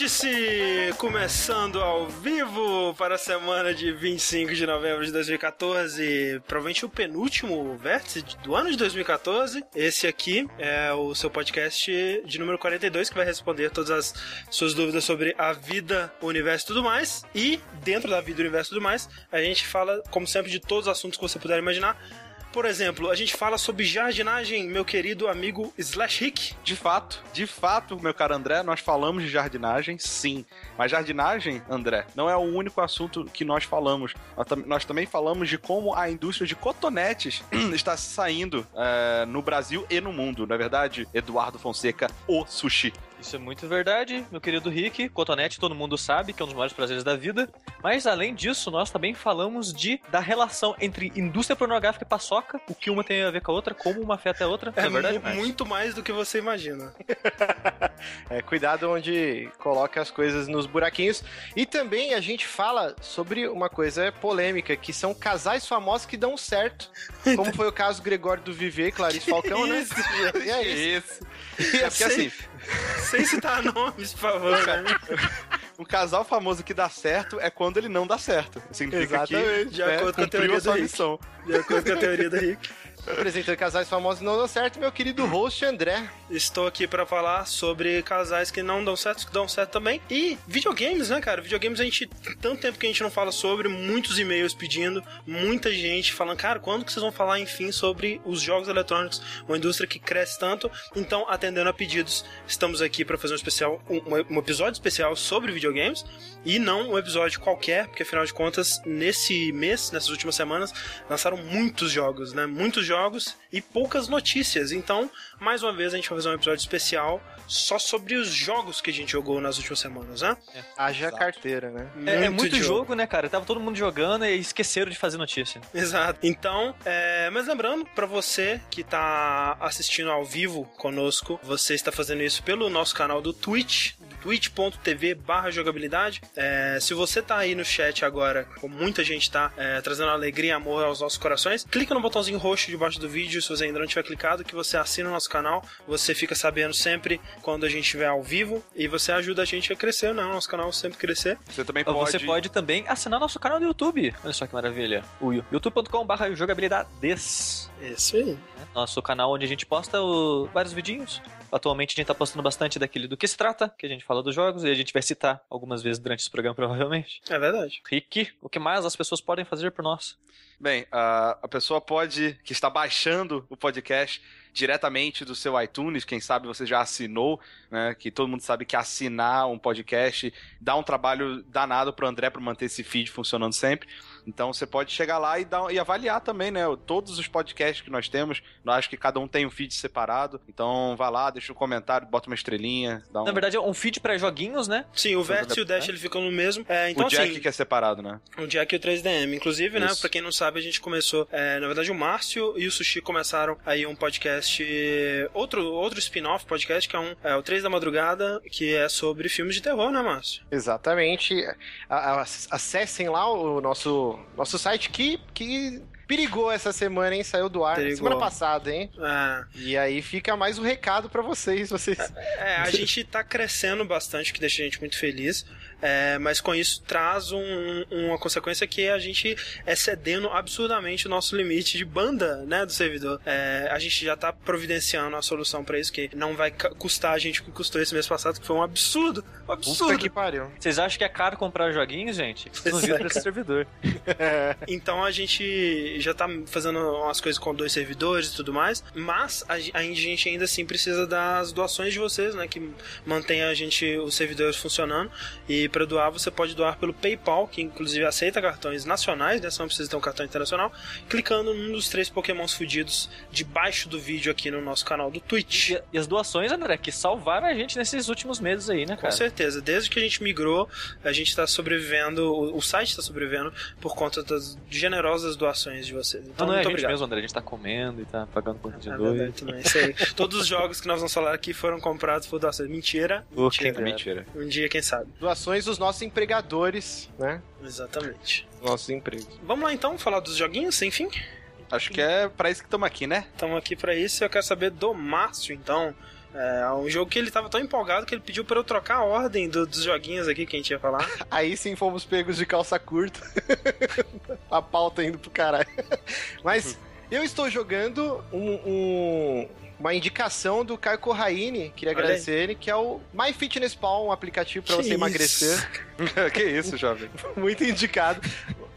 Vértice começando ao vivo para a semana de 25 de novembro de 2014. Provavelmente o penúltimo vértice do ano de 2014. Esse aqui é o seu podcast de número 42 que vai responder todas as suas dúvidas sobre a vida, o universo e tudo mais. E dentro da vida, o universo e tudo mais, a gente fala, como sempre, de todos os assuntos que você puder imaginar por exemplo, a gente fala sobre jardinagem, meu querido amigo Slash Rick. De fato, de fato, meu caro André, nós falamos de jardinagem, sim. Mas jardinagem, André, não é o único assunto que nós falamos. Nós também falamos de como a indústria de cotonetes está saindo é, no Brasil e no mundo. Na é verdade, Eduardo Fonseca, o sushi. Isso é muito verdade, meu querido Rick. Cotonete todo mundo sabe que é um dos maiores prazeres da vida. Mas além disso, nós também falamos de da relação entre indústria pornográfica e paçoca, o que uma tem a ver com a outra, como uma afeta a outra. É, é verdade, muito mais do que você imagina. é, cuidado onde coloca as coisas nos buraquinhos. E também a gente fala sobre uma coisa polêmica, que são casais famosos que dão certo. Como foi o caso Gregório do Viver e Clarice Falcão, né? Isso, é isso. É porque assim. Sem citar nomes, por favor, cara. um casal famoso que dá certo é quando ele não dá certo. Significa Exatamente, que de né, acordo com a teoria do Rick. De acordo com a teoria do Rick. Apresentando casais famosos não dão certo, meu querido host André. Estou aqui para falar sobre casais que não dão certo, que dão certo também. E videogames, né, cara? Videogames a gente. Tanto tempo que a gente não fala sobre, muitos e-mails pedindo, muita gente falando, cara, quando que vocês vão falar, enfim, sobre os jogos eletrônicos, uma indústria que cresce tanto? Então, atendendo a pedidos, estamos aqui para fazer um especial, um, um episódio especial sobre videogames. E não um episódio qualquer, porque afinal de contas, nesse mês, nessas últimas semanas, lançaram muitos jogos, né? Muitos jogos jogos. E poucas notícias. Então, mais uma vez, a gente vai fazer um episódio especial só sobre os jogos que a gente jogou nas últimas semanas, né? É. Haja Exato. carteira, né? É, muito, é muito jogo. jogo. né, cara? Tava todo mundo jogando e esqueceram de fazer notícia. Exato. Então, é... mas lembrando, para você que tá assistindo ao vivo conosco, você está fazendo isso pelo nosso canal do Twitch, twitch.tv barra jogabilidade. É, se você tá aí no chat agora, como muita gente tá, é, trazendo alegria e amor aos nossos corações, clica no botãozinho roxo debaixo do vídeo, se você ainda não tiver clicado, que você assina o nosso canal, você fica sabendo sempre quando a gente estiver ao vivo e você ajuda a gente a crescer, né? Nosso canal sempre crescer. Você também pode... Você pode também assinar nosso canal no YouTube. Olha só que maravilha. O youtube.com barra jogabilidades. Isso aí. Nosso canal onde a gente posta o... vários vidinhos Atualmente a gente tá postando bastante daquele do que se trata, que a gente fala dos jogos, e a gente vai citar algumas vezes durante esse programa, provavelmente. É verdade. Rick, o que mais as pessoas podem fazer por nós? Bem, a, a pessoa pode, que está baixando o podcast diretamente do seu iTunes, quem sabe você já assinou, né? Que todo mundo sabe que assinar um podcast dá um trabalho danado pro André para manter esse feed funcionando sempre. Então você pode chegar lá e, dar, e avaliar também, né? Todos os podcasts que nós temos. Nós acho que cada um tem um feed separado. Então vai lá, deixa um comentário, bota uma estrelinha. Um... Na verdade, é um feed para joguinhos, né? Sim, o Vert e o Dash ele ficam no mesmo. É, então, o Jack assim, que é separado, né? O Jack e o 3DM. Inclusive, né, Isso. né? Pra quem não sabe, a gente começou. É, na verdade, o Márcio e o Sushi começaram aí um podcast. Outro, outro spin-off podcast, que é, um, é o 3 da Madrugada, que é sobre filmes de terror, né, Márcio? Exatamente. Acessem lá o nosso nosso site que, que perigou essa semana, hein? Saiu do ar perigou. semana passada, hein? É. E aí fica mais um recado para vocês, vocês. É, a gente tá crescendo bastante, que deixa a gente muito feliz. É, mas com isso traz um, uma consequência que a gente é cedendo absurdamente o nosso limite de banda, né, do servidor. É, a gente já tá providenciando a solução para isso, que não vai custar a gente o que custou esse mês passado, que foi um absurdo. Um absurdo. que pariu. Vocês acham que é caro comprar joguinhos, gente? Vocês não viram esse servidor. então a gente já tá fazendo umas coisas com dois servidores e tudo mais, mas a, a gente ainda assim precisa das doações de vocês, né, que mantém a gente, os servidores funcionando. E para doar, você pode doar pelo PayPal, que inclusive aceita cartões nacionais, né, só não precisa ter um cartão internacional, clicando num dos três pokémons fudidos debaixo do vídeo aqui no nosso canal do Twitch. E, e as doações, André, que salvaram a gente nesses últimos meses aí, né, cara? Com certeza. Desde que a gente migrou, a gente está sobrevivendo, o, o site está sobrevivendo por conta das generosas doações de vocês. Então, não, não é a gente obrigado. mesmo, André. A gente tá comendo e tá pagando conta de é dois. Verdade, isso aí. Todos os jogos que nós vamos falar aqui foram comprados por doações. Mentira. Mentira. mentira. Um dia, quem sabe. Doações dos nossos empregadores, né? Exatamente. Nossos empregos. Vamos lá então falar dos joguinhos, enfim? Acho que é pra isso que estamos aqui, né? Estamos aqui pra isso e eu quero saber do Márcio, então. É um jogo que ele tava tão empolgado que ele pediu pra eu trocar a ordem do- dos joguinhos aqui que a gente ia falar. Aí sim fomos pegos de calça curta. a pauta indo pro caralho. Mas eu estou jogando um- um- uma indicação do Caio Corraine, queria Olha agradecer ele, que é o My Fitness Pal, um aplicativo para Que você isso? emagrecer. que isso, jovem. Muito indicado.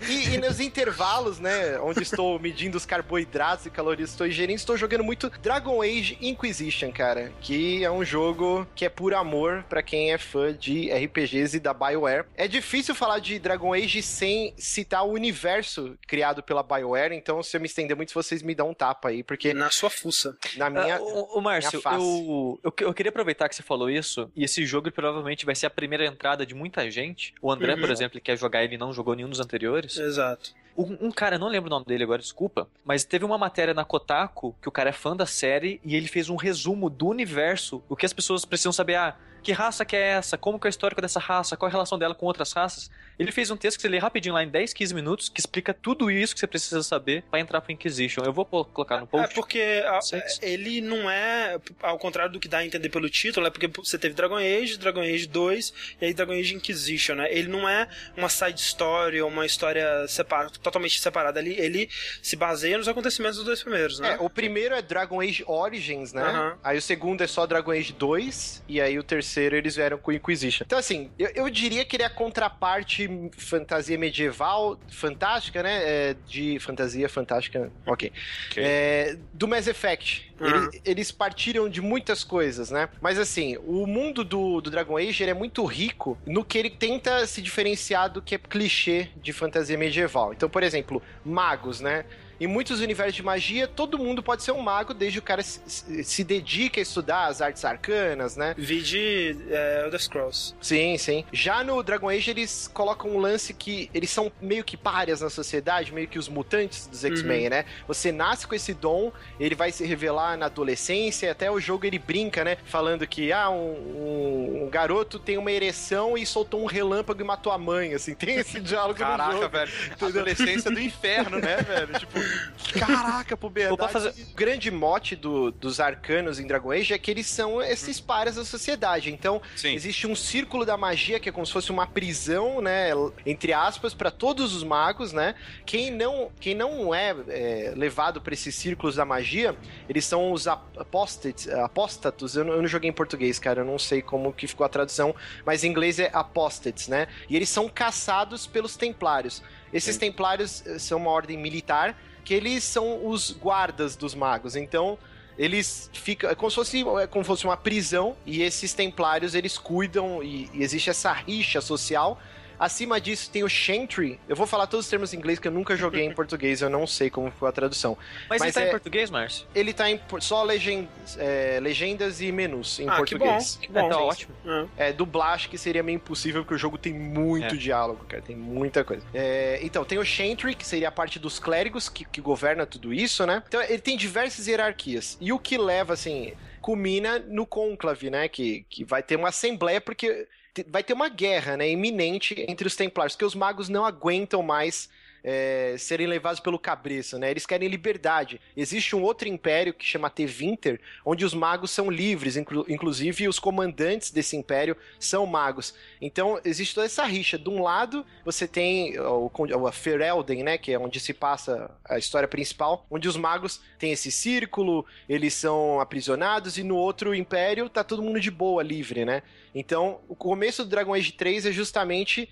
E, e nos intervalos, né, onde estou medindo os carboidratos e calorias que estou ingerindo, estou jogando muito Dragon Age Inquisition, cara, que é um jogo que é por amor pra quem é fã de RPGs e da BioWare. É difícil falar de Dragon Age sem citar o universo criado pela BioWare, então se eu me estender muito, vocês me dão um tapa aí, porque Na sua fuça. na minha... Ah, o, o Márcio, minha face. eu, eu, que- eu queria aproveitar que você falou isso, e esse jogo provavelmente vai ser a primeira entrada de muita gente. O André, Uhum. por exemplo, ele quer jogar, ele não jogou nenhum dos anteriores. Exato. Um, um cara, eu não lembro o nome dele agora, desculpa, mas teve uma matéria na Kotaku que o cara é fã da série e ele fez um resumo do universo, o que as pessoas precisam saber, ah, que raça que é essa, como que é o histórico dessa raça, qual a relação dela com outras raças. Ele fez um texto que você lê rapidinho lá em 10, 15 minutos, que explica tudo isso que você precisa saber pra entrar pro Inquisition. Eu vou colocar no É post. porque a- ele não é, ao contrário do que dá a entender pelo título, é porque você teve Dragon Age, Dragon Age 2 e aí Dragon Age Inquisition, né? Ele não é uma side story ou uma história separa, totalmente separada. Ele, ele se baseia nos acontecimentos dos dois primeiros, né? É, o primeiro é Dragon Age Origins, né? Aham. Aí o segundo é só Dragon Age 2, e aí o terceiro eles vieram com Inquisition. Então, assim, eu, eu diria que ele é a contraparte fantasia medieval, fantástica, né? É, de fantasia fantástica, ok. Ok. É, do Mass Effect. Uhum. Ele- eles partiram de muitas coisas, né? Mas assim, o mundo do, do Dragon Age é muito rico no que ele tenta se diferenciar do que é clichê de fantasia medieval. Então, por exemplo, magos, né? Em muitos universos de magia, todo mundo pode ser um mago desde o cara se, se- dedica a estudar as artes arcanas, né? Vide é, Elder Scrolls. Sim, sim. Já no Dragon Age, eles colocam um lance que eles são meio que párias na sociedade, meio que os mutantes dos X-Men, né? Você nasce com esse dom, ele vai se revelar na adolescência, até o jogo ele brinca, né? Falando que, ah, um, um- garoto tem uma ereção e soltou um relâmpago e matou a mãe, assim. Tem esse diálogo no Caraca, jogo. velho. Adolescência do inferno, né, velho? Tipo, caraca, puberdade. Vou fazer- O grande mote do- dos arcanos em Dragon Age é que eles são esses párias da sociedade. Então, Sim. Existe um círculo da magia que é como se fosse uma prisão, né? Entre aspas, para todos os magos, né? Quem não, quem não é, é, levado para esses círculos da magia, eles são os apóstatos. Eu não, eu não joguei em português, cara. Eu não sei como que ficou a tradução, mas em inglês é apostates, né? E eles são caçados pelos templários. Esses templários eh, são uma ordem militar que eles são os guardas dos magos. Então, eles ficam é como se fosse é como se fosse uma prisão e esses templários eles cuidam e, e existe essa rixa social Acima disso tem o Chantry. Eu vou falar todos os termos em inglês que eu nunca joguei em português, eu não sei como foi a tradução. Mas, Mas ele tá é- em português, Márcio? Ele tá em só legen- é, legendas e menus em ah, que bom, português. que bom. É, tá ótimo. É. É, dublagem que seria meio impossível, porque o jogo tem muito É. diálogo, cara. Tem muita coisa. É, então, tem o Chantry, que seria a parte dos clérigos que, que governa tudo isso, né? Então, ele tem diversas hierarquias. E o que leva, assim, culmina no conclave, né? Que, que vai ter uma assembleia, porque vai ter uma guerra, né? Iminente entre os templários, porque os magos não aguentam mais é, serem levados pelo cabreço, né? Eles querem liberdade. Existe um outro império que chama Tevinter, onde os magos são livres, inclu- inclusive os comandantes desse império são magos. Então existe toda essa rixa. De um lado, você tem o, o Ferelden, né? Que é onde se passa a história principal, onde os magos têm esse círculo, eles são aprisionados, e no outro império tá todo mundo de boa, livre, né? Então, o começo do Dragon Age 3 é justamente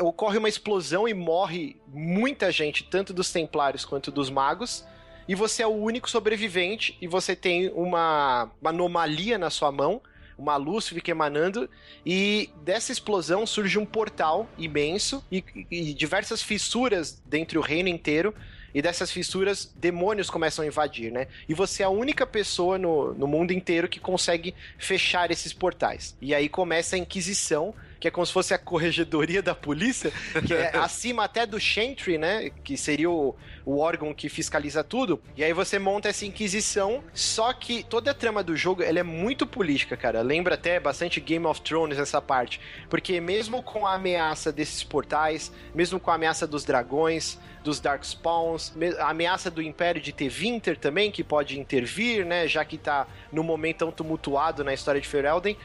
ocorre uma explosão e morre muita gente, tanto dos templários quanto dos magos. E você é o único sobrevivente e você tem uma, uma anomalia na sua mão, uma luz fica emanando, e dessa explosão surge um portal imenso e, e diversas fissuras dentro do reino inteiro. E dessas fissuras, demônios começam a invadir, né? E você é a única pessoa no, no mundo inteiro que consegue fechar esses portais. E aí começa a Inquisição, que é como se fosse a corregedoria da polícia, que é acima até do Chantry, né? Que seria o, o órgão que fiscaliza tudo. E aí você monta essa inquisição, só que toda a trama do jogo ela é muito política, cara. Lembra até bastante Game of Thrones essa parte. Porque mesmo com a ameaça desses portais, mesmo com a ameaça dos dragões, dos Dark Spawns, a ameaça do Império de Tevinter também, que pode intervir, né? Já que tá no momento tão tumultuado na história de Ferelden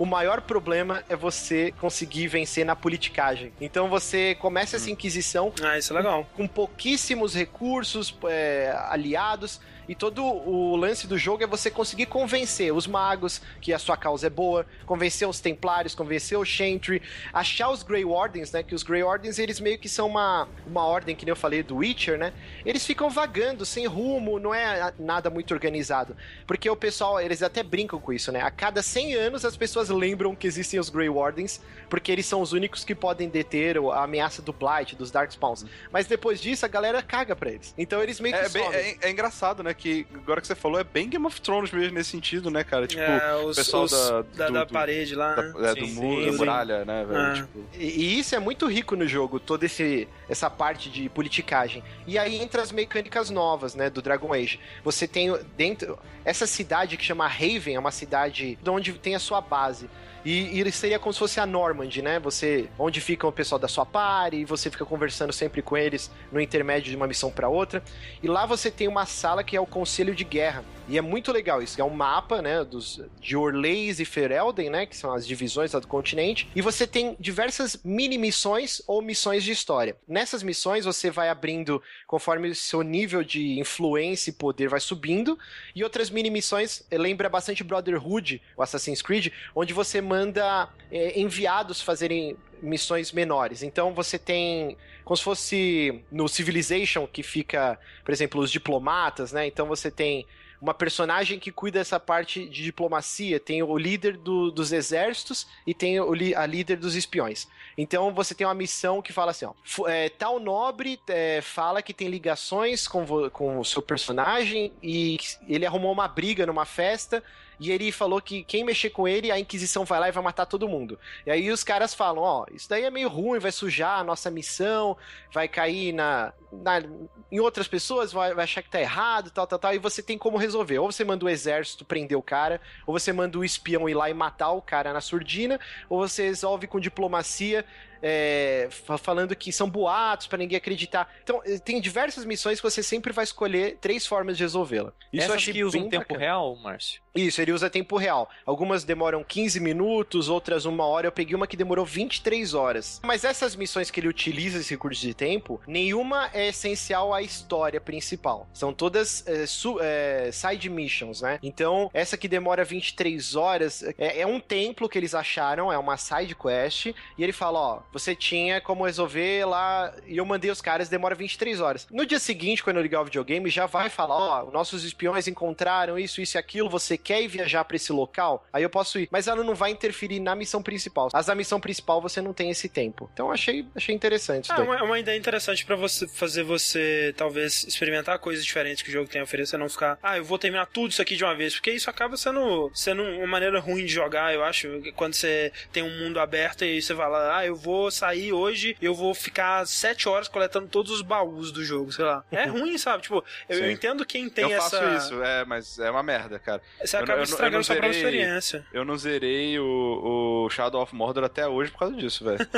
o maior problema é você conseguir vencer na politicagem. Então você começa essa hum. inquisição. Ah, isso é legal. Com, com pouquíssimos recursos, é, aliados, e todo o lance do jogo é você conseguir convencer os magos que a sua causa é boa, convencer os templários, convencer o Chantry, achar os Grey Wardens, né? Que os Grey Wardens, eles meio que são uma, uma ordem, que nem eu falei, do Witcher, né? Eles ficam vagando, sem rumo, não é nada muito organizado. Porque o pessoal, eles até brincam com isso, né? A cada 100 anos as pessoas lembram que existem os Grey Wardens, porque eles são os únicos que podem deter a ameaça do Blight, dos Darkspawns. Mas depois disso, a galera caga pra eles. Então eles meio que é, bem, é, é engraçado, né? Que agora que você falou é bem Game of Thrones mesmo nesse sentido, né, cara? Tipo, é, os, o pessoal os, da, da, do, da, parede lá, da, né? é, sim, do muro, da muralha, né, velho? É. Tipo... E, e, isso é muito rico no jogo, toda esse, essa parte de politicagem. E aí entra as mecânicas novas, né, do Dragon Age. Você tem dentro essa cidade que chama Raven, é uma cidade onde tem a sua base. E, e seria como se fosse a Normand, né? Você, onde fica o pessoal da sua party, e você fica conversando sempre com eles no intermédio de uma missão para outra. E lá você tem uma sala que é o Conselho de Guerra. E é muito legal isso. É um mapa, né, dos, de Orleis e Ferelden, né, que são as divisões do continente. E você tem diversas mini missões ou missões de história. Nessas missões você vai abrindo conforme o seu nível de influência e poder vai subindo. E outras mini missões lembra bastante Brotherhood, o Assassin's Creed, onde você manda é, enviados fazerem missões menores. Então você tem como se fosse no Civilization que fica, por exemplo, os diplomatas, né? Então você tem uma personagem que cuida dessa parte de diplomacia. Tem o líder do, dos exércitos e tem o, a líder dos espiões. Então você tem uma missão que fala assim: ó, é, tal nobre é, fala que tem ligações com, com o seu personagem e ele arrumou uma briga numa festa e ele falou que quem mexer com ele, a Inquisição vai lá e vai matar todo mundo. E aí os caras falam, ó, oh, isso daí é meio ruim, vai sujar a nossa missão, vai cair na, na em outras pessoas, vai, vai, achar que tá errado, tal, tal, tal, e você tem como resolver. Ou você manda o exército prender o cara, ou você manda o espião ir lá e matar o cara na surdina, ou você resolve com diplomacia é, falando que são boatos para ninguém acreditar. Então, eh, tem diversas missões que você sempre vai escolher três formas de resolvê-la. Isso Essas eu achei que usam tempo bacana. real, Márcio? Isso, ele usa tempo real. Algumas demoram 15 minutos, outras uma hora. Eu peguei uma que demorou 23 horas. Mas essas missões que ele utiliza esse recurso de tempo, nenhuma é essencial à história principal. São todas é, é, side missions, né? Então, essa que demora 23 horas é, é um templo que eles acharam, é uma side quest. E ele fala: ó, você tinha como resolver lá. E eu mandei os caras, demora 23 horas. No dia seguinte, quando eu ligar o videogame, já vai falar: ó, nossos espiões encontraram isso, isso e aquilo, você quer ir viajar para esse local? Aí eu posso ir. Mas ela não vai interferir na missão principal. As da missão principal você não tem esse tempo. Então achei, achei interessante. É uma, uma, ideia interessante para você fazer você talvez experimentar coisas diferentes que o jogo tem a oferecer, não ficar, ah, eu vou terminar tudo isso aqui de uma vez, porque isso acaba sendo, sendo uma maneira ruim de jogar, eu acho, quando você tem um mundo aberto e você fala, ah, eu vou sair hoje, eu vou ficar sete horas coletando todos os baús do jogo, sei lá. É ruim, sabe? Tipo, eu, eu entendo quem tem eu essa. Eu faço isso, é, mas é uma merda, cara. Você eu, acaba eu, estragando sua própria experiência. Eu não zerei o, o Shadow of Mordor até hoje por causa disso, velho.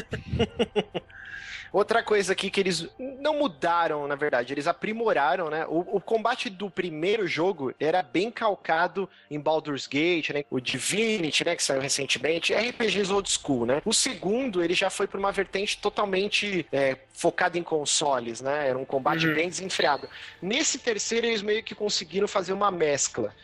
Outra coisa aqui que eles não mudaram, na verdade, eles aprimoraram, né? O, o, combate do primeiro jogo era bem calcado em Baldur's Gate, né? O Divinity, né? Que saiu recentemente, RPGs old school, né? O segundo, ele já foi para uma vertente totalmente é, focada em consoles, né? Era um combate uhum. bem desenfreado. Nesse terceiro, eles meio que conseguiram fazer uma mescla.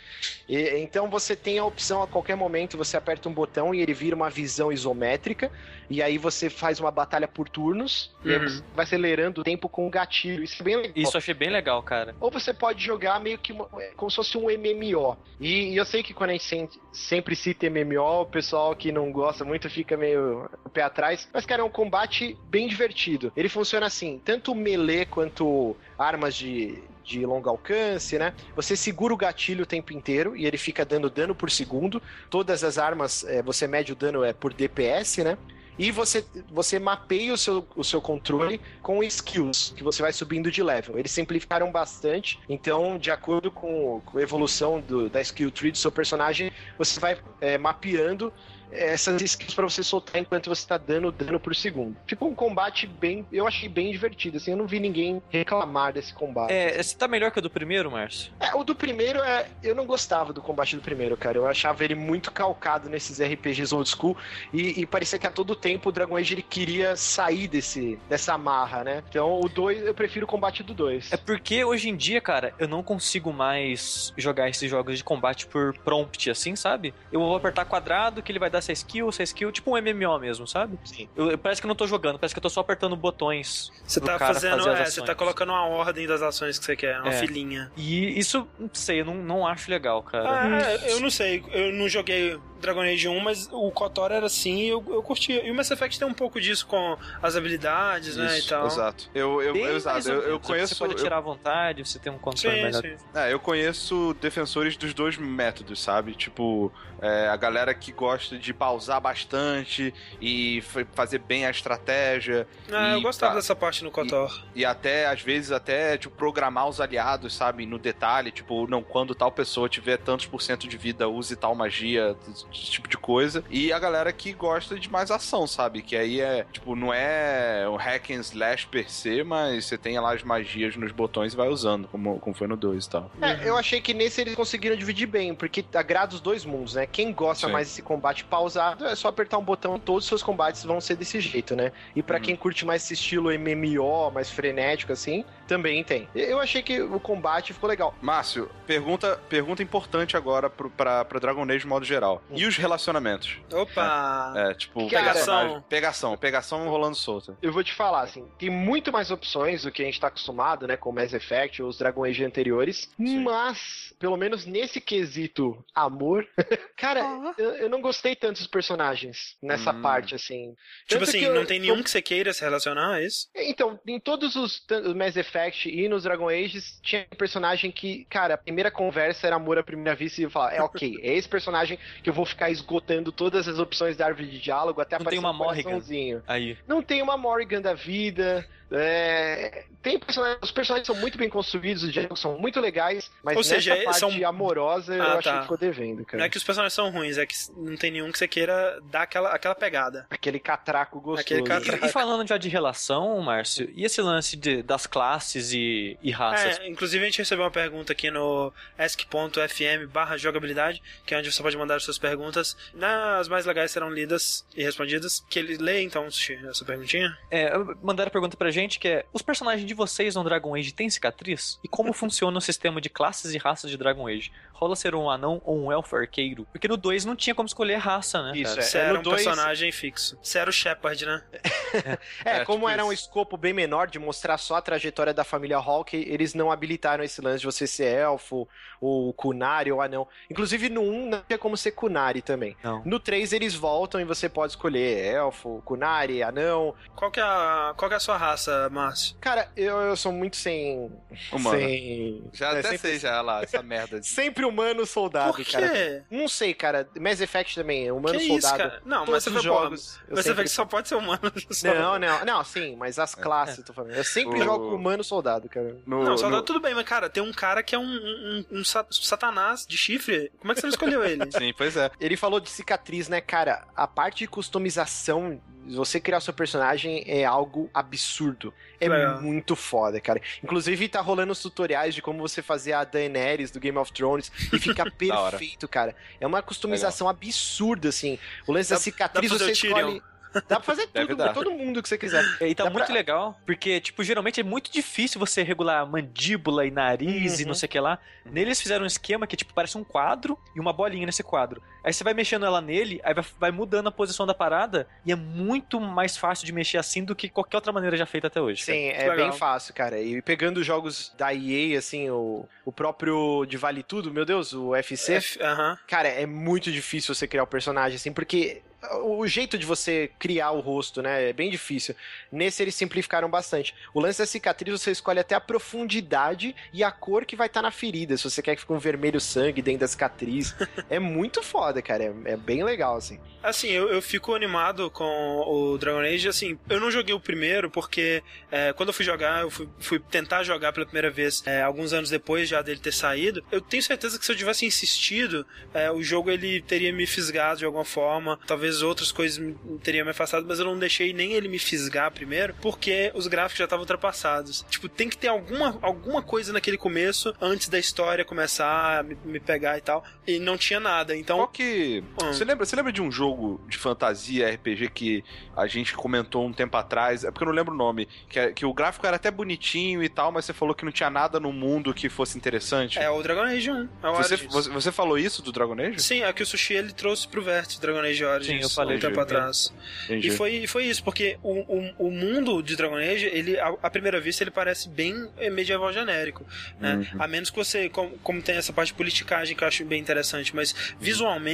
E, então você tem a opção a qualquer momento, você aperta um botão e ele vira uma visão isométrica, e aí você faz uma batalha por turnos Uhum. vai acelerando o tempo com o gatilho. Isso é bem legal. Isso eu achei bem legal, cara. Ou você pode jogar meio que uma, como se fosse um MMO. E, e, eu sei que quando a gente sempre cita MMO, o pessoal que não gosta muito fica meio pé atrás. Mas, cara, é um combate bem divertido. Ele funciona assim: tanto melee quanto armas de, de longo alcance, né? Você segura o gatilho o tempo inteiro e ele fica dando dano por segundo. Todas as armas, é, você mede o dano é por DPS, né? E você, você mapeia o seu, o seu controle com skills, que você vai subindo de level. Eles simplificaram bastante, então, de acordo com, com a evolução do, da skill tree do seu personagem, você vai é, mapeando essas skills para você soltar enquanto você tá dando dano por segundo. Ficou um combate bem. Eu achei bem divertido, assim. Eu não vi ninguém reclamar desse combate. É, você tá melhor que o do primeiro, Márcio? É, o do primeiro é. Eu não gostava do combate do primeiro, cara. Eu achava ele muito calcado nesses RPGs old school. E, e parecia que a todo tempo o Dragon Age ele queria sair desse, dessa amarra, né? Então o 2, eu prefiro o combate do 2. É porque hoje em dia, cara, eu não consigo mais jogar esses jogos de combate por prompt, assim, sabe? Eu vou apertar quadrado que ele vai dar essa skill, essa skill, tipo um MMO mesmo, sabe? Sim. Eu, eu- parece que eu não tô jogando, parece que eu tô só apertando botões. Você tá cara fazendo. fazer as É, você tá colocando uma ordem das ações que você quer, uma É. filinha. E isso, não sei, eu não, não acho legal, cara. Ah, eu não sei, eu não joguei Dragon Age 1, mas o KOTOR era assim e eu, eu curtia. E o Mass Effect tem um pouco disso com as habilidades, né, e Isso, tal. exato. Eu, eu, eu, exato. Eu, eu menos, conheço. Você pode eu- tirar à vontade, você tem um controle Sim, melhor. sim. É, eu conheço defensores dos dois métodos, sabe? Tipo, é, a galera que gosta de pausar bastante e fa- fazer bem a estratégia. Ah, eu E gostava tá- dessa parte no KOTOR. E até, às vezes, até, tipo, programar os aliados, sabe? No detalhe, tipo, não, quando tal pessoa tiver tantos por cento de vida, use tal magia, esse tipo de coisa. E a galera que gosta de mais ação, sabe? Que aí é, tipo, não é um hack and slash per se, mas você tem lá as magias nos botões e vai usando, como, como foi no 2 e tal. É, eu achei que nesse eles conseguiram dividir bem, porque agrada os dois mundos, né? Quem gosta Sim. mais desse combate pausado é só apertar um botão e todos os seus combates vão ser desse jeito, né? E pra Uhum. quem curte mais esse estilo MMO, mais frenético assim, também tem. Eu achei que o combate ficou legal. Márcio, pergunta, pergunta importante agora pro, pra, pra Dragon Age de modo geral. E os relacionamentos? Opa! É, tipo, Cara, personagem- pegação, pegação rolando solta. Eu vou te falar, assim, tem muito mais opções do que a gente tá acostumado, né, com Mass Effect ou os Dragon Age anteriores, Sim. mas, pelo menos nesse quesito amor, cara, eu, eu não gostei tanto dos personagens nessa Hum. parte, assim. Tipo Tanto assim, eu- não tem nenhum que você queira se relacionar, é isso? Então, em todos os Mass Effect e nos Dragon Ages, tinha um personagem que, cara, a primeira conversa era amor à primeira vista e eu falava, é ok, é esse personagem que eu vou ficar esgotando todas as opções da árvore de diálogo até Não tem aparecer uma um Morrigan. Aí. Não tem uma Morrigan da vida. É, Tem personagens, os personagens são muito bem construídos, os diálogos são muito legais, mas Ou seja, nessa parte são- amorosa eu Ah, achei tá. que ficou devendo, Não cara. é que os personagens são ruins, é que não tem nenhum que você queira dar aquela, aquela pegada. Aquele catraco gostoso. Aquele catraco. E, e falando já de relação, Márcio, e esse lance de, das classes e, e raças? É, inclusive a gente recebeu uma pergunta aqui no ask.fm barra jogabilidade, que é onde você pode mandar suas perguntas. Nas mais legais serão lidas e respondidas. Que ele lê então essa perguntinha. É, mandaram a pergunta pra gente que é: os personagens de vocês no Dragon Age têm cicatriz? E como funciona o sistema de classes e raças de Dragon Age? Rola ser um anão ou um elfo arqueiro? Porque no 2 não tinha como escolher raça, né? Isso, cara? Você é, era um dois- personagem fixo. Você era o Shepard, né? É, É, como tipo era um isso. escopo bem menor de mostrar só a trajetória da família Hawk, eles não habilitaram esse lance de você ser elfo, ou Kunari, ou anão. Inclusive no 1 não tinha como ser Kunari também. Não. No 3 eles voltam e você pode escolher elfo, Kunari, anão. Qual que é a, qual que é a sua raça, Márcio? Cara, eu, eu sou muito sem. Humano. Sem. Já é, até sempre, sei já lá, essa merda. de- sempre humano soldado, Por quê? cara. Não sei, cara. Mass Effect também, humano que soldado. isso, cara? Não, Todos mas você jogos. Você sempre- vê que só pode ser humano. só. Não, não, não, sim, mas as classes, eu tô falando. Eu sempre O- jogo humano soldado, cara. No, Não, soldado no- tudo bem, mas cara, tem um cara que é um, um, um sa- satanás de chifre. Como é que você não escolheu ele? Sim, pois é. Ele falou de cicatriz, né, cara? A parte de customização, você criar seu personagem é algo absurdo. É Legal. muito foda, cara. Inclusive, tá rolando os tutoriais de como você fazer a Daenerys do Game of Thrones e fica Da perfeito, cara. É uma customização absurda, assim. O lance da Dá- cicatriz dá pra você o escolhe. Dá pra fazer Deve tudo, dar. com todo mundo que você quiser. E tá Dá muito pra- legal, porque, tipo, geralmente é muito difícil você regular mandíbula e nariz e Uhum. não sei o que lá. Neles fizeram um esquema que, tipo, parece um quadro e uma bolinha nesse quadro. Aí você vai mexendo ela nele, aí vai, vai mudando a posição da parada, e é muito mais fácil de mexer assim do que qualquer outra maneira já feita até hoje. cara. Sim, é legal. bem fácil, cara. E pegando os jogos da EA, assim, o, o próprio de Vale Tudo, meu Deus, o UFC. F- Aham. Cara, é muito difícil você criar o personagem, assim, porque o jeito de você criar o rosto, né? É bem difícil. Nesse eles simplificaram bastante. O lance da cicatriz, você escolhe até a profundidade e a cor que vai estar tá na ferida. Se você quer que fique um vermelho sangue dentro da cicatriz. é muito foda, cara. É, é bem legal, assim. Assim, eu, eu fico animado com o Dragon Age. Assim, eu não joguei o primeiro porque é, quando eu fui jogar, eu fui, fui tentar jogar pela primeira vez é, alguns anos depois já dele ter saído. Eu tenho certeza que se eu tivesse insistido, é, o jogo ele teria me fisgado de alguma forma. Talvez outras coisas me, teriam me afastado, mas eu não deixei nem ele me fisgar primeiro, porque os gráficos já estavam ultrapassados. Tipo, tem que ter alguma, alguma coisa naquele começo antes da história começar a me, me pegar e tal. E não tinha nada. Então. Que. Hum. Você, lembra, você lembra de um jogo de fantasia RPG que a gente comentou um tempo atrás? É porque eu não lembro o nome. Que, é, que o gráfico era até bonitinho e tal, mas você falou que não tinha nada no mundo que fosse interessante. É o Dragon Age 1. É você, você, você, falou isso do Dragon Age? Sim, é que o Sushi ele trouxe pro Vértice Dragon Age Origins. Sim, eu falei um tempo atrás. Entendi. E foi, foi isso, porque o, o, o mundo de Dragon Age, ele, à primeira vista, ele parece bem medieval genérico. Né? Uhum. A menos que você, como, como, tem essa parte de politicagem que eu acho bem interessante, mas visualmente,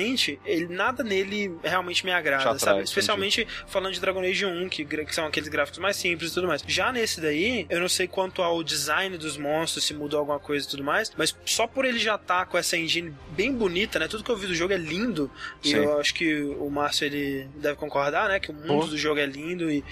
ele, nada nele realmente me agrada, sabe? Especialmente entendi. falando de Dragon Age 1, que, que são aqueles gráficos mais simples e tudo mais. Já nesse daí, eu não sei quanto ao design dos monstros, se mudou alguma coisa e tudo mais, mas só por ele já estar tá com essa engine bem bonita, né? Tudo que eu vi do jogo é lindo. Sim. E eu acho que o Márcio ele deve concordar, né? Que o mundo do jogo é lindo e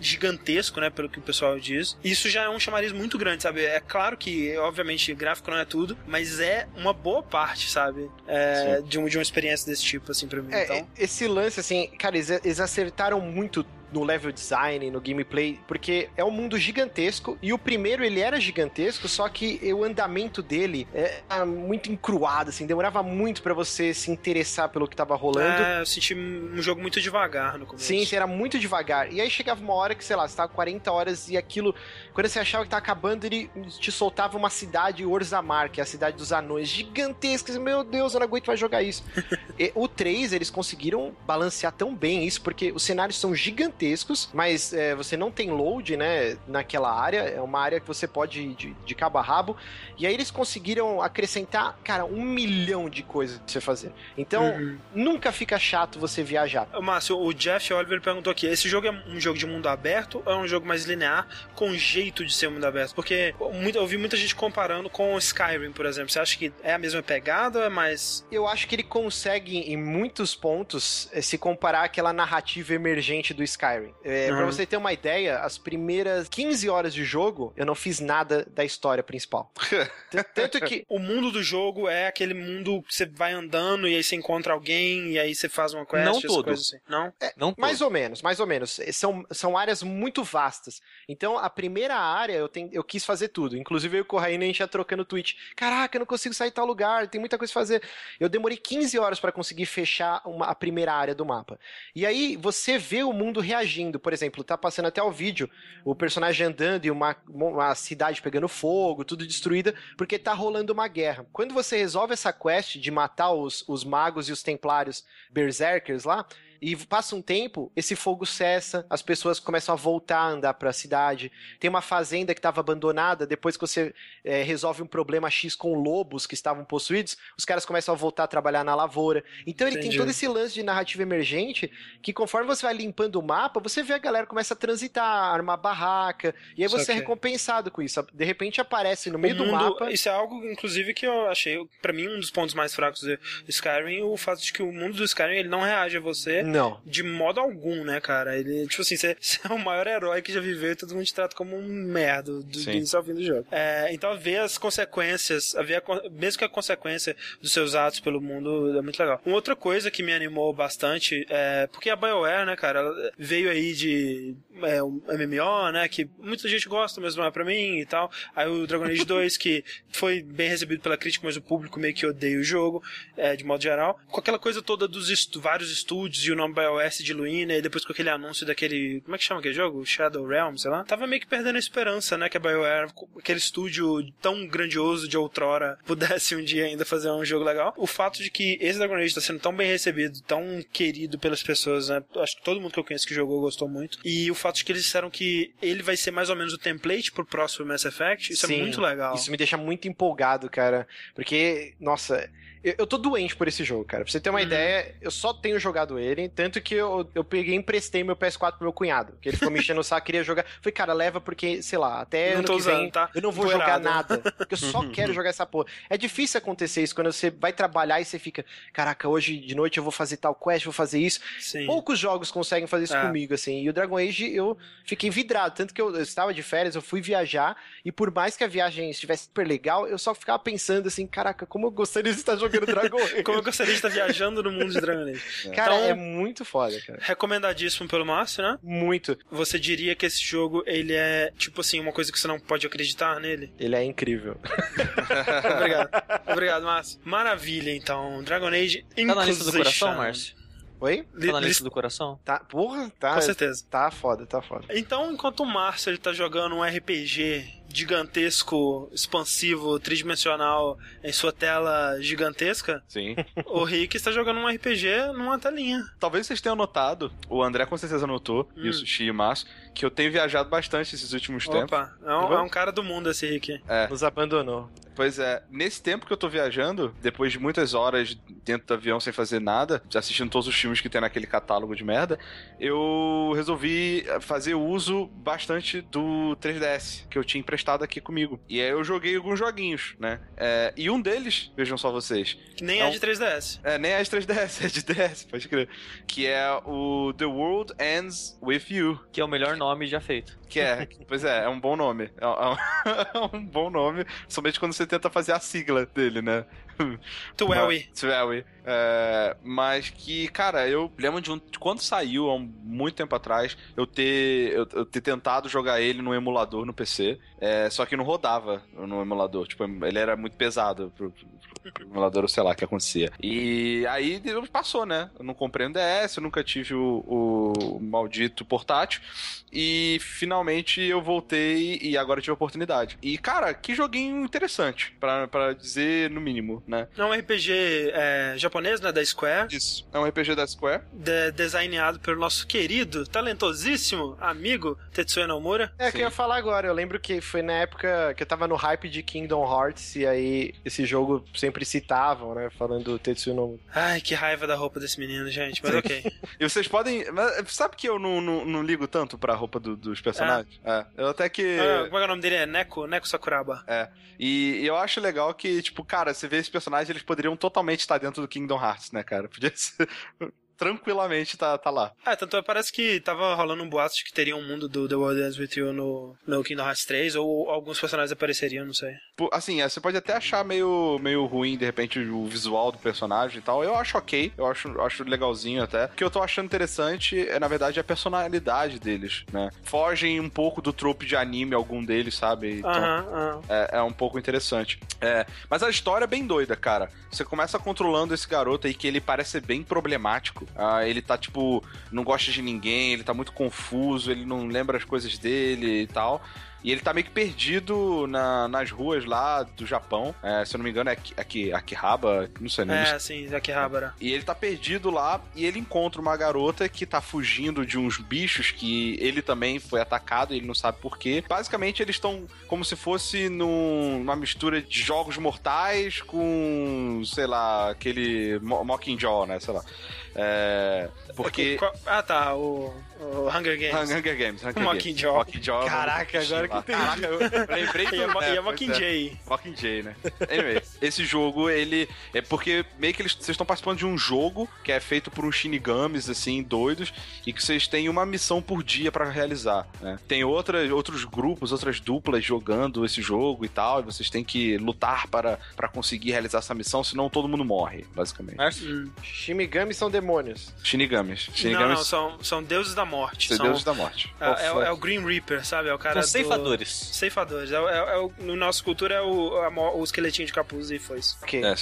gigantesco, né? Pelo que o pessoal diz. Isso já é um chamariz muito grande, sabe? É claro que, obviamente, gráfico não é tudo, mas é uma boa parte, sabe? É, de, um, de uma experiência desse tipo, assim, pra mim. É, então... Esse lance, assim, cara, eles, eles acertaram muito no level design, no gameplay, porque é um mundo gigantesco e o primeiro ele era gigantesco, só que o andamento dele é muito encruado, assim, demorava muito para você se interessar pelo que tava rolando. É, eu senti um jogo muito devagar no começo. Sim, era muito devagar. E aí chegava uma hora que, sei lá, você tava 40 horas e aquilo, quando você achava que tava acabando, ele te soltava uma cidade Orzammar, que é a cidade dos anões, gigantesca. Meu Deus, eu não aguento mais jogar isso. o 3, eles conseguiram balancear tão bem isso, porque os cenários são gigantescos gigantescos, mas é, você não tem load, né, naquela área. É uma área que você pode ir de, de cabo a rabo. E aí eles conseguiram acrescentar, cara, um milhão de coisas pra você fazer. Então, uhum. nunca fica chato você viajar. Márcio, o Jeff Oliver perguntou aqui: esse jogo é um jogo de mundo aberto ou é um jogo mais linear com jeito de ser mundo aberto? Porque eu ouvi muita gente comparando com o Skyrim, por exemplo. Você acha que é a mesma pegada ou é mais. Eu acho que ele consegue, em muitos pontos, eh, se comparar àquela narrativa emergente do Skyrim. Skyrim. É, uhum. Pra você ter uma ideia, as primeiras 15 horas de jogo, eu não fiz nada da história principal. Tanto que o mundo do jogo é aquele mundo que você vai andando e aí você encontra alguém e aí você faz uma quest, não todo. Assim. Não? É, não mais todo. ou menos, mais ou menos. São, são áreas muito vastas. Então, a primeira área, eu, tenho, eu quis fazer tudo. Inclusive, eu e o Corraine, a gente ia trocando tweet. Caraca, eu não consigo sair de tal lugar, tem muita coisa a fazer. Eu demorei 15 horas para conseguir fechar uma, a primeira área do mapa. E aí, você vê o mundo reagindo reagindo. Por exemplo, tá passando até o vídeo, o personagem andando e uma, uma cidade pegando fogo, tudo destruída, porque tá rolando uma guerra. Quando você resolve essa quest de matar os, os magos e os templários berserkers lá, e passa um tempo, esse fogo cessa, as pessoas começam a voltar a andar para a cidade. Tem uma fazenda que estava abandonada, depois que você é, resolve um problema X com lobos que estavam possuídos, os caras começam a voltar a trabalhar na lavoura. Então ele Entendi. tem todo esse lance de narrativa emergente que conforme você vai limpando o mapa, você vê a galera começa a transitar, armar barraca, e aí você é recompensado com isso. De repente aparece no meio mundo, do mapa. Isso é algo, inclusive, que eu achei, para mim, um dos pontos mais fracos do Skyrim, o fato de que o mundo do Skyrim ele não reage a você não. De modo algum, né, cara? Ele, tipo assim, você, é o maior herói que já viveu e todo mundo te trata como um merda do, do início ao fim do jogo. É, então, ver as consequências, ver a, mesmo que a consequência dos seus atos pelo mundo é muito legal. Uma outra coisa que me animou bastante é porque a BioWare, né, cara, veio aí de é, um MMO, né, que muita gente gosta, mas não é pra mim e tal. Aí o Dragon Age 2, que foi bem recebido pela crítica, mas o público meio que odeia o jogo, é, de modo geral. Com aquela coisa toda dos estu vários estúdios e o nome BioS diluindo, e depois com aquele anúncio daquele. Como é que chama aquele jogo? Shadow Realm, sei lá. Tava meio que perdendo a esperança, né? Que a BioWare, aquele estúdio tão grandioso de outrora, pudesse um dia ainda fazer um jogo legal. O fato de que esse Dragon Age tá sendo tão bem recebido, tão querido pelas pessoas, né? Acho que todo mundo que eu conheço que jogou gostou muito. E o fato de que eles disseram que ele vai ser mais ou menos o template pro próximo Mass Effect, isso é Sim, é muito legal. Isso me deixa muito empolgado, cara. Porque, nossa Eu, eu tô doente por esse jogo, cara. Pra você ter uma Uhum. ideia, eu só tenho jogado ele, tanto que eu, eu peguei e emprestei meu PS4 pro meu cunhado. Que ele ficou me enchendo o saco, queria jogar. Falei, cara, leva porque, sei lá, até Não ano que vem usando, tá? eu não vou jogar nada. Porque eu só quero jogar essa porra. É difícil acontecer isso quando você vai trabalhar e você fica, caraca, hoje de noite eu vou fazer tal quest, vou fazer isso. Sim. Poucos jogos conseguem fazer isso É. comigo, assim. E o Dragon Age eu fiquei vidrado. Tanto que eu, eu estava de férias, eu fui viajar, e por mais que a viagem estivesse super legal, eu só ficava pensando assim, caraca, como eu gostaria de estar jogando Dragon Age. Como eu gostaria de estar viajando no mundo de Dragon Age. Cara, Então- é muito foda, cara. Recomendadíssimo pelo Márcio, né? Muito. Você diria que esse jogo, ele é, tipo assim, uma coisa que você não pode acreditar nele? Ele é incrível. Obrigado. Obrigado, Márcio. Maravilha, então. Dragon Age Tá na lista do coração, Inquisition. Márcio? Oi? Tá na lista- lista do coração? Tá, porra, tá. Com certeza. Tá foda, tá foda. Então, enquanto o Márcio ele tá jogando um RPG gigantesco, expansivo, tridimensional em sua tela gigantesca, Sim. o Rick está jogando um RPG numa telinha. Talvez vocês tenham notado, o André com certeza notou, Hum. e o Sushi e o Márcio, que eu tenho viajado bastante esses últimos tempos. Opa, é um, é um cara do mundo esse Rick. Nos abandonou. Pois é, nesse tempo que eu tô viajando, depois de muitas horas dentro do avião sem fazer nada, assistindo todos os filmes que tem naquele catálogo de merda, eu resolvi fazer uso bastante do 3DS, que eu tinha emprestado aqui comigo. E aí eu joguei alguns joguinhos, né? É, e um deles, vejam só vocês, Que nem É é de 3DS. é, nem é de 3DS, é de DS, pode crer. Que é o The World Ends With You. Que é o melhor nome já feito. Que é, pois é, é um bom nome. É, é um, é um bom nome, somente quando você tenta fazer a sigla dele, né? Tuelwi. Tuelwi. É, mas que, cara, eu lembro de, um, de quando saiu, há um- muito tempo atrás, eu ter, eu, eu ter tentado jogar ele no emulador no PC, é, só que não rodava no emulador. Tipo, ele era muito pesado pro, pro- pro emulador, sei lá o que acontecia. E aí passou, né? Eu não comprei um DS, eu nunca tive o, o maldito portátil. E finalmente eu voltei e agora tive a oportunidade. E, cara, que joguinho interessante, pra dizer no mínimo, né? É um RPG é, japonês, né? Da Square. Isso. É um RPG da Square. de- designado pelo nosso querido, talentosíssimo amigo Tetsuya Nomura. É o que Sim. eu ia falar agora. Eu lembro que foi na época que eu tava no hype de Kingdom Hearts e aí esse jogo sempre citavam, né? Falando do Tetsuya Nomura. Ai, que raiva da roupa desse menino, gente. Mas ok. E vocês podem. mas Sabe que eu não, não, não ligo tanto pra roupa do- dos personagens? É. Eu até que. Ah, como é que é o nome dele? É Neko? Neko Sakuraba. E, e eu acho legal que, tipo, cara, você vê esses personagens, eles poderiam totalmente estar dentro do Kingdom Hearts, né, cara? Podia ser. Tranquilamente tá, tá lá. Ah, tanto é, parece que tava rolando um boato de que teria um mundo do The World Ends With You no, no Kingdom Hearts 3, ou alguns personagens apareceriam, não sei. Assim, é, você pode até achar meio, meio ruim, de repente, o visual do personagem e tal. Eu acho ok, eu acho, acho legalzinho até. O que eu tô achando interessante é, na verdade, a personalidade deles, né? Fogem um pouco do trope de anime, algum deles, sabe? Então, Aham, aham. É, é um pouco interessante. É, mas a história é bem doida, cara. Você começa controlando esse garoto aí que ele parece ser bem problemático. Ah, ele tá, tipo, não gosta de ninguém, ele tá muito confuso, ele não lembra as coisas dele e tal. E ele tá meio que perdido na- nas ruas lá do Japão. É, se eu não me engano, é Aki- Aki- Akihabara, não sei, não É, sim, Akihabara. e ele tá perdido lá e ele encontra uma garota que tá fugindo de uns bichos que ele também foi atacado e ele não sabe por quê. Basicamente, eles estão como se fosse num- numa mistura de jogos mortais com, sei lá, aquele Mo- Mockingjay, né? Sei lá. É, porque. Qual- Ah, tá, o, o Hunger Games. Hunger Games. Hunger Mockingjay. Games. Mockingjay. Caraca, agora que entendi. Caraca, eu lembrei do... E a, é, pois é. Mockingjay. Mockingjay, né? Anyway, esse jogo, ele. É porque meio que eles, vocês estão participando de um jogo que é feito por uns shinigamis, assim, doidos, e que vocês têm uma missão por dia pra realizar, né? Tem outras, outros grupos, outras duplas jogando esse jogo e tal, e vocês têm que lutar para, para conseguir realizar essa missão, senão todo mundo morre, basicamente. Márcio? Hum. Shimigami são demônios. Shinigamis. Não, Shinigamis não, são, são deuses da morte. São São, deuses da morte. é, é o- é o Green Reaper, sabe? É o cara São do- ceifadores. Ceifadores. É, o- é, é o, no nossa cultura é o, a o esqueletinho de capuz e foi isso. Ok. É.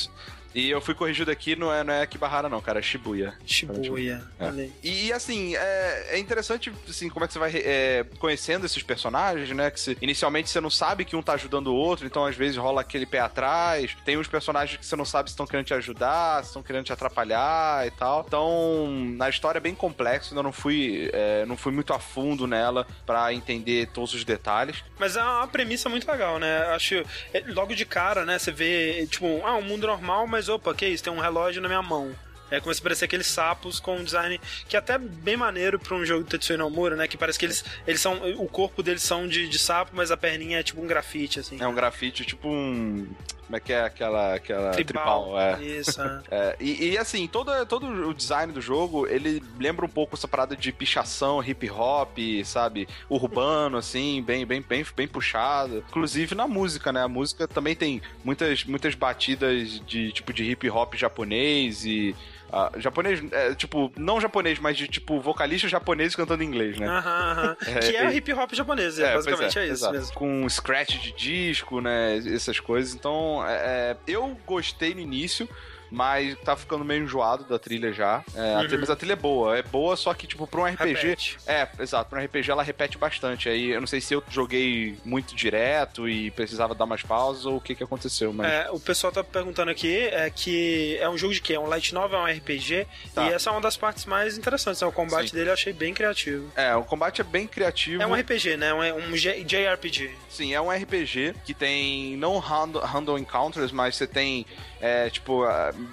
E eu fui corrigido aqui, não é, não é Akibahara não, cara, é Shibuya. Shibuya. É. Olha aí. E, assim, é, é interessante assim, como é que você vai é, conhecendo esses personagens, né? Que você- inicialmente você não sabe que um tá ajudando o outro, então às vezes rola aquele pé atrás. Tem uns personagens que você não sabe se estão querendo te ajudar, se estão querendo te atrapalhar e tal. Então, a história é bem complexa, ainda não fui, é, não fui muito a fundo nela pra entender todos os detalhes. Mas é uma premissa muito legal, né? Acho. é, Logo de cara, né? Você vê, tipo, ah, um mundo normal, mas mais, opa, que isso? Tem um relógio na minha mão. É, começa a aparecer aqueles sapos com um design que é até bem maneiro pra um jogo de Tetsuya Nomura, né? Que parece que eles, eles são. O corpo deles são de, de sapo, mas a perninha é tipo um grafite, assim. É um grafite, tipo um. Como é que é aquela. aquela Tribal. tribal é. Isso, é. É, e, e, assim, todo, todo o design do jogo, ele lembra um pouco essa parada de pichação, hip hop, sabe? Urbano, assim, bem, bem, bem, bem puxado. Inclusive na música, né? A música também tem muitas, muitas batidas de tipo de hip hop japonês e. ah, japonês, é, tipo, não japonês, mas de tipo vocalistas japoneses cantando inglês, né? Aham, aham. É, que é o hip hop japonês, é, pois basicamente é, isso exato. mesmo. Com scratch de disco, né? Essas coisas. Então, é, é, eu gostei no início. Mas tá ficando meio enjoado da trilha já. É, a Uhum. trilha- mas a trilha é boa. É boa, só que, tipo, pra um RPG. Repete. É, exato. Pra um RPG ela repete bastante. Aí eu não sei se eu joguei muito direto e precisava dar mais pausas ou o que que aconteceu, mas. É, o pessoal tá perguntando aqui é que é um jogo de quê? É um light novel, é um RPG. Tá. E essa é uma das partes mais interessantes. né? O combate Sim. dele eu achei bem criativo. É, o combate é bem criativo. É um RPG, né? Um, um JRPG. Sim, é um RPG que tem não random, random encounters, mas você tem é, tipo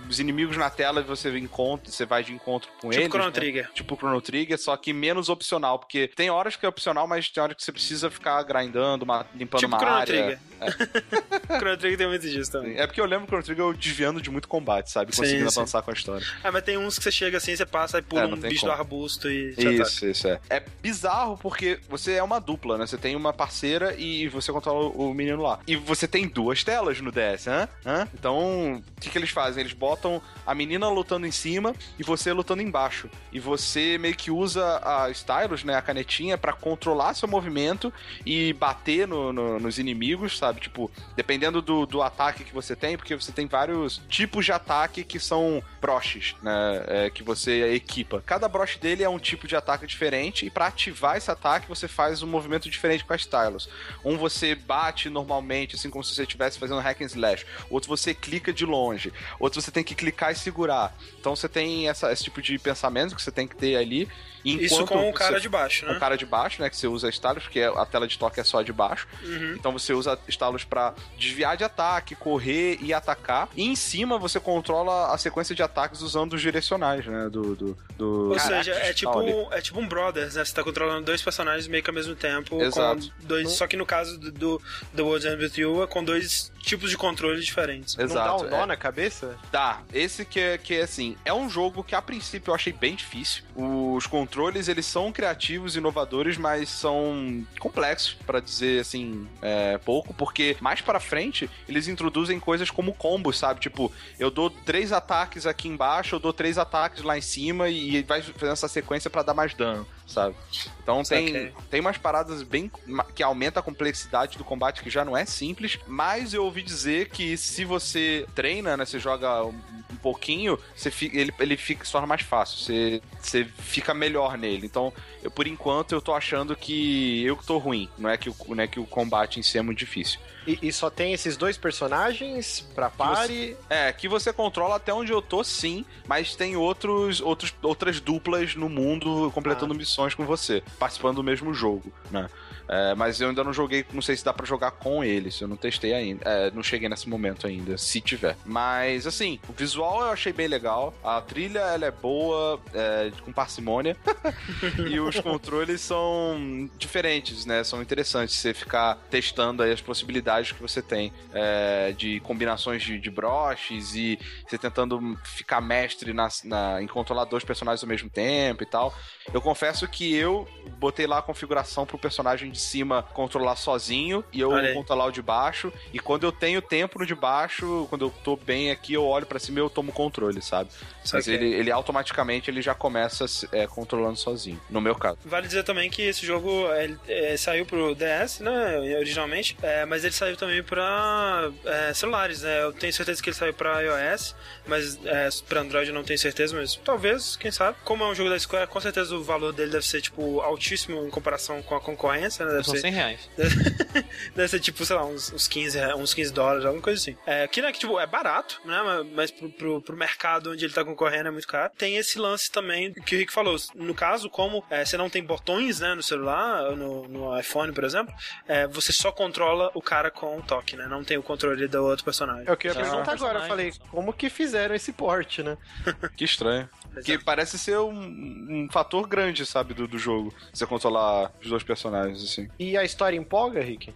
os inimigos na tela e você encontra, você vai de encontro com Tipo eles. Chrono né? Trigger. Tipo Chrono Trigger, só que menos opcional, porque tem horas que é opcional, mas tem horas que você precisa ficar grindando, uma- limpando Tipo uma Chrono área. Trigger. Chrono Trigger tem muito disso também. É porque eu lembro que Chrono Trigger eu desviando de muito combate, sabe? Conseguindo sim. avançar com a história. Ah, mas tem uns que você chega assim, você passa e pula É, um bicho como. do arbusto e. Isso, isso é. É bizarro porque você é uma dupla, né? Você tem uma parceira e você controla o menino lá. E você tem duas telas no DS, hã? Então, o que, que eles fazem? Eles botam a menina lutando em cima e você lutando embaixo. E você meio que usa a stylus, né? A canetinha, pra controlar seu movimento e bater no- no- nos inimigos, sabe? Tipo, dependendo do, do ataque que você tem, porque você tem vários tipos de ataque que são broches, né? é, que você equipa. Cada broche dele é um tipo de ataque diferente e pra ativar esse ataque você faz um movimento diferente com a stylus. Um você bate normalmente, assim como se você estivesse fazendo hack and slash. Outro você clica de longe. Outro você tem que clicar e segurar. Então você tem essa- esse tipo de pensamento que você tem que ter ali. Enquanto Isso com o cara você- de baixo, com né? o cara de baixo, né? Que você usa stylus, porque a tela de toque é só de baixo. Uhum. Então você usa stylus pra desviar de ataque, correr e atacar. E em cima você controla a sequência de ataques usando os direcionais, né? Do. do, do- Ou Caraca, seja, é tipo, ali. é tipo um Brothers, né? Você tá controlando dois personagens meio que ao mesmo tempo. Exato. Com dois, Só que no caso do, do The World Ends With You é com dois tipos de controle diferentes. Não dá Exato. um nó é. na cabeça? Tá, esse que é, que é assim, é um jogo que a princípio eu achei bem difícil. Os controles, eles são criativos, inovadores, mas são complexos, pra dizer assim, é, pouco, porque mais pra frente eles introduzem coisas como combos, sabe? Tipo, eu dou três ataques aqui embaixo, eu dou três ataques lá em cima e vai fazendo essa sequência pra dar mais dano, sabe? Então tem, tem umas paradas bem que aumenta a complexidade do combate que já não é simples, mas eu ouvi dizer que se você treina, né, você joga um, um pouquinho, você ele, ele fica, se torna mais fácil, você, você fica melhor nele. Então, eu, por enquanto, eu tô achando que eu que tô ruim, não é que, o, não é que o combate em si é muito difícil. E, e só tem esses dois personagens pra pare. É, que você controla até onde eu tô, sim, mas tem outros, outros, outras duplas no mundo completando missões com você, participando do mesmo jogo, né? É, mas eu ainda não joguei, não sei se dá pra jogar com eles, eu não testei ainda, é, não cheguei nesse momento ainda, se tiver. Mas, assim, o visual eu achei bem legal, a trilha ela é boa, é, com parcimônia, e os controles são diferentes, né? São interessantes você ficar testando aí as possibilidades que você tem é, de combinações de, de broches e você tentando ficar mestre na, na- em controlar dois personagens ao mesmo tempo e tal. Eu confesso que eu botei lá a configuração pro personagem de cima controlar sozinho e eu Olha controlar o de baixo. E quando eu tenho tempo no de baixo, quando eu tô bem aqui, eu olho pra cima e eu tomo controle, sabe? Mas Saquei. ele, ele automaticamente ele já começa é, controlando sozinho, no meu caso. Vale dizer também que esse jogo ele, é, saiu pro DS, né, originalmente, é, mas ele saiu também pra é, celulares, né? Eu tenho certeza que ele saiu pra iOS, mas é, pra Android eu não tenho certeza, mas talvez, quem sabe. Como é um jogo da Square, com certeza o valor dele deve ser, tipo, altíssimo em comparação com a concorrência, né? Deve São ser 100 reais. Deve ser tipo, sei lá, uns, uns, 15, re- uns 15 dólares, alguma coisa assim. É, que, né, que tipo, é barato, né? Mas, pro, pro, pro mercado onde ele tá concorrendo é muito caro. Tem esse lance também que o Rick falou. No caso, como é, você não tem botões, né, no celular, no, no iPhone, por exemplo, é, você só controla o cara com o toque, né? Não tem o controle do outro personagem. É o que eu ia perguntar agora. Eu falei, como que fizeram esse porte, né? Que estranho. Que parece ser um, um fator grande, sabe, do, do jogo. Você controlar os dois personagens, assim. E a história empolga, Rick?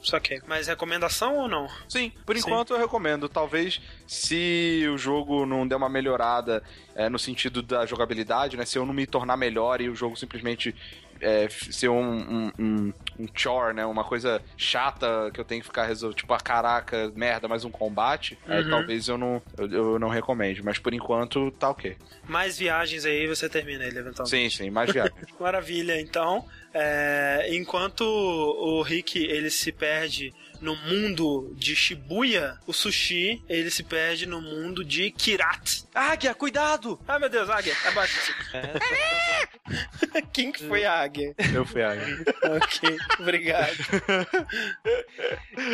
Só que. Mas recomendação ou não? Sim, por Sim. enquanto eu recomendo. Talvez se o jogo não der uma melhorada é, no sentido da jogabilidade, né? Se eu não me tornar melhor e o jogo simplesmente é, ser um, um, um, um chore, né? Uma coisa chata que eu tenho que ficar resolvendo. Tipo, ah, caraca, merda, mais um combate. Aí Uhum. talvez eu não, eu, eu não recomende. Mas por enquanto tá ok. Mais viagens aí você termina ele eventualmente. Sim, sim, mais viagem. Maravilha, então. é, enquanto o Rick ele se perde no mundo de Shibuya, o Sushi ele se perde no mundo de Kirat. Águia, cuidado! Ah, meu Deus, águia, abaixa É. Quem que foi a águia? eu fui aí. ok, obrigado.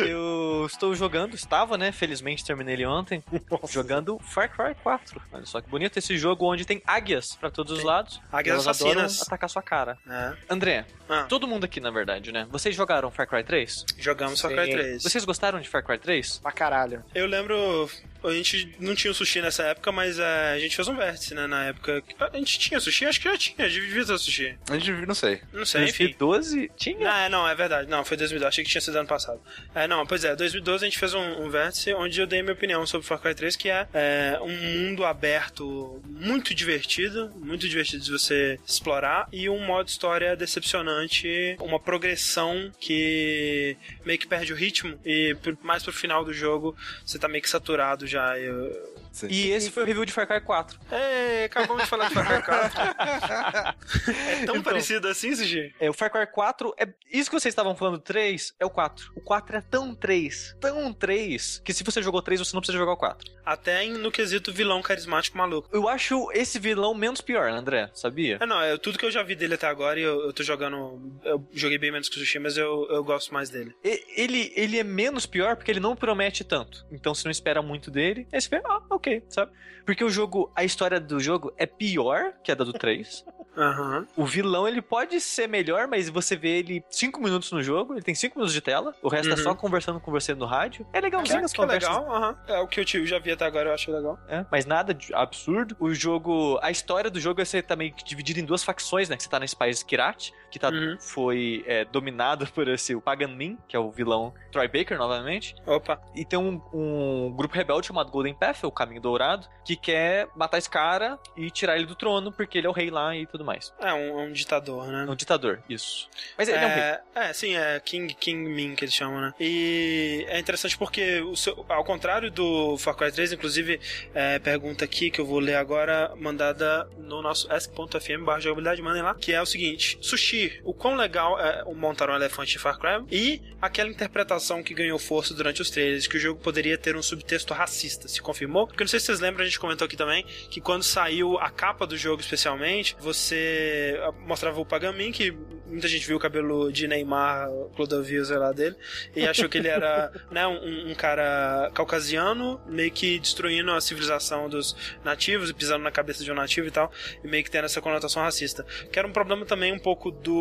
Eu estou jogando, estava, né? Felizmente terminei ele ontem. Jogando Far Cry 4. Olha só que bonito esse jogo onde tem águias pra todos os lados. Águias assassinas. atacar sua cara. É. André, Ah, todo mundo aqui na verdade, né? Vocês jogaram Far Cry 3? jogamos Far Sim. Cry 3. Vocês gostaram de Far Cry 3? Pra caralho. Eu lembro, a gente não tinha o sushi nessa época, mas é, a gente fez um vértice, né, na época. A gente tinha sushi? Acho que já tinha, devia ter sushi. A gente não sei. Não sei, enfim. 2012 tinha. Ah, é, não, é verdade. Não, foi 2012. Achei que tinha sido ano passado. É, não, pois é, 2012 a gente fez um, um vértice onde eu dei minha opinião sobre Far Cry 3, que é, é, um mundo aberto muito divertido, muito divertido de você explorar, e um modo história decepcionante, uma progressão que meio que perde o ritmo, e mais pro final do jogo você tá meio que saturado já. 哎。Eu... E esse foi o review de Far Cry 4. Ei, acabamos de falar de Far Cry 4. é tão parecido assim, Sugi? É, o Far Cry 4 é. Isso que vocês estavam falando, 3 é o 4. O 4 é tão 3, tão 3, que se você jogou 3, você não precisa jogar o 4. Até em- no quesito vilão carismático maluco. Eu acho esse vilão menos pior, André, sabia? É, não, é tudo que eu já vi dele até agora e eu, eu tô jogando. Eu joguei bem menos que o Sushi, mas eu, eu gosto mais dele. E- Ele, ele é menos pior porque ele não promete tanto. Então você não espera muito dele. Aí você vê, ah, ok, sabe? Porque o jogo, a história do jogo é pior que a da do 3. Aham. o vilão, ele pode ser melhor, mas você vê ele 5 minutos no jogo, ele tem 5 minutos de tela, o resto é Uhum. só conversando com você no rádio. É Que, legalzinho as que é conversas. legal, aham. É o que eu já vi até agora, eu acho legal. É, mas nada de absurdo. O jogo. A história do jogo é ser também dividida em duas facções, né? Que você tá nesse país Kirat, que tá, Uhum. foi é, dominado por esse o Pagan Min, que é o vilão Troy Baker, novamente. Opa. E tem um, um grupo rebelde chamado Golden Path, o Caminho Dourado, que quer matar esse cara e tirar ele do trono, porque ele é o rei lá e tudo mais. É um, é um ditador, né? É um ditador, isso. Mas ele é, um rei. É, é, sim, é King, King Min que eles chamam, né? E é interessante porque, o seu- ao contrário do Far Cry 3, inclusive, é, pergunta aqui que eu vou ler agora, mandada no nosso ask.fm barra jogabilidade, mandem lá, que é o seguinte: Sushi, o quão legal é montar um elefante em Far Cry e aquela interpretação que ganhou força durante os trailers, que o jogo poderia ter um subtexto racista, se confirmou? Porque não sei se vocês lembram, a gente comentou aqui também, que quando saiu a capa do jogo especialmente, você ah, mostrava o Pagamin, que muita gente viu o cabelo de Neymar, Clodovil, sei lá, dele, e achou que ele era né, um, um cara caucasiano, meio que destruindo a civilização dos nativos e pisando na cabeça de um nativo e tal, e meio que tendo essa conotação racista. Que era um problema também um pouco do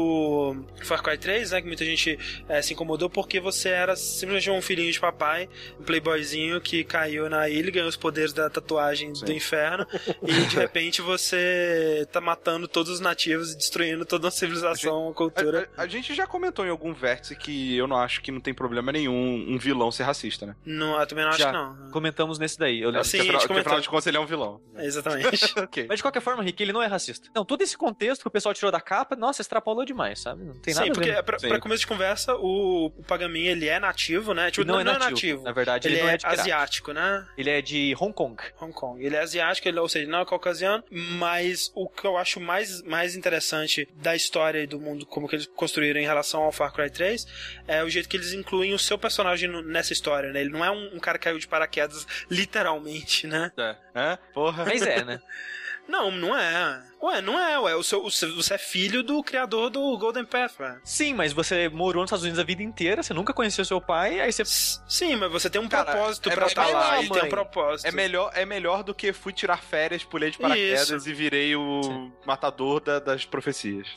Far Cry 3, né, que muita gente eh, se incomodou porque você era simplesmente um filhinho de papai, um playboyzinho que caiu na ilha, ganhou os poderes da tatuagem do inferno, e de repente você tá matando todos os nativos e destruindo toda a civilização, a cultura. A, a- a gente já comentou em algum vértice que eu não acho que não tem problema nenhum um vilão ser racista, né? Não, eu também não acho Já. que não. Comentamos nesse daí. Eu lembro. Assim, gente afinal, porque, afinal de contas ele é um vilão. Exatamente. ok. Mas de qualquer forma, Rick, ele não é racista. Não, todo esse contexto que o pessoal tirou da capa, nossa, extrapolou demais, sabe? Não tem nada Sim, a porque ver. pra, Sim. pra começo de conversa, o, o Pagamin, ele é nativo, né? Tipo, Ele não, é nativo. Na verdade, ele, Ele, não é, é asiático, né? Ele é de Hong Kong. Hong Kong. Ele é asiático, ele, ou seja, não é caucasiano, mas o que eu acho mais, mais interessante da história e do mundo, como que eles construíram em relação ao Far Cry 3, é o jeito que eles incluem o seu personagem no- nessa história, né? Ele não é um, um cara que caiu de paraquedas, literalmente, né? É. É? Porra. Mas é, né? Não, não é. Ué, não é, ué. O seu, o seu- você é filho do criador do Golden Path, ué. Sim, mas você morou nos Estados Unidos a vida inteira, você nunca conheceu seu pai, aí você. S- Sim, mas você tem um Cara, propósito é pra estar melhor, lá e tem um propósito. É melhor, é melhor do que fui tirar férias, pulei de paraquedas Isso. e virei o Sim. matador da- das profecias.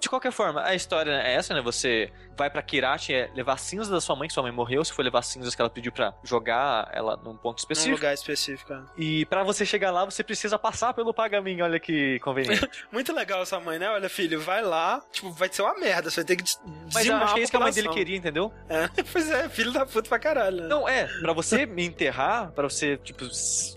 De qualquer forma, a história é essa, né? Você vai pra Kirati é levar cinzas da sua mãe, que sua mãe morreu, se for levar cinzas que ela pediu pra jogar ela num ponto Num específico. lugar específico. é. E pra você chegar lá, você precisa passar pelo Pagamin, olha que conveniente. Muito legal essa mãe, né? Olha, filho, vai lá, tipo, vai ser uma merda, você vai ter que des- Mas eu acho que é isso que a mãe dele queria, entendeu? É, pois é, filho da puta pra caralho. né? Não, é, pra você me enterrar, pra você, tipo,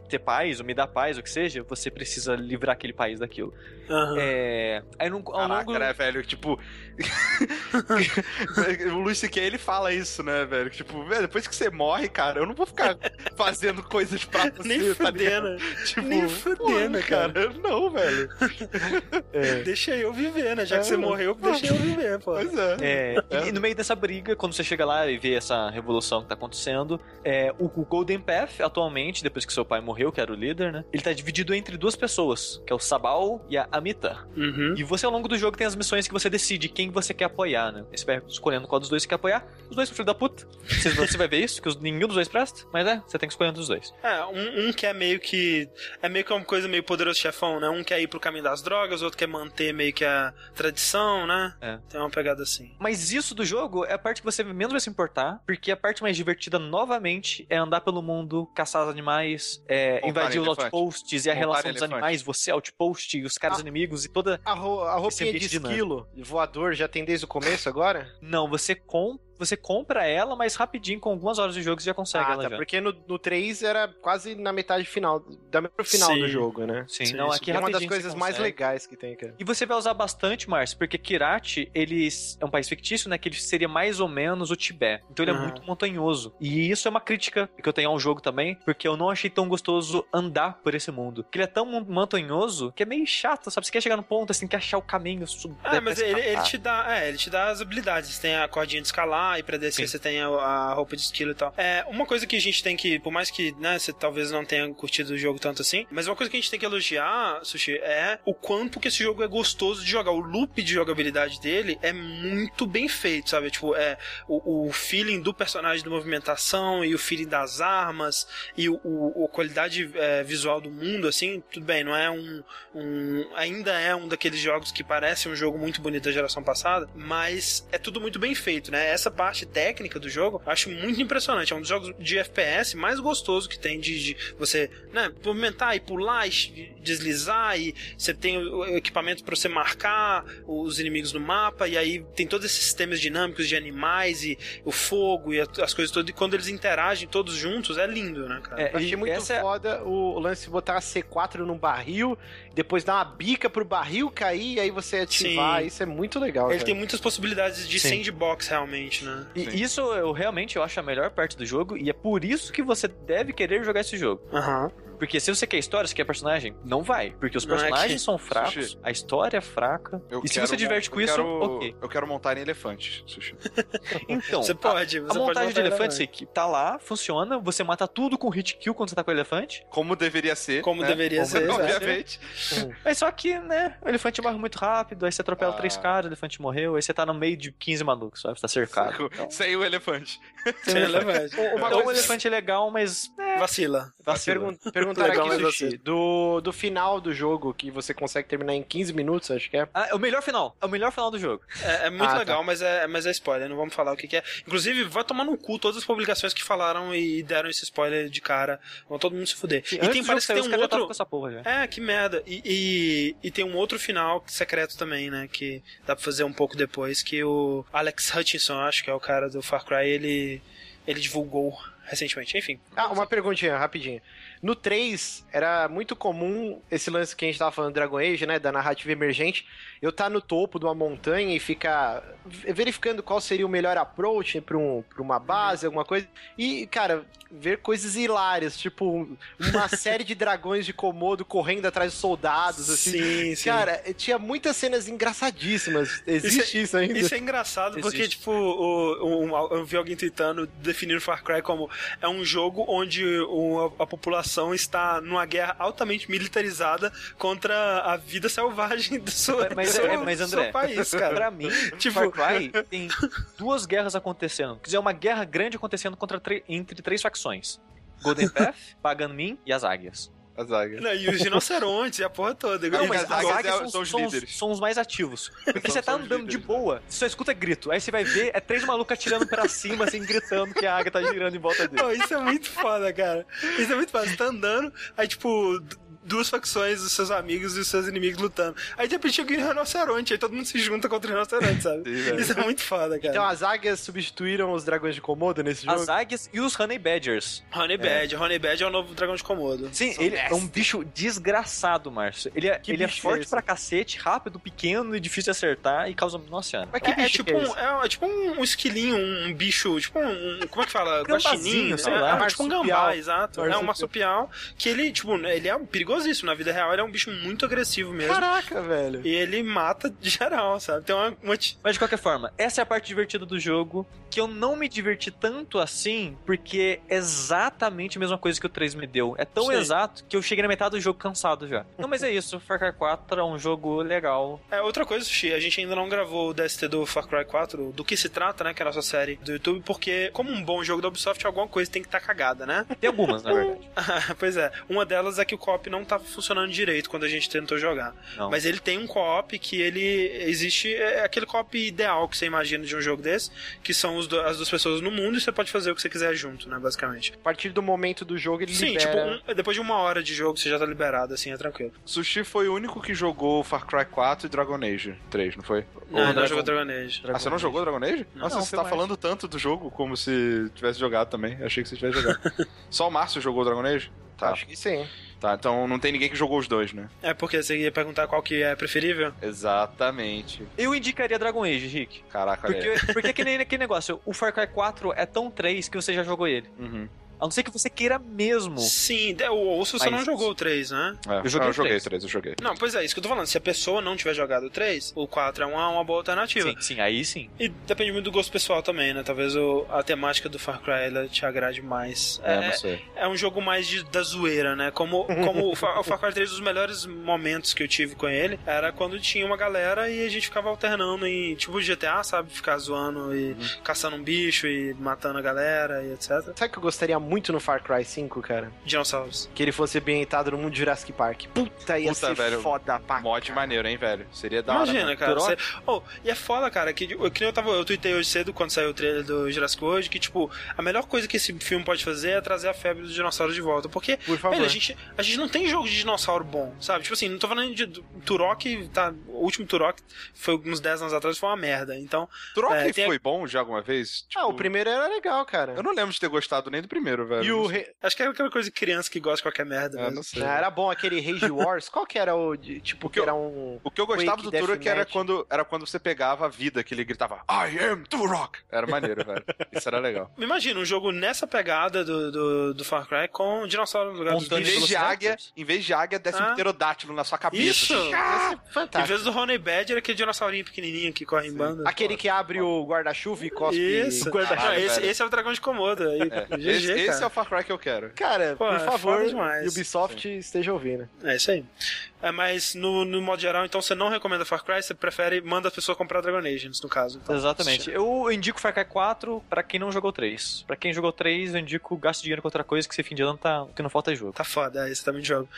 ter paz ou me dar paz, ou o que seja, você precisa livrar aquele país daquilo. Aham. É. Aí no, ao Caraca, longo. né, velho? Tipo. o Luiz C.K. ele fala isso, né, velho? Tipo, velho, depois que você morre, cara, eu não vou ficar fazendo coisas pra você. Nem tá fudendo. Tipo, Nem fudendo, porra, cara. Não, velho. Deixa eu viver, né? Já que É, você morreu, deixa eu viver, pô. Pois é. É, e, e no meio dessa briga, quando você chega lá e vê essa revolução que tá acontecendo, é, o, o Golden Path, atualmente, depois que seu pai morreu, que era o líder, né? Ele tá dividido entre duas pessoas, que é o Sabal e a Amita. Uhum. E você, ao longo do jogo, tem as missões que você decide quem você quer apoiar, né? Você vai escolhendo qual dos dois você quer apoiar. Os dois são filho da puta. Você, você vai ver isso, que os- nenhum dos dois presta, mas é, você tem que escolher entre os dois. É, um, um que é meio que. É meio que uma coisa meio poderoso chefão, né? Um quer ir pro caminho das drogas, outro quer manter meio que a tradição, né? É. Tem uma pegada assim. Mas isso do jogo é a parte que você menos vai se importar, porque a parte mais divertida, novamente, é andar pelo mundo, caçar os animais, é, invadir os elefante. outposts e a Montar relação dos elefante. animais, você outpost, e os caras Ah. inimigos e toda. A, ro a roupinha de dinâmico. esquilo voador já tem desde o começo agora? Não, você, com... você compra ela, mas rapidinho, com algumas horas de jogo, você já consegue ah, ela tá. já. Porque no, no 3 era quase na metade final, da metade final Sim. do jogo, né? Sim, Sim, não, aqui é uma das coisas mais legais que tem, cara. E você vai usar bastante, Márcio, porque Kirati, eles é um país fictício, né? Que ele seria mais ou menos o Tibete. Então ele é Uhum. muito montanhoso. E isso é uma crítica que eu tenho ao jogo também, porque eu não achei tão gostoso andar por esse mundo. Porque ele é tão mon- montanhoso que é meio chato, sabe? Você quer chegar no ponto, você tem que achar o caminho. sub- É, pra mas ele, ele te dá, é, ele te dá as habilidades. Tem a cordinha de escalar e pra descer Sim. você tem a, a roupa de esquilo e tal. É, uma coisa que a gente tem que, por mais que, né, você talvez não tenha curtido o jogo tanto assim, mas uma coisa que a gente tem que elogiar, Sushi, é o quanto que esse jogo é gostoso de jogar. O loop de jogabilidade dele é muito bem feito, sabe? Tipo, é o, o feeling do personagem, da movimentação e o feeling das armas e o, o- a qualidade é, visual do mundo, assim, tudo bem, não é um, um- ainda é um daqueles jogos que parece um jogo muito bonito da geração passada, mas é tudo muito bem feito, né? Essa parte técnica do jogo eu acho muito impressionante. É um dos jogos de FPS mais gostoso que tem de, de você, né, movimentar e pular e deslizar e você tem o equipamento para você marcar os inimigos no mapa e aí tem todos esses sistemas dinâmicos de animais e o fogo e as coisas todas e quando eles interagem todos juntos é lindo, né, cara? É, Eu achei muito essa é- foda o, o lance de botar a C4 num barril, depois dar uma bica pro barril cair e aí você ativar. Sim. Isso é muito legal. Ele cara. tem muitas possibilidades de Sim. sandbox realmente, né? E isso eu realmente eu acho a melhor parte do jogo, e é por isso que você deve querer jogar esse jogo. Aham. Porque se você quer história, se quer personagem, não vai. Porque os Não, é personagens que- são fracos, Sushi. a história é fraca. Eu e se você diverte com isso, quero- ok. Eu quero montar em elefantes, Sushi. Então, Você pode, você a pode montagem de montar elefantes que tá lá, funciona, você mata tudo com hit kill quando você tá com o elefante. Como deveria ser. Como né? deveria ser, exato. Obviamente. Mas só que, né, o elefante morre muito rápido, aí você atropela Ah. três caras, o elefante morreu, aí você tá no meio de 15 malucos, sabe? Você tá cercado. Então, Sem o elefante. Sem elefante. Uma então o coisa- elefante é legal, mas é, Vacila. vacila. Pergun perguntaram Legal, aqui, Sushi, você- do, do final do jogo, que você consegue terminar em 15 minutos, acho que é. Ah, é o melhor final. É o melhor final do jogo. É, é muito Ah, tá. legal, mas, é, mas é spoiler, não vamos falar o que, que é. Inclusive, vai tomar no cu todas as publicações que falaram e deram esse spoiler de cara. Vão todo mundo se fuder. E tem, parece que tem um outro. Porra já. É, que merda. E, e, e tem um outro final secreto também, né? Que dá pra fazer um pouco depois, que o Alex Hutchinson, acho que é o cara do Far Cry, ele, ele divulgou recentemente. Enfim. Ah, uma perguntinha, rapidinho. No 3, era muito comum esse lance que a gente tava falando Dragon Age, né? Da narrativa emergente. Eu tá no topo de uma montanha e ficar verificando qual seria o melhor approach pra, um, pra uma base, alguma coisa. E, cara, ver coisas hilárias, tipo uma série de dragões de Komodo correndo atrás de soldados, assim. Sim, sim. Cara, tinha muitas cenas engraçadíssimas. Existe isso, ainda? Isso é engraçado porque, Existe. tipo, o, o- eu vi alguém tweetando definindo Far Cry como é um jogo onde o- a, a população está numa guerra altamente militarizada contra a vida selvagem do seu, Mas, seu, é, mas do seu André, país, cara. pra mim, Tipo- Far Cry tem duas guerras acontecendo. Quer dizer, uma guerra grande acontecendo contra tre- entre três facções. Golden Path, Pagan Min e as Águias. As águias. Não, e os rinocerontes e a porra toda. Não, mas as as águias águias é- são, são os são os- líderes. são os mais ativos. Porque São- você tá andando de boa, você só escuta grito. Aí você vai ver, é três malucos atirando pra cima, assim, gritando que a águia tá girando em volta dele. Pô, isso é muito foda, cara. Isso é muito foda. Você tá andando, aí, tipo, duas facções dos seus amigos e os seus inimigos lutando. Aí, de repente, chega um rinoceronte, aí todo mundo se junta contra o rinoceronte, sabe? Sim. Isso é muito foda, cara. Então as águias substituíram os dragões de Komodo nesse jogo? As águias e os Honey Badgers. Honey Badger. Honey Badger é o novo dragão de Komodo. Sim, ele é um bicho desgraçado, Márcio. Ele é, Que ele é bicho é forte esse? pra cacete, rápido, pequeno e difícil de acertar e causa. Nossa senhora. Mas que É, é bicho tipo que é um, esse? é, é tipo um, um esquilinho, um bicho, tipo um, um- como é que fala? Gambazinho, Guaxininho, sei é, lá. é tipo um gambá, exato. É um Marsupial. que ele, tipo, ele é perigosíssimo na vida real, ele é um bicho muito agressivo mesmo. Caraca, velho. E ele mata de geral, sabe? Tem uma, uma Mas de qualquer forma, essa é a parte divertida do jogo, que eu não me diverti tanto assim, porque é exatamente a mesma coisa que o 3 me deu. É tão Sim. exato que eu cheguei na metade do jogo cansado já. Não, mas é isso, Far Cry 4 é um jogo legal. É, outra coisa, Sushi, a gente ainda não gravou o DST do Far Cry 4, do que se trata, né, que é a nossa série do YouTube, porque como um bom jogo da Ubisoft, alguma coisa tem que estar cagada, né? Tem algumas, na verdade. pois é, uma delas é que o co-op não tava funcionando direito quando a gente tentou jogar. Não. Mas ele tem um co-op que ele existe, é aquele co-op ideal que você imagina de um jogo desse, que são os do- as duas pessoas no mundo e você pode fazer o que você quiser junto, né, basicamente. A partir do momento do jogo ele Sim, libera... tipo, um- depois de uma hora de jogo você já tá liberado, assim, é tranquilo. Sushi foi o único que jogou Far Cry 4 e Dragon Age 3, não foi? Não, Ou não Dragon- jogou Dragon Age. ah, você não jogou Dragon Age? Nossa, Não, você tá mais. falando tanto do jogo como se tivesse jogado também. Achei que você tivesse jogado. Só o Márcio jogou Dragon Age? Tá, Acho que sim. tá. Então não tem ninguém que jogou os dois, né? É porque você ia perguntar qual que é preferível? Exatamente. Eu indicaria Dragon Age, Rick. Caraca. Porque, porque é que nem aquele negócio, o Far Cry 4 é tão 3 que você já jogou ele. Uhum. A não ser que você queira mesmo. Sim, ou, ou se você Mas- não jogou o 3, né? É, Eu joguei eu joguei três. 3, eu joguei. Não, pois é, isso que eu tô falando. Se a pessoa não tiver jogado o 3, o 4 é uma, uma boa alternativa. Sim, sim, aí sim. E depende muito do gosto pessoal também, né? Talvez o- a temática do Far Cry ela te agrade mais. É, É, não sei. é um jogo mais de, da zoeira, né? Como, como o, Far, o Far Cry 3, os melhores momentos que eu tive com ele era quando tinha uma galera e a gente ficava alternando em tipo GTA, sabe? Ficar zoando e caçando um bicho e matando a galera e etc. Sabe o que eu gostaria muito no Far Cry 5, cara? Dinossauros. Que ele fosse ambientado no mundo de Jurassic Park. Puta, ia Puta, ser velho. foda pra Mod maneiro, hein, velho? Seria da hora. Imagina, mano. cara. Você... Oh, e é foda, cara, que, eu- que nem eu tava. Eu tuitei hoje cedo quando saiu o trailer do Jurassic World, que, tipo, a melhor coisa que esse filme pode fazer é trazer a febre dos dinossauros de volta. Porque, Por favor. velho, a gente, a gente não tem jogo de dinossauro bom, sabe? Tipo assim, não tô falando de Turok, tá? O último Turok foi uns 10 anos atrás, foi uma merda. Então, Turok É, foi bom já alguma vez? Ah, o Tipo, primeiro era legal, cara. Eu não lembro de ter gostado nem do primeiro, velho. E o Não sei. Re- acho que é aquela coisa de criança que gosta de qualquer merda. É, mesmo. não sei. Ah, era bom aquele Rage Wars. Qual que era o de- tipo O que que eu- era um O que eu gostava Quake do Turok era quando, era quando você pegava a vida, que ele gritava I am Turok. Era maneiro, velho. Isso era legal. Imagina um jogo nessa pegada do, do, do Far Cry com dinossauro no lugar dos Em vez de águia, em vez de águia, desce um Ah. pterodátilo na sua cabeça. Isso! assim. Em fantástico. vez do Honey Badger, aquele dinossaurinho pequenininho que corre em banda. Aquele que abre o guarda-chuva e cospe Isso. o guarda-chuva. Não, esse, esse é o dragão de Komodo. Aí, É, GG, esse, esse é o Far Cry que eu quero. Cara, Pô, por é favor, demais. Ubisoft esteja ouvindo. É isso aí. É, mas no, no modo geral, então você não recomenda Far Cry, você prefere, manda a pessoa comprar Dragon Agents, no caso. Então. Exatamente. Eu indico Far Cry 4 pra quem não jogou 3. Pra quem jogou 3, eu indico gaste dinheiro com outra coisa que esse fim de ano tá, que não falta é jogo. Tá foda, é, esse também jogo.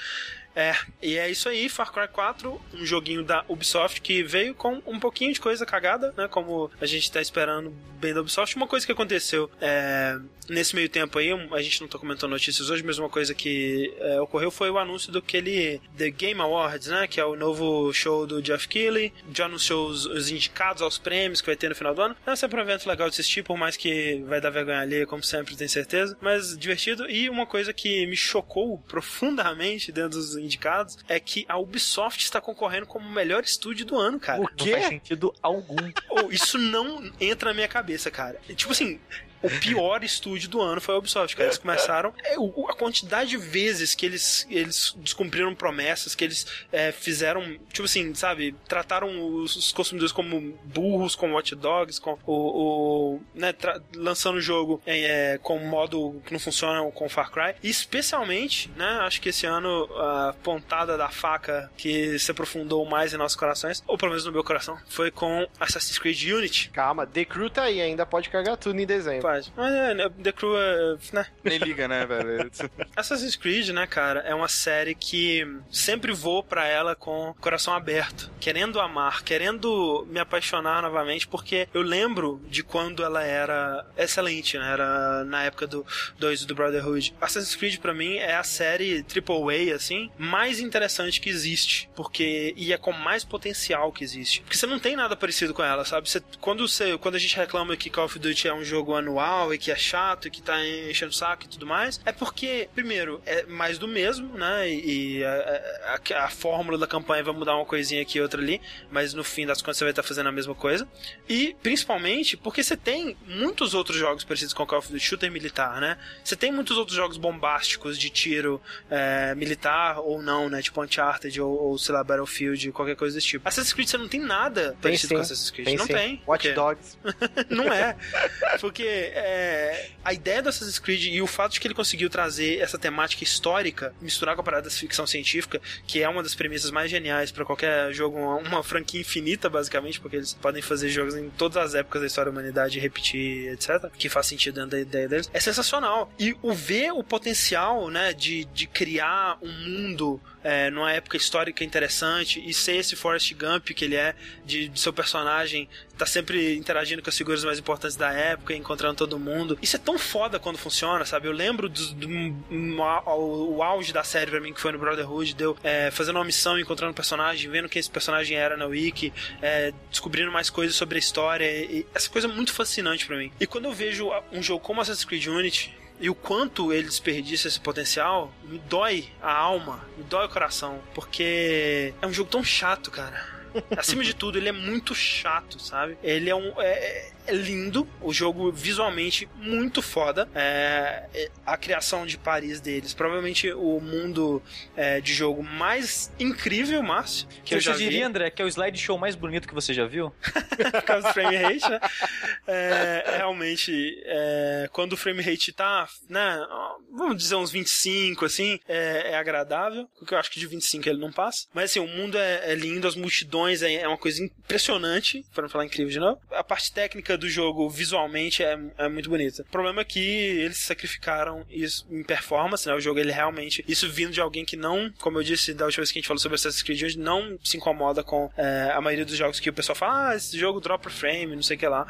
É, e é isso aí, Far Cry 4, um joguinho da Ubisoft que veio com um pouquinho de coisa cagada, né? Como a gente tá esperando bem da Ubisoft. Uma coisa que aconteceu é, nesse meio tempo aí, a gente não tá comentando notícias hoje, mas uma coisa que é, ocorreu foi o anúncio do aquele The Game Awards, né? Que é o novo show do Jeff Keighley. Já anunciou os, os indicados aos prêmios que vai ter no final do ano. É sempre um evento legal de assistir, por mais que vai dar vergonha alheia, como sempre, tenho certeza. Mas divertido. E uma coisa que me chocou profundamente dentro dos indicados é que a Ubisoft está concorrendo como o melhor estúdio do ano, cara. O Não faz quê? sentido algum. Oh, isso não entra na minha cabeça, cara. Tipo assim, o pior estúdio do ano foi a Ubisoft, cara. Eles começaram. É, a quantidade de vezes que eles, eles descumpriram promessas, que eles é, fizeram, tipo assim, sabe, trataram os, consumidores como burros, como Watch Dogs, com o. o né, lançando o jogo é, com modo que não funciona com Far Cry. E especialmente, né, acho que esse ano a pontada da faca que se aprofundou mais em nossos corações, ou pelo menos no meu coração, foi com Assassin's Creed Unity. Calma, The Crew tá aí, ainda pode cagar tudo em dezembro. Mas é, né, The Crew é, né, Nem liga, né, velho? Assassin's Creed, né, cara, é uma série que sempre vou pra ela com o coração aberto, querendo amar, querendo me apaixonar novamente, porque eu lembro de quando ela era excelente, né? Era na época do 2 do Brotherhood. Assassin's Creed pra mim é a série AAA assim, mais interessante que existe, porque e é com mais potencial que existe. Porque você não tem nada parecido com ela, sabe? Você, quando você, quando a gente reclama que Call of Duty é um jogo anual e que é chato e que tá enchendo o saco e tudo mais, é porque primeiro é mais do mesmo, né? E, e a, a- a fórmula da campanha vai mudar uma coisinha aqui e outra ali, mas no fim das contas você vai estar fazendo a mesma coisa. E principalmente porque você tem muitos outros jogos parecidos com Call of Duty shooter militar, né? Você tem muitos outros jogos bombásticos de tiro é, militar ou não, né? Tipo Uncharted ou, ou sei lá, Battlefield, qualquer coisa desse tipo. Assassin's Creed você não tem nada Tem parecido sim. com Assassin's Creed. Tem não sim. tem. Watch? Dogs. Não é. Porque é, a ideia do Assassin's Creed e o fato de que ele conseguiu trazer essa temática histórica, misturar com a parada da ficção científica, que é uma das premissas mais geniais pra qualquer jogo, uma, uma franquia infinita, basicamente, porque eles podem fazer jogos em todas as épocas da história da humanidade, repetir, etc., que faz sentido dentro da ideia deles, é sensacional. E o ver o potencial, né, de, de criar um mundo é, numa época histórica interessante e ser esse Forrest Gump que ele é, de, de seu personagem tá sempre interagindo com as figuras mais importantes da época, encontrando todo mundo. Isso é tão foda quando funciona, sabe? Eu lembro do, do- o, o auge da série pra mim, que foi no Brotherhood, deu é, fazendo uma missão, encontrando um personagem, vendo quem esse personagem era na Wiki, é, descobrindo mais coisas sobre a história. E, essa coisa é muito fascinante pra mim. E quando eu vejo um jogo como Assassin's Creed Unity, e o quanto ele desperdiça esse potencial, me dói a alma, me dói o coração, porque é um jogo tão chato, cara. Acima de tudo, ele é muito chato, sabe? Ele é um. É, é lindo, o jogo visualmente muito foda. É, é, a criação de Paris deles, provavelmente o mundo é, de jogo mais incrível, Márcio. Que eu Você já diria, vi. André, que é o slideshow mais bonito que você já viu? por causa do frame rate, né? É, realmente, é, quando o frame rate tá, né, vamos dizer uns 25, assim, é, é agradável, porque eu acho que de 25 ele não passa. Mas assim, o mundo é, é lindo, as multidões é, é uma coisa impressionante, para não falar incrível de novo. A parte técnica do jogo, visualmente, é, é muito bonita. O problema é que eles sacrificaram isso em performance, né? O jogo, ele realmente, isso vindo de alguém que não, como eu disse da última vez que a gente falou sobre Assassin's Creed, não se incomoda com é, a maioria dos jogos que o pessoal fala, ah, esse jogo dropa frame, não sei o que lá.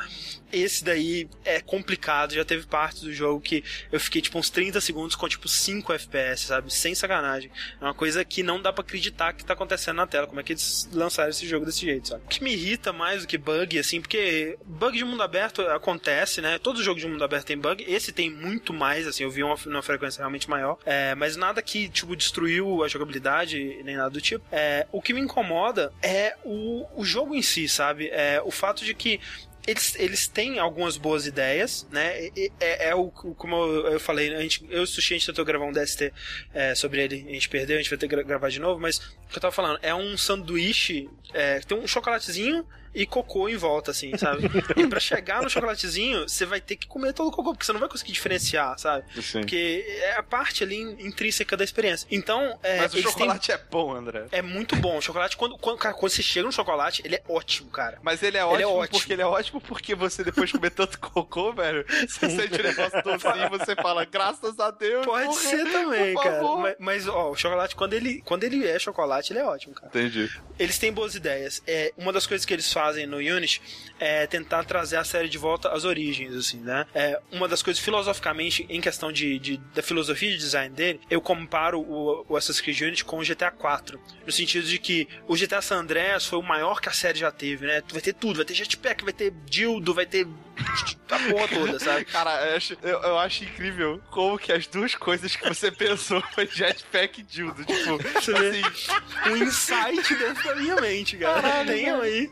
Esse daí é complicado, já teve partes do jogo que eu fiquei tipo uns 30 segundos com tipo 5 FPS, sabe? Sem sacanagem. É uma coisa que não dá pra acreditar que tá acontecendo na tela. Como é que eles lançaram esse jogo desse jeito, sabe? O que me irrita mais do que bug, assim, porque bug de mundo aberto acontece, né? Todo jogo de mundo aberto tem bug. Esse tem muito mais, assim, eu vi uma, uma frequência realmente maior. É, mas nada que, tipo, destruiu a jogabilidade, nem nada do tipo. É, o que me incomoda é o, o jogo em si, sabe? É o fato de que eles, eles têm algumas boas ideias, né? E- É, é o, como eu, eu falei, a gente, eu e o Sushi, a gente tentou gravar um DST é, sobre ele, a gente perdeu, a gente vai ter que gra- gravar de novo, mas o que eu tava falando, é um sanduíche, é, tem um chocolatezinho e cocô em volta, assim, sabe? e pra chegar no chocolatezinho, você vai ter que comer todo o cocô, porque você não vai conseguir diferenciar, sabe? Sim. Porque é a parte ali intrínseca da experiência. Então, é, Mas o eles têm- chocolate é bom, André. é muito bom. O chocolate, quando, quando, cara, quando você chega no chocolate, ele é ótimo, cara. Mas ele é Ele é ótimo, ótimo. porque ele é ótimo porque você depois de comer tanto cocô, velho, você sente o negócio docinho e você fala, graças a Deus. Pode porra, ser também, cara. Mas, mas, ó, o chocolate, quando ele, quando ele é chocolate, ele é ótimo, cara. Entendi. Eles têm boas ideias. É, uma das coisas que eles fazem no Unity é tentar trazer a série de volta às origens, assim, né? É, uma das coisas, filosoficamente, em questão de, de- da filosofia de design dele, eu comparo o, o Assassin's Creed Unity com o GTA 4. No sentido de que o GTA San Andreas foi o maior que a série já teve, né? Vai ter tudo, vai ter jetpack, vai ter dildo, vai ter a porra toda, sabe? Cara, eu acho, eu, eu acho incrível como que as duas coisas que você pensou foi jetpack e dildo. Tipo, Você assim, um insight dentro da minha mente, cara. Tenham aí.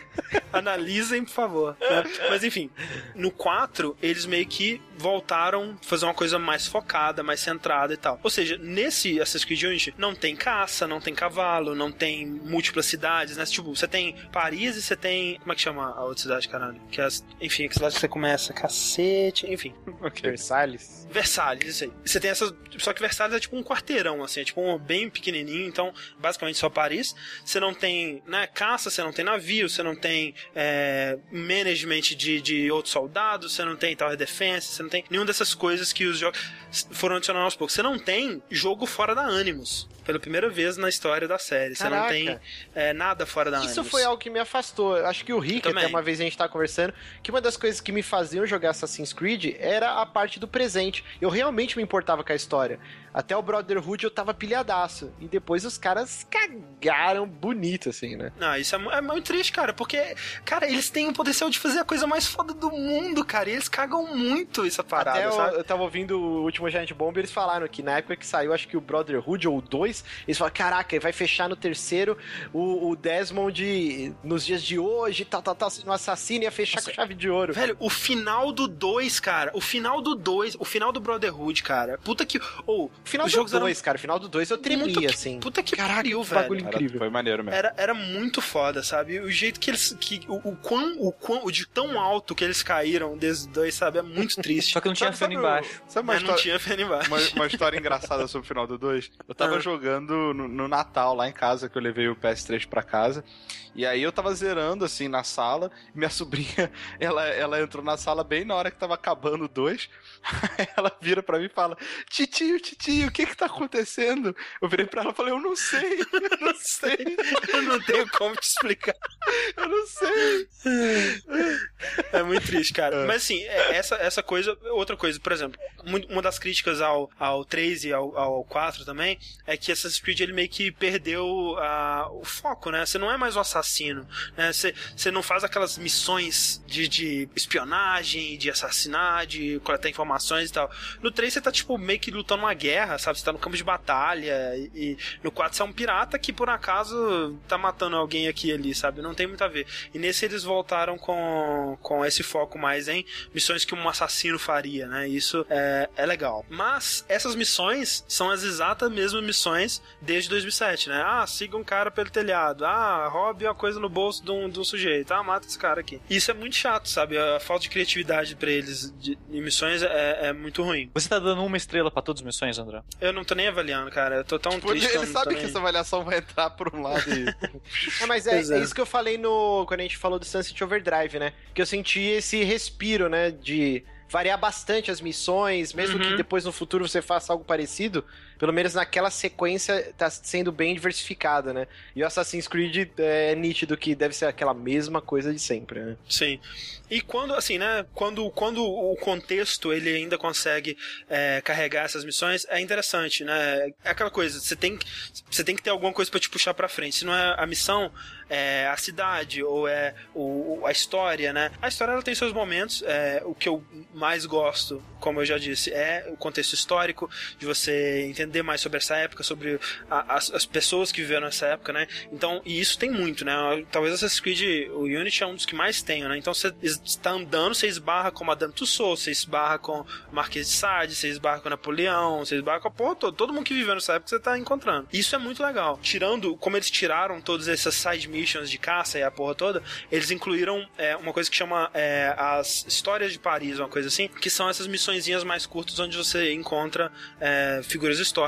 Analisem, por favor. Né? Mas enfim, no 4, eles meio que voltaram a fazer uma coisa mais focada, mais centrada e tal. Ou seja, nesse Assassin's Creed Unity não tem caça, não tem cavalo, não tem múltiplas cidades, né? Tipo, você tem Paris e você tem. Como é que chama a outra cidade, caralho? Que é, as- enfim, que cidade que você começa? Cacete, enfim. Versalhes. Versalhes, isso aí. Você tem essas. Só que Versalhes é tipo um quarteirão, assim, é tipo um bem pequenininho, então basicamente só Paris. Você não tem né, caça, você não tem navio, você não tem é, management de, de outros soldados, você não tem Tower Defense, você não tem nenhuma dessas coisas que os jogos foram adicionando aos poucos. Você não tem jogo fora da Animus. Pela primeira vez na história da série. Você não Caraca. tem é, nada fora da Isso Animus. foi algo que me afastou. Acho que o Rick, Também. até uma vez a gente tava conversando, que uma das coisas que me faziam jogar Assassin's Creed era a parte do presente. Eu realmente me importava com a história. Até o Brotherhood eu tava pilhadaço. E depois os caras cagaram bonito, assim, né? Não, isso é, é muito triste, cara, porque, cara, eles têm o potencial de fazer a coisa mais foda do mundo, cara, e eles cagam muito essa parada, Até eu, sabe? eu tava ouvindo o último Giant Bomb, eles falaram que na época que saiu, acho que o Brotherhood ou o 2, eles falaram, caraca, vai fechar no terceiro o, o Desmond nos dias de hoje, tal, tal, tal, sendo um assassino, ia fechar com chave de ouro. Velho, o final do 2, cara, o final do 2, o final do Brotherhood, cara, puta que. Ou, O final os do jogos eram 2, cara, o final do 2 eu tremia, muito assim. Puta que que velho. bagulho Era- incrível. foi maneiro mesmo. Era, era muito foda, sabe? O jeito que eles. Que, o, o quão. O quão. O de tão alto que eles caíram desde dois, sabe? É muito triste. Só que não tinha Sabe- feno embaixo. Sabe uma Mas não história, tinha feno embaixo. uma, uma história engraçada sobre o final do 2? Eu tava Ah. jogando no, no Natal lá em casa, que eu levei o PS3 pra casa. E aí eu tava zerando assim na sala. Minha sobrinha, ela, ela entrou na sala bem na hora que tava acabando o 2. Aí ela vira pra mim e fala: Titio, titio, o que que tá acontecendo? Eu virei pra ela e falei: Eu não sei, eu não sei, Eu não tenho como te explicar. eu não sei. É muito triste, cara. É. Mas assim, é- essa, essa coisa, outra coisa, por exemplo, uma das críticas ao, ao 3 e ao, ao 4 também é que Assassin's Creed ele meio que perdeu a, o foco, né? Você não é mais o assassino, né? Você, você não faz aquelas missões de, de espionagem, de assassinar, de coletar informações e tal. No 3 você tá, tipo, meio que lutando uma guerra, sabe? Você tá no campo de batalha e, e no 4 você é um pirata que, por acaso, tá matando alguém aqui e ali, sabe? Não tem muito a ver. E nesse eles voltaram com, com esse foco mais em missões que um assassino faria, né? Isso é, é legal. Mas essas missões são as exatas mesmas missões desde 2007, né? Ah, siga um cara pelo telhado. Ah, roube uma coisa no bolso de um, de um sujeito. Ah, mata esse cara aqui. Isso é muito chato, sabe? A falta de criatividade pra eles de, de missões é, é muito ruim. Você tá dando uma estrela pra todas as missões, André? Eu não tô nem avaliando, cara. Eu tô tão Tipo, triste. ele sabe nem- que essa avaliação vai entrar por um lado e. É, mas é, é. é isso que eu falei no quando a gente falou do Sunset Overdrive, né? Que eu senti esse respiro, né? De variar bastante as missões, mesmo Uhum. que depois no futuro você faça algo parecido, pelo menos naquela sequência tá sendo bem diversificada, né? E o Assassin's Creed é nítido que deve ser aquela mesma coisa de sempre, né? Sim. E quando, assim, né? Quando, quando o contexto ele ainda consegue é, carregar essas missões, é interessante, né? É aquela coisa, você tem, você tem que ter alguma coisa pra te puxar pra frente. Se não é a missão, é a cidade ou é o- a história, né? A história ela tem seus momentos. é, o que eu mais gosto, como eu já disse, é o contexto histórico, de você entender mais sobre essa época, sobre a- as, as pessoas que viveram nessa época, né? Então, e isso tem muito, né? Talvez Assassin's Creed, o Unity é um dos que mais tem, né? Então você está andando, você esbarra com Madame Tussauds, você esbarra com Marquês de Sade, você esbarra com Napoleão, você esbarra com a porra toda. Todo mundo que viveu nessa época você tá encontrando. Isso é muito legal. Tirando, como eles tiraram todas essas side missions de caça e a porra toda, eles incluíram é, uma coisa que chama é, as histórias de Paris, uma coisa assim, que são essas missõezinhas mais curtas onde você encontra é, figuras históricas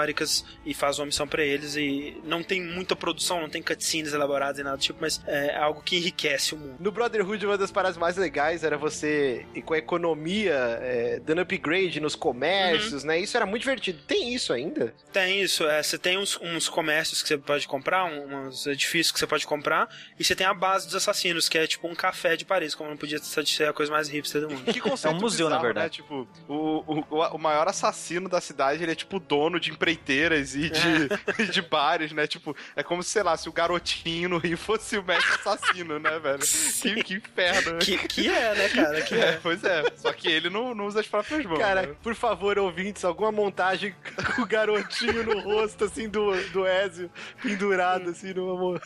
e faz uma missão pra eles e não tem muita produção, não tem cutscenes elaboradas e nada do tipo, mas é algo que enriquece o mundo. No Brotherhood, uma das paradas mais legais era você ir com a economia, é, dando upgrade nos comércios, né? Isso era muito divertido. Tem isso ainda? Tem isso, é, você tem uns, uns comércios que você pode comprar, um- uns edifícios que você pode comprar, e você tem a base dos assassinos, que é tipo um café de Paris, como não podia ser a coisa mais hipster do mundo. Que conceito É um museu, na bizarro, verdade. Né? Tipo, o, o, o maior assassino da cidade, ele é tipo dono de empreiteiras e de, de bares, né? Tipo, é como se, sei lá, se o garotinho no Rio fosse o mestre assassino, né, velho? Que, que inferno, né? Que, que é, né, cara? Que É, é. pois é. Só que ele não, não usa as próprias mãos. Cara, né? por favor, ouvintes, alguma montagem com o garotinho no rosto, assim, do, do Ezio, pendurado, assim, numa,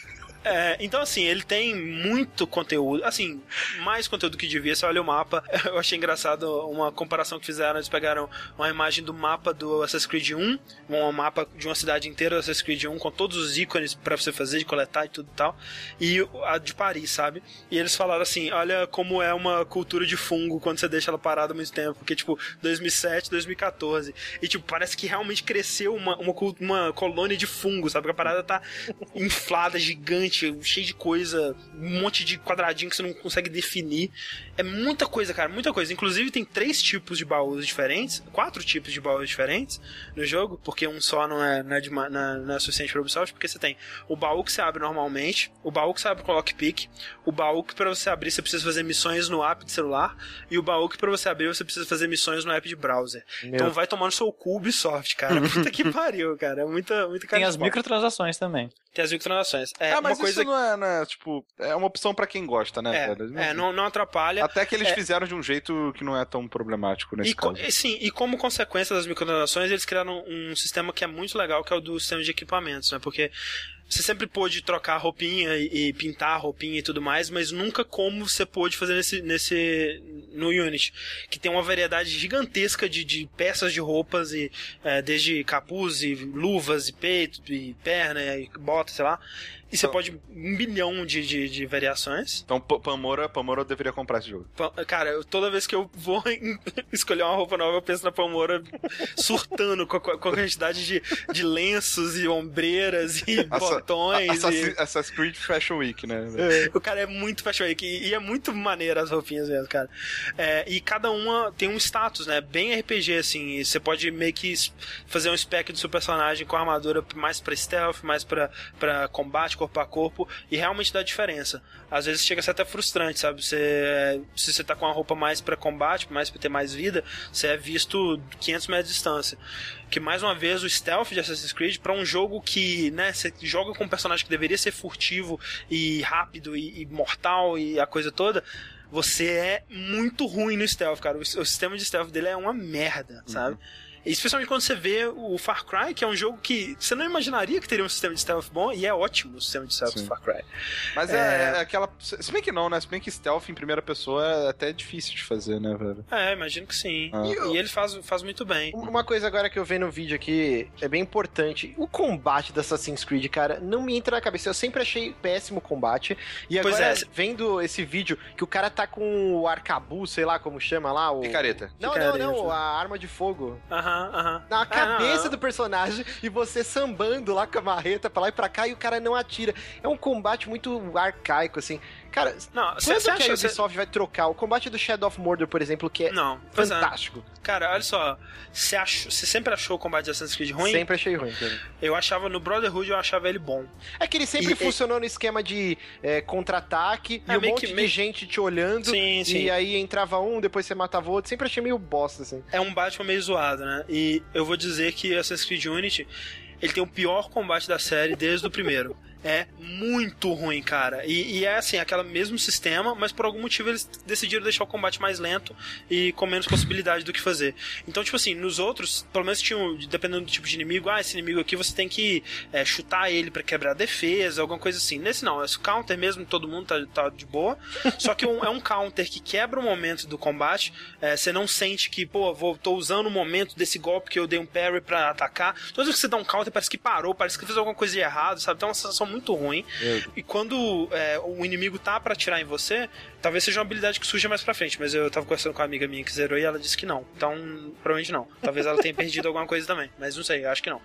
É, então, assim, ele tem muito conteúdo. Assim, mais conteúdo que devia. Você olha o mapa. Eu achei engraçado uma comparação que fizeram. Eles pegaram uma imagem do mapa do Assassin's Creed 1, um mapa de uma cidade inteira do Assassin's Creed 1, com todos os ícones para você fazer, de coletar e tudo e tal. E a de Paris, sabe? E eles falaram assim: olha como é uma cultura de fungo quando você deixa ela parada muito tempo. Porque, tipo, 2007, 2014. E, tipo, parece que realmente cresceu uma, uma, uma colônia de fungo, sabe? Porque a parada tá inflada, gigante, cheia de coisa, um monte de quadradinho que você não consegue definir. É muita coisa, cara, muita coisa. Inclusive, tem três tipos de baús diferentes, quatro tipos de baús diferentes no jogo, porque um só não é, não é, de, não é, não é suficiente para Ubisoft, porque você tem o baú que você abre normalmente, o baú que você abre com lockpick, o baú que para você abrir você precisa fazer missões no app de celular, e o baú que para você abrir você precisa fazer missões no app de browser. Meu. Então vai tomando seu cu Ubisoft, cara. Puta que pariu, cara. É muita, muita Tem as microtransações também. Tem as microtransações. É, é mas coisa... isso não é, né, tipo, é uma opção para quem gosta, né? É, é não, não atrapalha. Até que eles é... fizeram de um jeito que não é tão problemático nesse e caso. sim, e como consequência das microtransações, eles criaram um sistema que é muito legal, que é o do sistema de equipamentos, né? Porque você sempre pôde trocar roupinha e, e pintar roupinha e tudo mais, mas nunca como você pôde fazer nesse, nesse no Unity, que tem uma variedade gigantesca de, de peças de roupas e é, desde capuz e luvas e peito e perna e bota, sei lá. E você então, pode um bilhão de, de, de, variações. Então, Pamora, Pamora deveria comprar esse jogo. Cara, eu, toda vez que eu vou escolher uma roupa nova, eu penso na Pamora surtando com a, com a quantidade de, de lenços e ombreiras e botões. Assassin's, e... Assassin's Creed Fashion Week, né? É. O cara é muito Fashion Week e, e é muito maneiro as roupinhas mesmo, cara. É, e cada uma tem um status, né? Bem RPG, assim. Você pode meio que fazer um spec do seu personagem com a armadura mais pra stealth, mais pra, pra combate corpo a corpo e realmente dá diferença. Às vezes chega a ser até frustrante, sabe? Você, se você tá com a roupa mais para combate, mais para ter mais vida, você é visto 500 metros de distância. Que mais uma vez o stealth de Assassin's Creed para um jogo que, né, você joga com um personagem que deveria ser furtivo e rápido e, e mortal e a coisa toda, você é muito ruim no stealth, cara. O, o sistema de stealth dele é uma merda, sabe? Uhum. Especialmente quando você vê o Far Cry, que é um jogo que você não imaginaria que teria um sistema de stealth bom, e é ótimo o sistema de stealth do Far Cry. Mas é... é... é, aquela. Se bem que não, né? Se bem que stealth em primeira pessoa é até difícil de fazer, né, velho? É, imagino que sim. Ah. E, eu... e, ele faz, faz muito bem. Uma coisa agora que eu vi no vídeo aqui é bem importante. O combate da Assassin's Creed, cara, não me entra na cabeça. Eu sempre achei péssimo o combate. E agora, é. vendo esse vídeo, que o cara tá com o arcabuz, sei lá como chama lá. O... Picareta. Não, Picareta. não, não. A arma de fogo. Aham aham. Na cabeça do personagem e você sambando lá com a marreta pra lá e pra cá e o cara não atira. É um combate muito arcaico, assim. Cara, não, quando cê, que a Ubisoft cê... vai trocar? O combate do Shadow of Mordor, por exemplo, que é não, é. fantástico. É. Cara, olha só, você sempre achou o combate de Assassin's Creed ruim? Sempre achei ruim, cara. Eu achava no Brotherhood, eu achava ele bom. É que ele sempre e, funcionou e... no esquema de é, contra-ataque é, e um monte que, de meio... gente te olhando. Sim, sim. E aí entrava um, depois você matava outro. Sempre achei meio bosta, assim. É um Batman meio zoado, né? E eu vou dizer que Assassin's Creed Unity ele tem o pior combate da série desde o primeiro é muito ruim, cara. E, e, é assim, aquele mesmo sistema, mas por algum motivo eles decidiram deixar o combate mais lento e com menos possibilidade do que fazer. Então, tipo assim, nos outros, pelo menos tinham, dependendo do tipo de inimigo, ah, esse inimigo aqui você tem que é, chutar ele para quebrar a defesa, alguma coisa assim. Nesse não, esse counter mesmo, todo mundo tá, tá de boa. Só que um, é um counter que quebra o momento do combate, é, você não sente que, pô, vou, tô usando o momento desse golpe que eu dei um parry para atacar. Toda vez que você dá um counter, parece que parou, parece que fez alguma coisa de errado, sabe? Então é uma sensação muito ruim. E quando é, o inimigo tá para atirar em você, talvez seja uma habilidade que surja mais pra frente. Mas eu tava conversando com uma amiga minha que zerou e ela disse que não. Então, provavelmente não. Talvez ela tenha perdido alguma coisa também. Mas não sei, acho que não.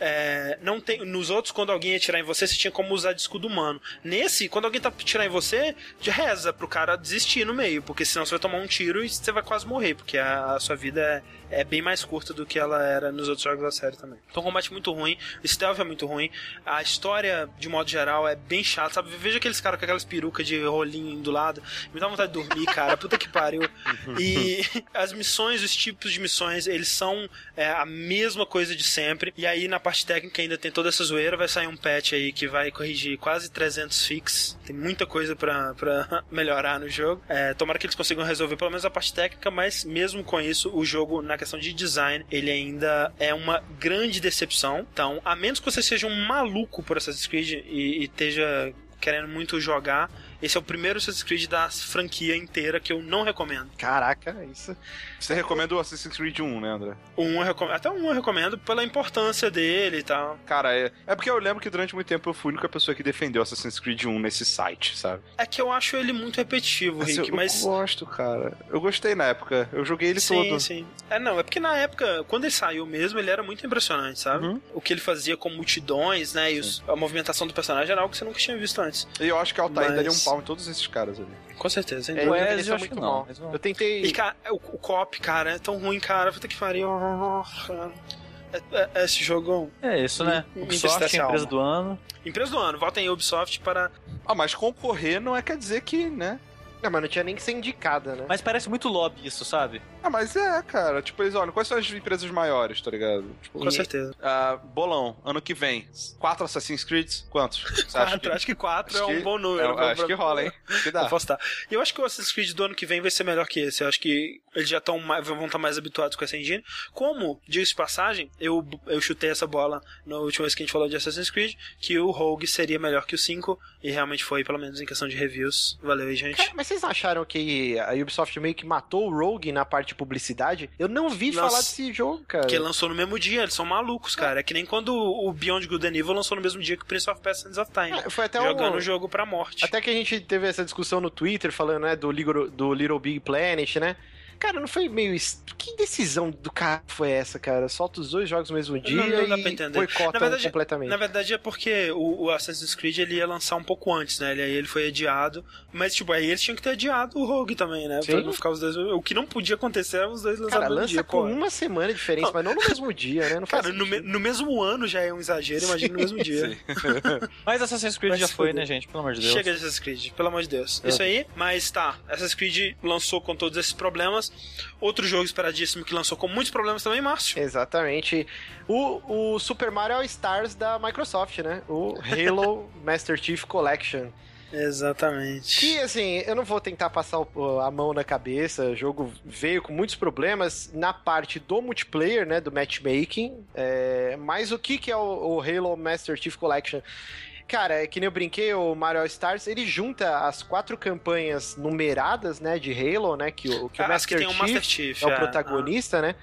É, não tem, nos outros, quando alguém ia atirar em você, você tinha como usar de escudo humano. Nesse, quando alguém tá atirar em você, reza pro cara desistir no meio. Porque senão você vai tomar um tiro e você vai quase morrer. Porque a, a sua vida é é bem mais curta do que ela era nos outros jogos da série também. Então, combate muito ruim, o stealth é muito ruim, a história, de modo geral, é bem chata, sabe? Veja aqueles caras com aquelas perucas de rolinho do lado, me dá vontade de dormir, cara, puta que pariu. E as missões, os tipos de missões, eles são é, a mesma coisa de sempre, e aí na parte técnica ainda tem toda essa zoeira, vai sair um patch aí que vai corrigir quase 300 fix, tem muita coisa pra, pra melhorar no jogo. É, tomara que eles consigam resolver pelo menos a parte técnica, mas mesmo com isso, o jogo, na questão de design, ele ainda é uma grande decepção. Então, a menos que você seja um maluco por Assassin's Creed e, e esteja querendo muito jogar. Esse é o primeiro Assassin's Creed da franquia inteira que eu não recomendo. Caraca, isso. Você recomenda o Assassin's Creed 1, né, André? O 1 eu recomendo, até o 1 eu recomendo pela importância dele e tal. Cara, é, é porque eu lembro que durante muito tempo eu fui a única pessoa que defendeu Assassin's Creed 1 nesse site, sabe? É que eu acho ele muito repetitivo, Assim, Rick, eu, mas. eu gosto, cara. Eu gostei na época. Eu joguei ele sim, todo. sim. É, não, é porque na época, quando ele saiu mesmo, ele era muito impressionante, sabe? Uhum. O que ele fazia com multidões, né? E os- a movimentação do personagem era algo que você nunca tinha visto antes. E eu acho que Altair Mas- daria um pau em todos esses caras ali. Com certeza, É, ele Ezio, envelheceu acho muito que não, mal. mas não. Eu tentei. E, cara, o, o cop, cara, é tão ruim, cara. Puta que pariu. cara. É, é- é esse jogo. É isso, né? Me Ubisoft, empresa alma. do ano. Empresa do ano, votem em Ubisoft para. Ah, mas concorrer não é quer dizer que, né? Não, mas não tinha nem que ser indicada, né? Mas parece muito lobby isso, sabe? Ah, mas é, cara. Tipo, eles olham, quais são as empresas maiores, tá ligado? Tipo, Com certeza. ah, bolão, ano que vem. Quatro Assassin's Creed? Quantos? Você acha Quatro, acho que quatro acho é um que- bom número. Eu acho que rola, hein? Acho que dá. Eu. E eu acho que o Assassin's Creed do ano que vem vai ser melhor que esse. Eu acho que eles já estão vão estar mais habituados com essa engine. Como, diga de passagem, eu, eu chutei essa bola na última vez que a gente falou de Assassin's Creed, que o Rogue seria melhor que o 5, e realmente foi, pelo menos em questão de reviews. Valeu aí, gente. Cara, mas vocês acharam que a Ubisoft meio que matou o Rogue na parte de publicidade? Eu não vi Nossa. falar desse jogo, cara. Porque lançou no mesmo dia, eles são malucos, cara. É que nem quando o Beyond Good and Evil lançou no mesmo dia que o Prince of Persia of Time. É, foi até jogando um- o jogo pra morte. Até que a gente teve essa discussão no Twitter falando, né, do do Little Big Planet, né? Cara, não foi meio. Que decisão do cara foi essa, cara? Solta os dois jogos no mesmo dia não dá e pra entender. boicota Na verdade- completamente. Na verdade é porque o, o Assassin's Creed ele ia lançar um pouco antes, né? Ele, aí ele foi adiado. Mas, tipo, aí eles tinham que ter adiado o Rogue também, né? Pra Sim. não ficar os dois. O que não podia acontecer era os dois lançados Cara, no lança dia, com pô. uma semana de diferença, mas não no mesmo dia, né? Não faz Cara, no, me- no mesmo ano já é um exagero, imagina no mesmo dia. Sim. Mas Assassin's Creed Vai já foi, fuder. né, gente? Pelo amor de Deus. Chega de Assassin's Creed, pelo amor de Deus. É. Isso aí, mas tá. Assassin's Creed lançou com todos esses problemas. Outro jogo esperadíssimo que lançou com muitos problemas também, Márcio. Exatamente. O, o Super Mario All Stars da Microsoft, né? O Halo Master Chief Collection. Exatamente. Que, assim, eu não vou tentar passar a mão na cabeça. O jogo veio com muitos problemas na parte do multiplayer, né? Do matchmaking. É, mas o que, que é o, o Halo Master Chief Collection? Cara, é que nem eu brinquei, o Mario Stars, ele junta as quatro campanhas numeradas, né, de Halo, né, que o, que o As Master que Chief Master Chief. é o é. protagonista, né?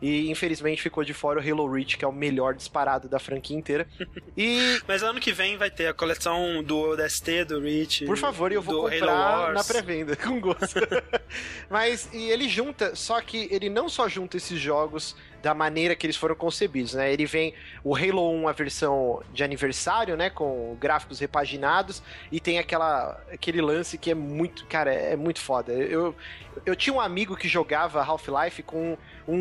E infelizmente ficou de fora o Halo Reach, que é o melhor disparado da franquia inteira. E, Mas ano que vem vai ter a coleção do DST, do Reach. por favor, eu vou comprar na pré-venda, com gosto. Mas, e ele junta, só que ele não só junta esses jogos da maneira que eles foram concebidos, né? Ele vem o Halo 1, a versão de aniversário, né? Com gráficos repaginados, e tem aquela, aquele lance que é muito, cara, é muito foda. Eu, eu tinha um amigo que jogava Half-Life com um,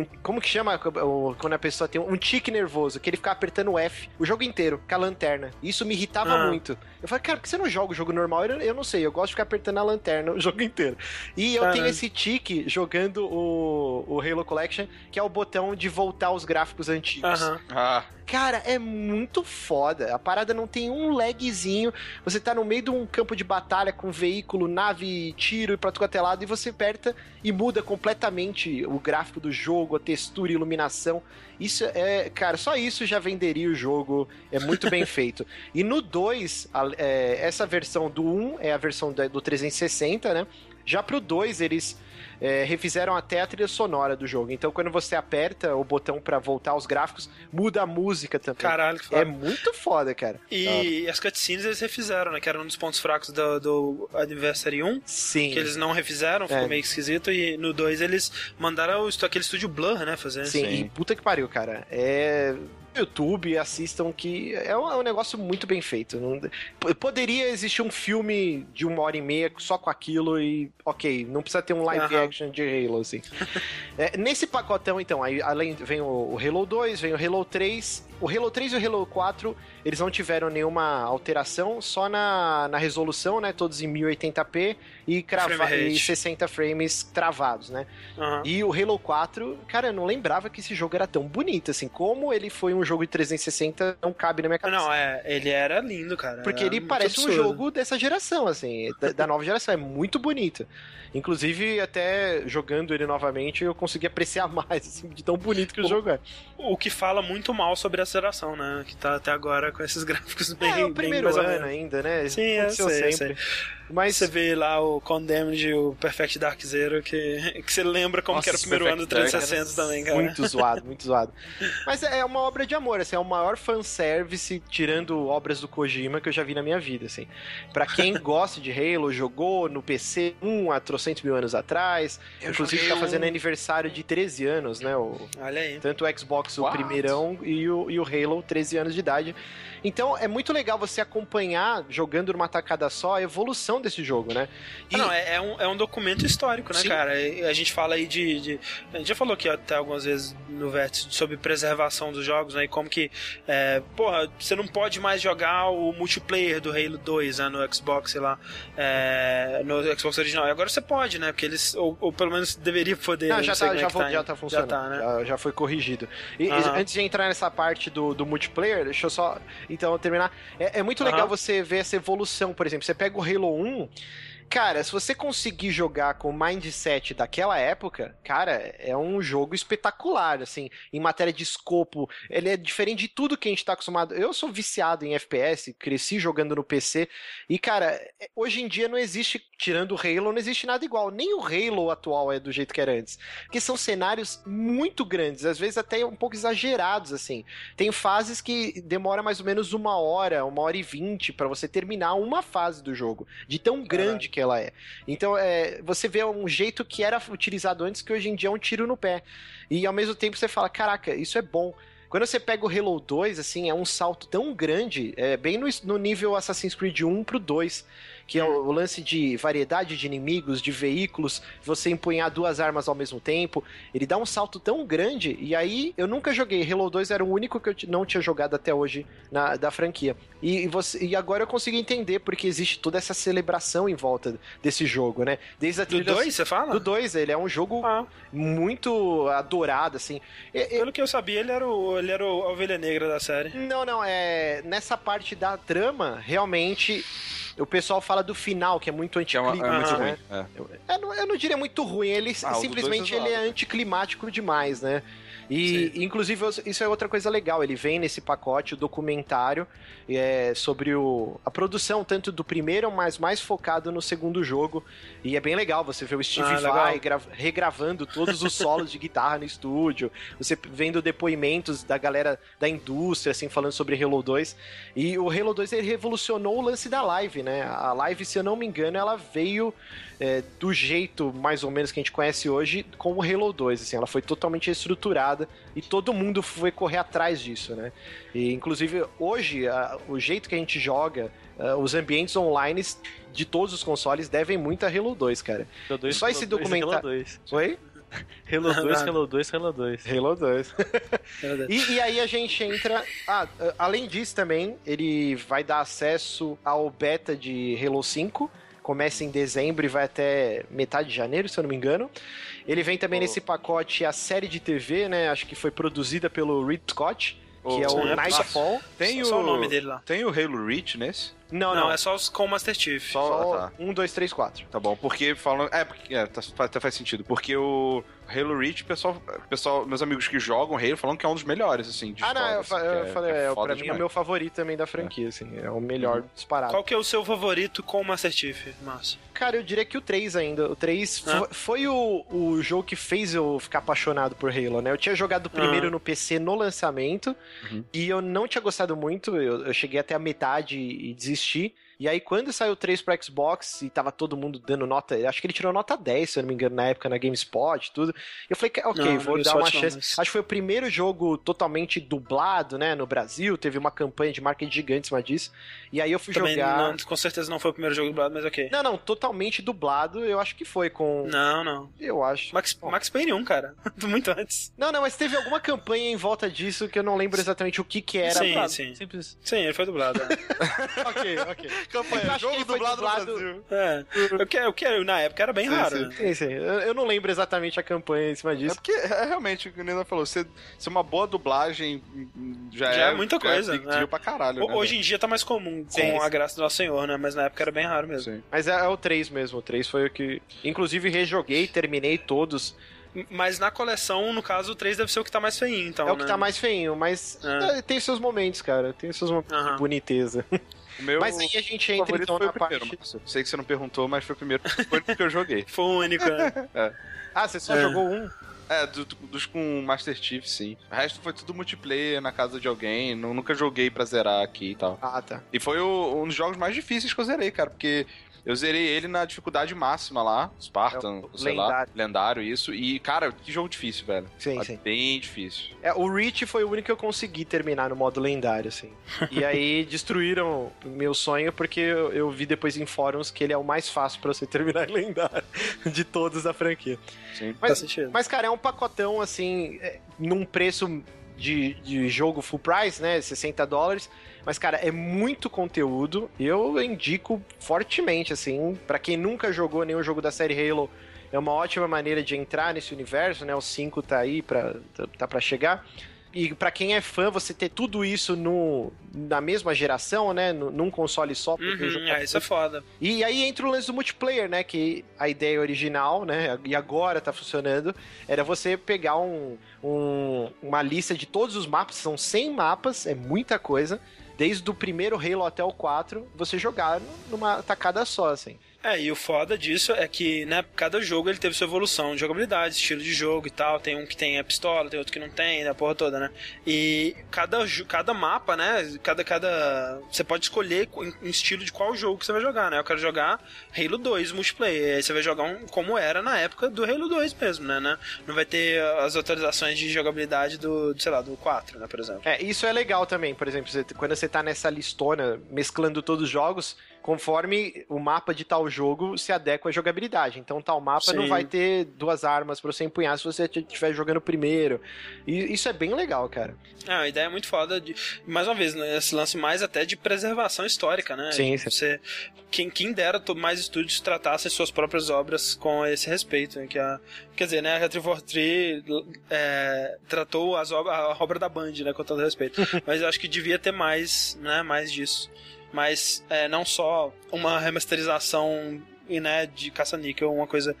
um- Como que chama quando a pessoa tem um tique nervoso? Que ele ficava apertando o F o jogo inteiro, com a lanterna. Isso me irritava Ah. muito. Eu falei, cara, por que você não joga o jogo normal? Eu, eu não sei, eu gosto de ficar apertando a lanterna o jogo inteiro. E eu tenho esse tique jogando o, o Halo Collection, que é o botão de voltar aos gráficos antigos. Aham. Ah, Cara, é muito foda. A parada não tem um lagzinho. Você tá no meio de um campo de batalha com veículo, nave, tiro e pra tudo quanto é lado, e você aperta e muda completamente o gráfico do jogo, a textura e iluminação. Isso é, cara, só isso já venderia o jogo. É muito bem feito. E no 2, a- é, essa versão do 1 é a versão do 360, né? Já pro 2, eles é, refizeram até a trilha sonora do jogo. Então, quando você aperta o botão pra voltar aos gráficos, muda a música também. Caralho, que foda. É muito foda, cara. E as cutscenes eles refizeram, né? Que era um dos pontos fracos do, do Anniversary 1. Sim. Que eles não refizeram, ficou É. meio esquisito. E no 2 eles mandaram aquele estúdio Blur, né? Fazer. Sim, Sim. e puta que pariu, cara. É. YouTube, assistam que é um, é um negócio muito bem feito. Não- Poderia existir um filme de uma hora e meia só com aquilo e ok, não precisa ter um live Aham. action de Halo, assim. É, nesse pacotão, então, aí, além vem o, o Halo 2, vem o Halo 3. O Halo 3 e o Halo 4, eles não tiveram nenhuma alteração, só na, na resolução, né? Todos em 1080p e, crava, Frame e 60 frames travados, né? Aham. E o Halo 4, cara, eu não lembrava que esse jogo era tão bonito, assim. Como ele foi um jogo de 360, não cabe na minha cabeça. Não, é, ele era lindo, cara. Porque Era ele parece um absurdo. jogo dessa geração, assim, da, da nova geração. É muito bonito. Inclusive, até jogando ele novamente, eu consegui apreciar mais, assim, de tão bonito que o, o jogo é. O que fala muito mal sobre a geração, né? Que tá até agora com esses gráficos é, bem. É, o primeiro bem ano ainda, né? Sim, é sei, sempre. Sei. Mas você vê lá o Condemned e o Perfect Dark Zero, que, que você lembra como Nossa, que era o primeiro Perfect ano do 360 Dark, é também, cara. Muito zoado, muito zoado. Mas é, é uma obra de amor, assim, é o maior fanservice, tirando obras do Kojima, que eu já vi na minha vida, assim. Pra quem gosta de Halo, jogou no PC um atrocidade 400 mil anos atrás. Eu Inclusive tá fazendo um... aniversário de 13 anos, né? O... Olha aí. Tanto o Xbox, What? o primeirão, e o, e o Halo, 13 anos de idade. Então é muito legal você acompanhar, jogando numa tacada só, a evolução desse jogo, né? Ah, não, é, é um, é um documento histórico, né, Sim. cara? E A gente fala aí de, de- A gente já falou aqui até algumas vezes no Vértice sobre preservação dos jogos, né? E como que. É, porra, você não pode mais jogar o multiplayer do Halo 2 né, no Xbox, sei lá. é, no Xbox original. E agora você pode, né? Porque eles. Ou, ou pelo menos deveria poder. Não, não já sei tá, é já, que vo- tá já tá funcionando. Já tá, né? já, já foi corrigido. E, e Aham. antes de entrar nessa parte do, do multiplayer, deixa eu só então terminar. É, é muito Aham. legal você ver essa evolução, por exemplo. Você pega o Halo 1. Cara, se você conseguir jogar com o mindset daquela época, cara, é um jogo espetacular, assim, em matéria de escopo. Ele é diferente de tudo que a gente tá acostumado. Eu sou viciado em FPS, cresci jogando no PC, e, cara, é- hoje em dia não existe, tirando o Halo, não existe nada igual. Nem o Halo atual é do jeito que era antes. Porque são cenários muito grandes, às vezes até um pouco exagerados, assim. Tem fases que demora mais ou menos uma hora, uma hora e vinte pra você terminar uma fase do jogo, de tão grande que ela é. Então, é, você vê um jeito que era utilizado antes que hoje em dia é um tiro no pé. E ao mesmo tempo você fala, caraca, isso é bom. Quando você pega o Halo 2, assim, é um salto tão grande, é bem no, no nível Assassin's Creed 1 pro 2, que é o, lance de variedade de inimigos, de veículos, você empunhar duas armas ao mesmo tempo. Ele dá um salto tão grande, e aí eu nunca joguei. Halo 2 era o único que eu não tinha jogado até hoje na, da franquia. E, e você, e agora eu consigo entender porque existe toda essa celebração em volta desse jogo, né? Desde a Do trilha 2, você fala? do 2, ele é um jogo Ah, muito adorado, assim. E- e- pelo que eu sabia, ele era, o, ele era a ovelha negra da série. não, não, é. Nessa parte da trama, realmente. O pessoal fala do final, que é muito Que é, uma- é anticlimático, muito Ah, ruim. né? É. Eu, eu não, eu não diria muito ruim, ele Ah, simplesmente é ele é anticlimático demais, né? E, inclusive, isso é outra coisa legal. Ele vem nesse pacote, o documentário, é, sobre o, a produção, tanto do primeiro, mas mais focado no segundo jogo. E é bem legal você ver o Steve Ah. Vai gra- regravando todos os solos de guitarra no estúdio. Você vendo depoimentos da galera da indústria, assim, falando sobre Halo 2. E o Halo 2 ele revolucionou o lance da live, né? A live, se eu não me engano, ela veio é, do jeito mais ou menos que a gente conhece hoje com o Halo 2, assim, ela foi totalmente estruturada e todo mundo foi correr atrás disso, né? E inclusive hoje a- o jeito que a gente joga, ah, os ambientes online de todos os consoles devem muito a Halo 2, cara. Halo 2, Só esse Halo 2, documentário- Halo 2. Oi? Halo 2, Halo 2, Halo 2. Halo 2. E, e aí a gente entra. Ah, ah, além disso também, ele vai dar acesso ao beta de Halo 5. Começa em dezembro e vai até metade de janeiro, se eu não me engano. Ele vem também Oh. nesse pacote a série de TV, né? Acho que foi produzida pelo Reed Scott, que Oh, é o sim, é Nightfall. Tem só o... o nome dele lá. Tem o Halo Reach nesse? Não, Não, não. é só os com Master Chief. Só- Só tá. um, dois, três, quatro. Tá bom, porque falam. É, porque, é, tá- até faz sentido. Porque o Halo Reach, pessoal, pessoal, meus amigos que jogam Halo falam que é um dos melhores, assim, de Ah, não, história, eu, assim, eu é- falei, é, foda pra mim é o meu favorito também da franquia, assim. É o melhor disparado. Qual que é o seu favorito com o Master Chief, Márcio? Cara, eu diria que o 3 ainda. O 3 Ah. fo- foi o, o jogo que fez eu ficar apaixonado por Halo, né? Eu tinha jogado o primeiro Ah. no PC no lançamento Uhum. e eu não tinha gostado muito. Eu, eu cheguei até a metade e desisti. E aí, quando saiu o 3 pro Xbox e tava todo mundo dando nota, acho que ele tirou nota 10, se eu não me engano, na época na GameSpot e tudo. Eu falei, ok, Não, vou dar uma chance. mas- Acho que foi o primeiro jogo totalmente dublado, né, no Brasil. Teve uma campanha de marketing gigante em cima disso. E aí eu fui Também jogar. não- com certeza não foi o primeiro jogo dublado, mas ok. Não, não, totalmente dublado, eu acho que foi com. Não, não. Eu acho. Max, Max Payne 1, cara. Muito antes. Não, não, mas teve alguma campanha em volta disso que eu não lembro exatamente o que que era. Sim, Dublado, sim. Simples. Sim, ele foi dublado. é. ok, ok. Campanha, que jogo dublado, dublado- no Brasil. é. Eu quero, eu quero, na época era bem Sim, raro, sim. né? Sim, sim. Eu, eu não lembro exatamente a campanha em cima É disso. porque, é, realmente, o que o Nina falou, você, você uma boa dublagem já, Já é muita coisa, big né? pra caralho, Ho- né, Hoje em dia tá mais comum, Sim, com sim. a graça do Nosso Senhor, né? Mas na época era bem raro mesmo. Sim. Mas é, é o 3 mesmo. O 3 foi o que. Inclusive, rejoguei, terminei todos. Mas na coleção, no caso, o 3 deve ser o que tá mais feinho, então. é o que né? tá mais feinho, mas É. é, tem seus momentos, cara. Tem seus momentos de boniteza. O meu Mas aí a gente entra então na primeiro, parte. Márcio. Sei que você não perguntou, mas foi o primeiro. Foi que eu joguei. Foi o único. né? Ah, você só É. jogou um? É, do- do- dos com Master Chief, sim. O resto foi tudo multiplayer na casa de alguém. nu- Nunca joguei pra zerar aqui e tal. Ah, tá. E foi o- um dos jogos mais difíceis que eu zerei, cara, porque eu zerei ele na dificuldade máxima lá, Spartan, É sei lá, lendário. lendário, isso. E, cara, que jogo difícil, velho. Sim, Foi sim. Bem difícil. É, o Reach foi o único que eu consegui terminar no modo lendário, assim. E aí destruíram o meu sonho, porque eu, eu vi depois em fóruns que ele é o mais fácil pra você terminar em lendário de todos da franquia. Sim. Faz Mas, sentido. mas cara, é um pacotão, assim, é, num preço de, de jogo full price, né? 60 dólares. Mas, cara, é muito conteúdo. Eu indico fortemente, assim, pra quem nunca jogou nenhum jogo da série Halo. É uma ótima maneira de entrar nesse universo, né? O 5 tá aí, pra, tá, tá pra chegar. E pra quem é fã, você ter tudo isso no, na mesma geração, né? num console só. Uhum, tá é, isso é foda. e aí entra o lance do multiplayer, né? Que a ideia original, né? E agora tá funcionando, era você pegar um, um- uma lista de todos os mapas, são 100 mapas, é muita coisa. Desde o primeiro Halo até o 4, você jogar numa tacada só, assim. É, e o foda disso é que, né, cada jogo ele teve sua evolução de jogabilidade, estilo de jogo e tal. Tem um que tem a pistola, tem outro que não tem, a porra toda, né? E cada, cada mapa, né, cada, cada... Você pode escolher um estilo de qual jogo que você vai jogar, né? Eu quero jogar Halo 2 multiplayer. Aí você vai jogar um como era na época do Halo 2 mesmo, né? né? Não vai ter as atualizações de jogabilidade do, sei lá, do 4, né, por exemplo. É, isso é legal também, por exemplo, você- quando você tá nessa listona, mesclando todos os jogos, conforme o mapa de tal jogo se adequa à jogabilidade. Então, tal mapa não Sim. vai ter duas armas pra você empunhar se você estiver jogando primeiro. E isso é bem legal, cara. É, a ideia é muito foda. De, mais uma vez, né, esse lance mais até de preservação histórica, né? Sim, Tipo, Você, quem, quem dera mais estúdios tratassem suas próprias obras com esse respeito. Né? Que a, quer dizer, né, a 343 é, tratou as obras, a obra da Band, né, com todo respeito. Mas eu acho que devia ter mais, né, mais disso. Mas é, não só uma remasterização né, de caça-níquel, uma coisa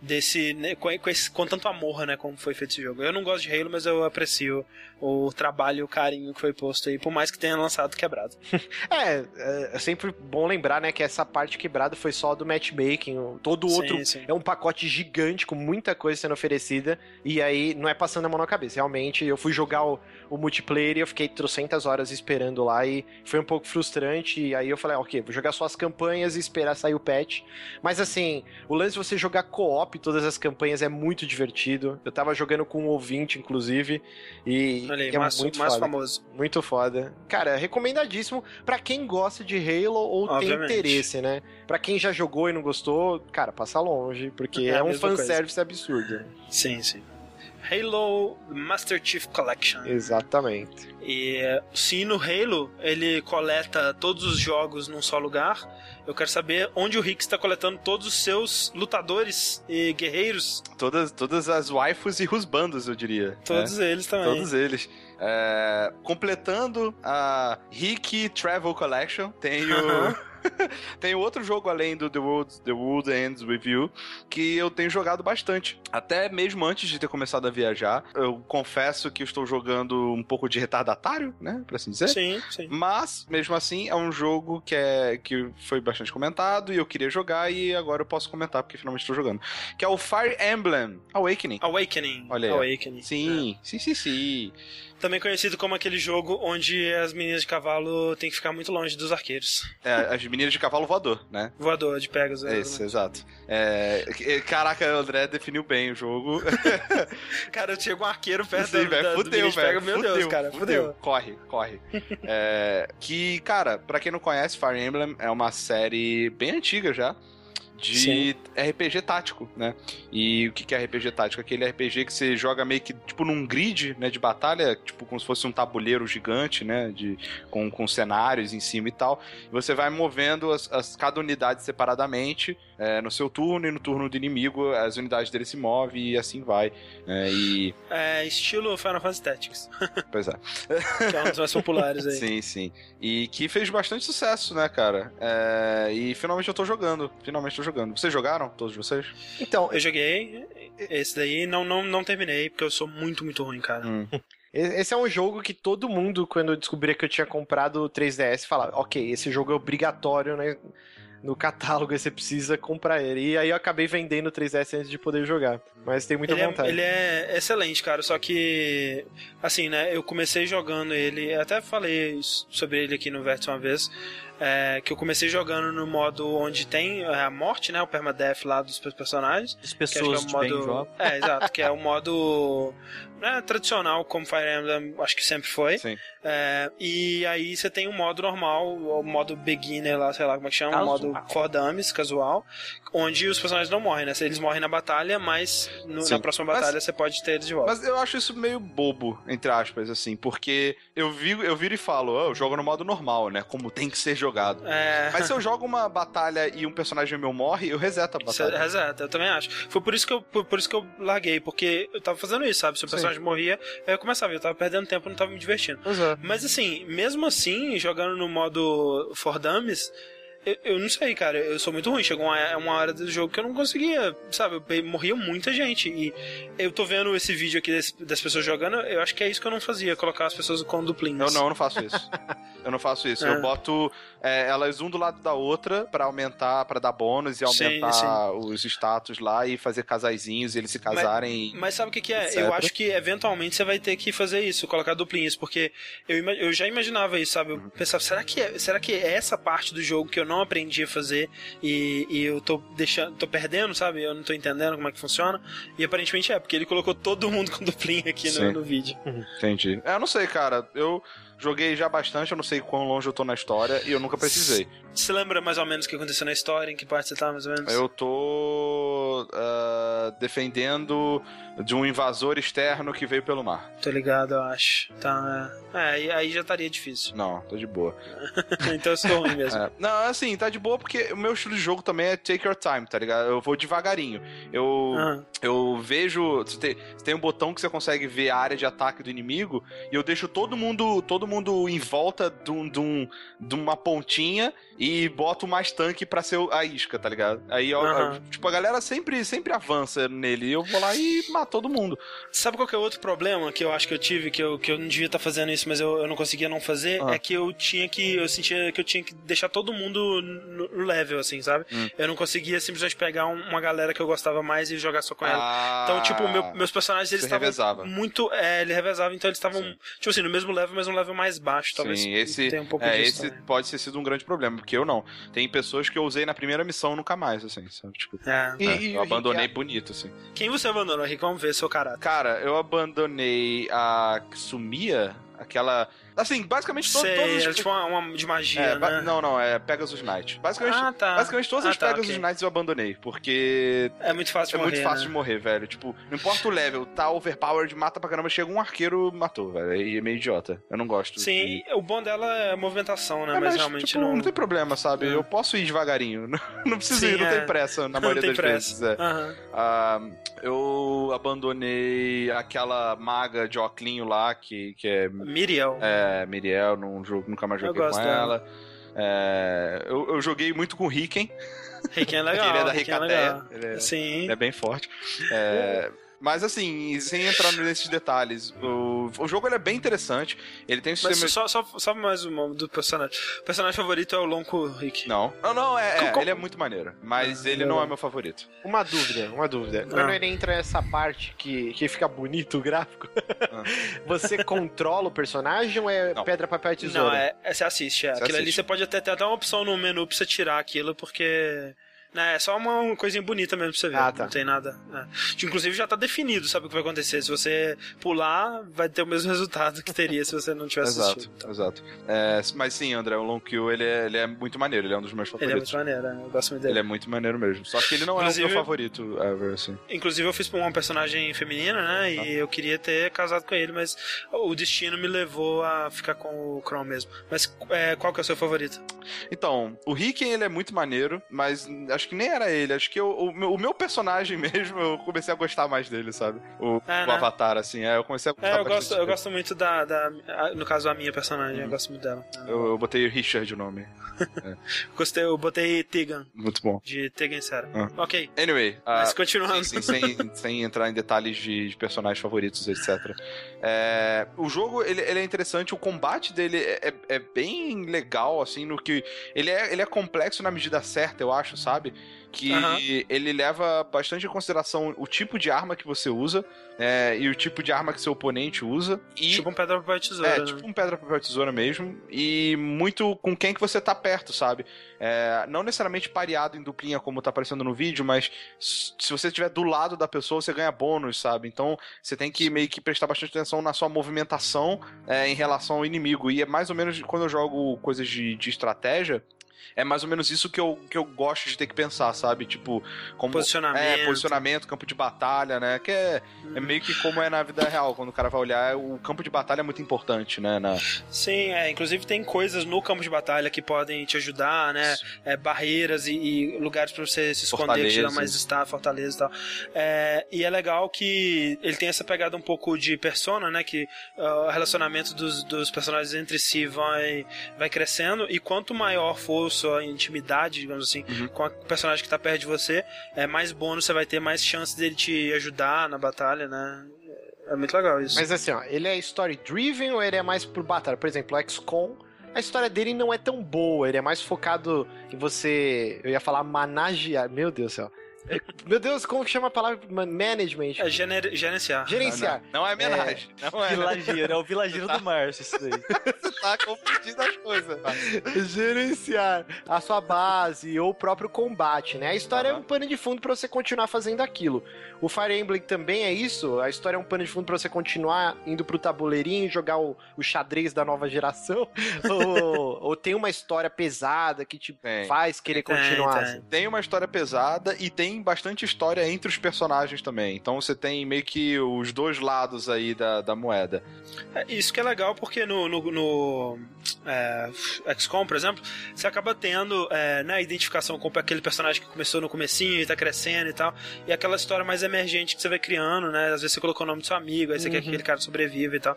desse né, com, esse, com tanto amor, né, como foi feito esse jogo. Eu não gosto de Halo, mas eu aprecio o trabalho e o carinho que foi posto aí, por mais que tenha lançado quebrado. É, é, é sempre bom lembrar, né, que essa parte quebrada foi só do matchmaking. Todo o Sim, outro sim. é um pacote gigante com muita coisa sendo oferecida. E aí não é passando a mão na cabeça. Realmente, eu fui jogar o, o multiplayer e eu fiquei trocentas horas esperando lá e foi um pouco frustrante. E aí eu falei, ah, ok, vou jogar só as campanhas e esperar sair o patch. Mas assim, o lance de você jogar co-op todas as campanhas é muito divertido. Eu tava jogando com um ouvinte, inclusive, e Olha aí, é mais, muito mais foda. famoso. Muito foda. Cara, recomendadíssimo pra quem gosta de Halo ou Obviamente. tem interesse, né? Pra quem já jogou e não gostou, cara, passa longe, porque É é, um mesma coisa. fanservice absurdo. Sim, sim. Halo Master Chief Collection. Exatamente. E se no Halo ele coleta todos os jogos num só lugar, eu quero saber onde o Rick está coletando todos os seus lutadores e guerreiros, Todas, todas as waifus e rusbandos, eu diria. né? todos eles também. Todos eles. É, completando a Rick Travel Collection, tem o. Tem outro jogo além do The World, The World Ends With You que eu tenho jogado bastante. Até mesmo antes de ter começado a viajar. Eu confesso que estou jogando um pouco de retardatário, né? Pra assim dizer. Sim, sim. Mas, mesmo assim, é um jogo que, é, que foi bastante comentado e eu queria jogar e agora eu posso comentar porque finalmente estou jogando. Que é o Fire Emblem Awakening. Awakening. Olha aí. Awakening. Sim, sim, sim, sim. Também conhecido como aquele jogo onde as meninas de cavalo têm que ficar muito longe dos arqueiros. É, as meninas de cavalo voador, né? Voador de Pegasus. É isso, exato. É, caraca, o André definiu bem o jogo. Cara, chega um arqueiro perto Sim, da, velho, da, do fudeu, Pegasus. velho. Meu Deus, cara, fudeu. Corre, corre. É, que, cara, pra quem não conhece, Fire Emblem é uma série bem antiga já. De Sim. RPG tático, né? E o que é RPG tático? Aquele RPG que você joga meio que, tipo, num grid, né, de batalha, tipo, como se fosse um tabuleiro gigante, né, de, com, com cenários em cima e tal. E você vai movendo as, as- cada unidade separadamente, é, no seu turno e no turno do inimigo, as unidades dele se movem e assim vai. né? e, É estilo Final Fantasy Tactics, pois é. que é um dos mais populares aí. Sim, sim. E que fez bastante sucesso, né, cara? É, e finalmente eu tô jogando. Finalmente tô jogando. Vocês jogaram? Todos vocês? Então, Eu joguei esse daí, não, não, não terminei, porque eu sou muito, muito ruim, cara. Hum. esse é um jogo que todo mundo, quando descobria que eu tinha comprado o 3DS, falava: Ok, esse jogo é obrigatório, né? No catálogo aí você precisa comprar ele. E aí eu acabei vendendo o 3DS antes de poder jogar. Mas tem muita Ele é, vontade. ele é excelente, cara. Só que, assim, né? Eu comecei jogando ele. Até falei sobre ele aqui no Vértice uma vez. É, que eu comecei jogando no modo onde tem é, a morte, né? O permadeath lá dos personagens. As Que acho que pessoas é o bem modo. É, exato. Que é o modo. né, tradicional, como Fire Emblem, acho que sempre foi. Sim. É, e aí você tem o modo normal, o modo beginner lá, sei lá como é que chama, o modo for dummies, casual, onde os personagens não morrem, né? Eles morrem na batalha, mas no- na próxima Mas- batalha você pode ter eles de volta. Mas eu acho isso meio bobo, entre aspas, assim, porque eu, vi, eu viro e falo, "Ah, eu jogo no modo normal, né? Como tem que ser jogado. É, Mas se eu jogo uma batalha e um personagem meu morre, eu reseto a Você batalha. reseta, eu também acho. Foi por isso que eu, por, por isso que eu larguei, porque eu tava fazendo isso, sabe? Se o Sim. personagem morria, aí eu começava, eu tava perdendo tempo, não tava me divertindo. É. Mas assim, mesmo assim, jogando no modo For Dummies, eu, eu não sei, cara, eu sou muito ruim. Chegou uma, uma hora do jogo que eu não conseguia, sabe? Eu morria muita gente. E eu tô vendo esse vídeo aqui das, das pessoas jogando, eu acho que é isso que eu não fazia, colocar as pessoas com duplinhos. Eu não, eu não faço isso. Eu não faço isso. É. Eu boto é, elas um do lado da outra pra aumentar, pra dar bônus e Sim, aumentar sim. os status lá e fazer casaizinhos e eles se casarem. Mas sabe o que, que é? etc. Eu acho que eventualmente você vai ter que fazer isso, colocar duplinhas, porque eu, eu já imaginava isso, sabe? Eu Uhum. pensava, será que, é, será que é essa parte do jogo que eu não aprendi a fazer e, e eu tô deixando, tô perdendo, sabe? Eu não tô entendendo como é que funciona. E aparentemente é, porque ele colocou todo mundo com duplinha aqui no, no vídeo. Entendi. É, eu não sei, cara. Eu joguei já bastante, eu não sei quão longe eu tô na história e eu nunca precisei. Você lembra mais ou menos o que aconteceu na história? Em que parte você tá, mais ou menos? Eu tô ah, defendendo de um invasor externo que veio pelo mar. Tô ligado, eu acho. Tá, é. É, aí- já estaria difícil. Não, tô de boa. então eu sou ruim mesmo. É. Não, assim, tá de boa porque o meu estilo de jogo também é take your time, tá ligado? Eu vou devagarinho. Eu, Ah, eu vejo. Você tem, tem um botão que você consegue ver a área de ataque do inimigo e eu deixo todo mundo todo mundo em volta de, um, de, um- de uma pontinha e boto mais tanque pra ser a isca, tá ligado? Aí, ó, Aham. tipo, a galera sempre, sempre avança nele e eu vou lá e mato todo mundo. Sabe qual que é outro problema que eu acho que eu tive, que eu, que eu não devia estar fazendo isso, mas eu, eu não conseguia não fazer? Ah. É que eu tinha que. Eu sentia que eu tinha que deixar todo mundo no level, assim, sabe? Hum. Eu não conseguia simplesmente pegar um- uma galera que eu gostava mais e jogar só com ela. Ah, Então, tipo, meu- meus personagens eles estavam revezava. muito. É, ele revezava, então eles estavam, tipo assim, no mesmo level, mas um level mais baixo. Talvez Sim, esse, tenha um pouco é, disso. esse também. pode ter sido um grande problema, porque eu não. Tem pessoas que eu usei na primeira missão nunca mais, assim, sabe? Tipo, É. E- é, e eu o abandonei Rick- bonito, assim. Quem você abandonou, Rick? Vamos ver seu caráter. Cara, eu abandonei a Sumia, aquela. Assim, basicamente to- Sei, todas é as. tipo uma, uma de magia, É, né? Não, não, é Pegasus Knight. Basicamente, Ah, tá. basicamente todas Ah, as tá, Pegasus ok. Knights eu abandonei, porque É muito fácil de é morrer. muito fácil né? de morrer, velho. Tipo, não importa o level, tá overpowered, mata pra caramba, chega um arqueiro, matou, velho. Aí é meio idiota. Eu não gosto. Sim, o bom dela é a movimentação, né? É, mas, mas, realmente tipo, não. não... tem problema, sabe? É. Eu posso ir devagarinho. Não, não preciso Sim, ir, não é. tem pressa na não maioria das pressa. vezes. É. Aham. Ah, eu abandonei aquela maga de Oclinho lá, que, que é, Miriel. é Miriel, num jogo nunca mais joguei com ela. É, eu, eu joguei muito com o Riken, Riken é legal. ele é da Ricateia. é, Sim. ele é bem forte. É, mas assim, sem entrar nesses detalhes, o, o jogo ele é bem interessante. Ele tem um Mas sistema. só, só, só mais uma do personagem. O personagem favorito é o Lonco Rick. Não, não, não, é, é, ele é muito maneiro. Mas Ah, ele não é meu favorito. Uma dúvida, uma dúvida. Quando Ah. ele entra nessa parte que, que fica bonito o gráfico, Ah. você controla o personagem ou é Não. pedra, papel e tesoura? Não, é, é, você assiste. É. Você Aquilo ali assiste. você pode até ter até uma opção no menu pra você tirar aquilo, porque. Né, é só uma coisinha bonita mesmo pra você ver. Ah, tá. Não tem nada. é. Inclusive já tá definido, sabe o que vai acontecer. Se você pular, vai ter o mesmo resultado que teria se você não tivesse Exato, assistido. Então, exato. É, mas sim, André, o Long Kill ele é, ele é muito maneiro, ele é um dos meus ele é favoritos. muito maneiro, né? eu gosto muito dele. Ele é muito maneiro mesmo. Só que ele não é o Inclusive- meu favorito ever, assim. Inclusive eu fiz pra uma personagem feminina, né? E eu queria ter casado com ele, mas o destino me levou a ficar com o Chrome mesmo. Mas é, qual que é o seu favorito? Então, o Riken ele é muito maneiro, mas acho que nem era ele. Acho que eu, o, meu- o meu personagem mesmo, eu comecei a gostar mais dele, sabe? O, É, o né? Avatar, assim. É, eu comecei a gostar É, eu gosto, eu gosto muito da, da. a- No caso, a minha personagem, eu gosto muito dela. Eu, eu botei Richard o nome. Gostei, eu botei Tegan, Muito bom. de Tegan Sera. Ah. Ok, Anyway, ah, mas continuando. Sim, sim, sem, sem entrar em detalhes de, de personagens favoritos, etc. É, o jogo, ele, ele é interessante, o combate dele é, é- é bem legal, assim, no que... Ele é, ele é complexo na medida certa, eu acho, sabe? Que Aham. ele leva bastante em consideração o tipo de arma que você usa é, e o tipo de arma que seu oponente usa. E Tipo um pedra, papel tesoura. é, né? tipo um pedra, papel, tesoura mesmo. E muito com quem que você tá perto, sabe? É, não necessariamente pareado em duplinha como tá aparecendo no vídeo, mas se você estiver do lado da pessoa, você ganha bônus, sabe? Então você tem que meio que prestar bastante atenção na sua movimentação é, em relação ao inimigo. E é mais ou menos quando eu jogo coisas de, de estratégia. É mais ou menos isso que eu, que eu gosto de ter que pensar, sabe? Tipo, como. Posicionamento. É, posicionamento, campo de batalha, né? Que é, é meio que como é na vida real. Quando o cara vai olhar, o campo de batalha é muito importante, né? Na... Sim, é, inclusive tem coisas no campo de batalha que podem te ajudar, né? É, barreiras e, e lugares pra você se esconder dá Fortalezas. mais status, fortaleza e tal. É, e é legal que ele tem essa pegada um pouco de persona, né? Que ah, o relacionamento dos, dos personagens entre si vai, vai crescendo e quanto maior for sua intimidade, digamos assim, Uhum. com o personagem que tá perto de você, é, mais bônus você vai ter, mais chance dele te ajudar na batalha, né? É muito legal isso. Mas assim, ó, ele é story driven ou ele é mais por batalha? Por exemplo, o XCOM, a história dele não é tão boa, ele é mais focado em você, eu ia falar managear, meu Deus do céu. É, Meu Deus, como que chama a palavra Man- management? É gener, gerenciar. Gerenciar. Não, não é homenagem. Não é. Vilageiro, é o vilageiro do Márcio, isso daí. Você tá confundindo as coisas. gerenciar a sua base ou o próprio combate, né? A história é Aham. um pano de fundo pra você continuar fazendo aquilo. O Fire Emblem também é isso, a história é um pano de fundo pra você continuar indo pro tabuleirinho e jogar o, o xadrez da nova geração, ou, ou tem uma história pesada que te Tem. faz querer Tem, continuar. tem. assim. Tem uma história pesada e tem bastante história entre os personagens também. Então você tem meio que os dois lados aí da, da moeda. É, Isso que é legal porque no, no, no, é, XCOM, por exemplo, você acaba tendo é, né, a identificação com aquele personagem que começou no comecinho e tá crescendo e tal, e aquela história mais emergente que você vai criando, né? Às vezes você colocou o nome do seu amigo, aí você quer que aquele cara sobreviva e tal.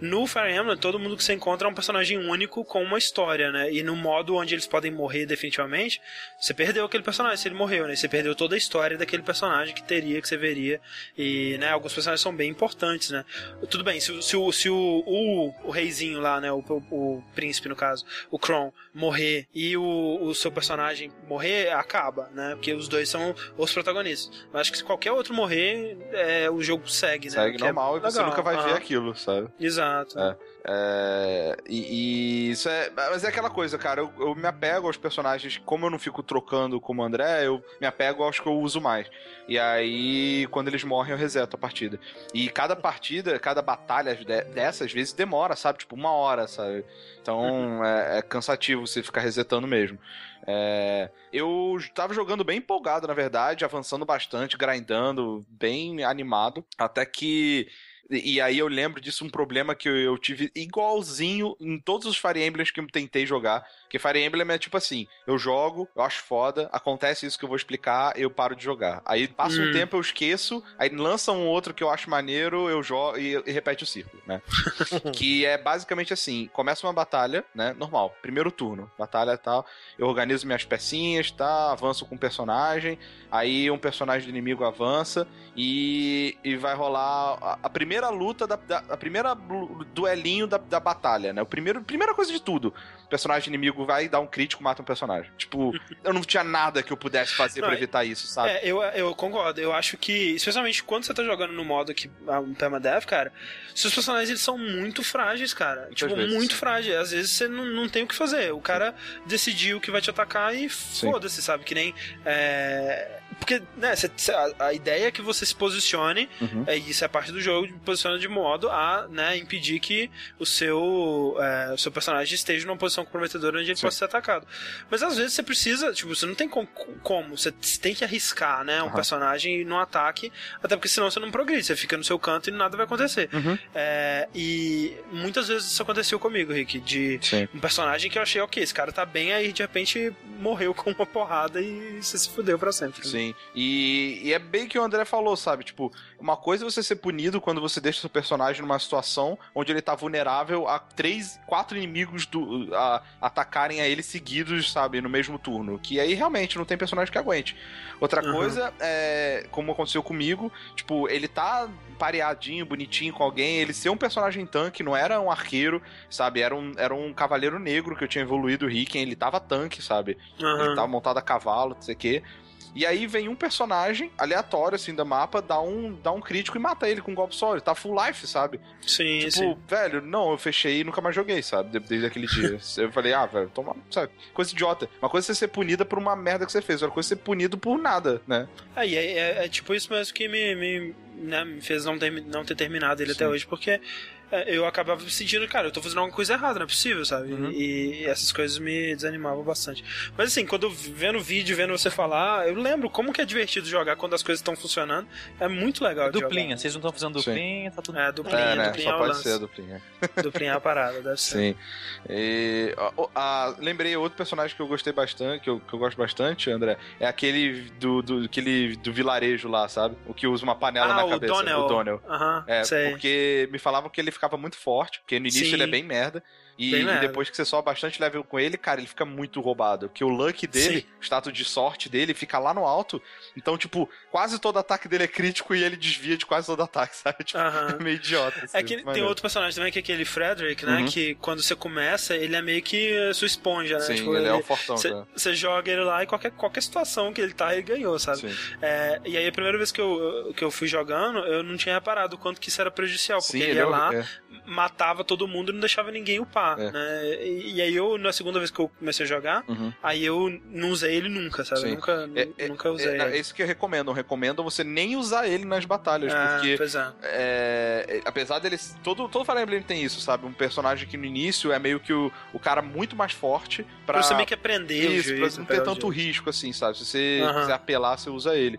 No Fire Emblem, todo mundo que você encontra é um personagem único com uma história, né? E no modo onde eles podem morrer definitivamente, você perdeu aquele personagem, se ele morreu, né? Você perdeu toda a história daquele personagem que teria, que você veria. E, né, alguns personagens são bem importantes, né? Tudo bem, se, o- se, o, se o, o, o reizinho lá, né? O, o, príncipe, no caso, o Kron, morrer e o, o seu personagem morrer, acaba, né? Porque os dois são os protagonistas. Mas acho que se qualquer outro morrer, é, o jogo segue, né? Segue Que é normal e você nunca vai ver Aham. aquilo, sabe? Exato. É. É, e, e isso é. Mas é aquela coisa, cara. Eu, eu me apego aos personagens. Como eu não fico trocando como o André, eu me apego aos que eu uso mais. E aí, quando eles morrem, eu reseto a partida. E cada partida, cada batalha de- dessas, às vezes demora, sabe? Tipo, uma hora, sabe? Então é, é cansativo você ficar resetando mesmo. É, eu tava jogando bem empolgado, na verdade, avançando bastante, grindando, bem animado. Até que. E aí eu lembro disso, um problema que eu, eu tive igualzinho em todos os Fire Emblems que eu tentei jogar. Porque Fire Emblem é tipo assim, eu jogo, eu acho foda, acontece isso que eu vou explicar, eu paro de jogar. Aí passa um Hum. tempo, eu esqueço, aí lança um outro que eu acho maneiro, eu jogo e, e repete o ciclo, né? que é basicamente assim, começa uma batalha, né, normal, primeiro turno, batalha e tal, eu organizo minhas pecinhas, tá, avanço com o personagem, aí um personagem do inimigo avança e, e vai rolar a, a primeira luta, da, da- a primeira duelinho da, da batalha, né, o primeiro, primeira coisa de tudo, o personagem inimigo vai dar um crítico, mata um personagem. Tipo, eu não tinha nada que eu pudesse fazer pra evitar isso, sabe? É, eu, eu concordo. Eu acho que, especialmente quando você tá jogando no modo que ah, um permadeath, cara, seus personagens eles são muito frágeis, cara. Muitas tipo, vezes, muito sim. frágeis. Às vezes você não, não tem o que fazer. O cara decidiu que vai te atacar e foda-se, sabe? Que nem. é, Porque, né, você- a, a ideia é que você se posicione, Uhum. é, isso é parte do jogo, posiciona de modo a né, impedir que o seu, é, o seu personagem esteja numa posição comprometedora onde ele Sim. possa ser atacado. Mas às vezes você precisa, tipo, você não tem com- como, você tem que arriscar, né, um Aham. personagem no ataque, até porque senão você não progride, você fica no seu canto e nada vai acontecer. Uhum. É, e muitas vezes isso aconteceu comigo, Rick, de Sim. um personagem que eu achei, ok, esse cara tá bem, aí de repente morreu com uma porrada e você se fudeu pra sempre. Sim. E, e é bem que o André falou, sabe? Tipo, uma coisa é você ser punido quando você deixa seu personagem numa situação onde ele tá vulnerável a três, quatro inimigos do, a- atacarem a ele seguidos, sabe? No mesmo turno. Que aí realmente não tem personagem que aguente. Outra Uhum. coisa é, como aconteceu comigo, tipo, ele tá pareadinho, bonitinho com alguém, ele ser um personagem tanque, não era um arqueiro, sabe? Era um, era um cavaleiro negro que eu tinha evoluído o Riken, ele tava tanque, sabe? Aham. Ele tava montado a cavalo, não sei o quê. E aí vem um personagem aleatório, assim, da mapa, dá um, dá um crítico e mata ele com um golpe só. Ele tá full life, sabe? Sim, tipo, sim. velho, não, eu fechei e nunca mais joguei, sabe? De- Desde aquele dia. eu falei, ah, velho, toma, sabe? Coisa idiota. Uma coisa é você ser punido por uma merda que você fez, outra coisa é ser punido por nada, né? Aí é, é- é tipo isso mesmo que me, me, né, me fez não ter, não ter terminado ele Sim. até hoje, porque é, eu acabava me sentindo, cara, eu tô fazendo alguma coisa errada, não é possível, sabe? Uhum. E, e essas coisas me desanimavam bastante. Mas assim, quando eu vendo o vídeo, vendo você falar, eu lembro como que é divertido jogar quando as coisas estão funcionando. É muito legal Duplinha, vocês não estão fazendo Sim. duplinha, tá tudo. É, duplinha, é, né? duplinha é Só o pode lance. ser a duplinha. Duplinha é a parada, deve ser. Sim. E, ó, ah, lembrei outro personagem que eu gostei bastante, que eu, que eu gosto bastante, André. É aquele do, do, aquele do vilarejo lá, sabe? O que usa uma panela Ah, na o cabeça. Donnell. O Donnell. Aham, É, sei. porque me falavam que ele ficava muito forte, porque no início Sim. ele é bem merda. E, e depois que você sobe bastante level com ele, cara, ele fica muito roubado. Porque o luck dele, Sim. o status de sorte dele, fica lá no alto. Então, tipo, quase todo ataque dele é crítico e ele desvia de quase todo ataque, sabe? Tipo, é meio idiota. É assim, que tem maneiro. outro personagem também, que é aquele Frederick, né? Uhum. Que quando você começa, ele é meio que sua esponja, né? Sim, Tipo, ele, é o fortão, Você cara. você joga ele lá e qualquer, qualquer situação que ele tá, ele ganhou, sabe? É, e aí a primeira vez que eu, que eu fui jogando, eu não tinha reparado o quanto que isso era prejudicial, porque Sim, ele ele ia é, lá, é. matava todo mundo e não deixava ninguém upar, É. né? E, e aí eu, na segunda vez que eu comecei a jogar, Uhum. aí eu não usei ele nunca, sabe? Sim. Eu nunca, É, é, nunca usei É, não, é ele. isso que eu recomendo. Eu recomendo você nem usar ele nas batalhas, Ah, porque pois é. é, é, apesar dele. Todo, todo Fire Emblem tem isso, sabe? Um personagem que no início é meio que o, o cara muito mais forte pra. Pra você meio que aprender isso, juiz, pra não ter tanto risco assim, sabe? Se você Aham. quiser apelar, você usa ele.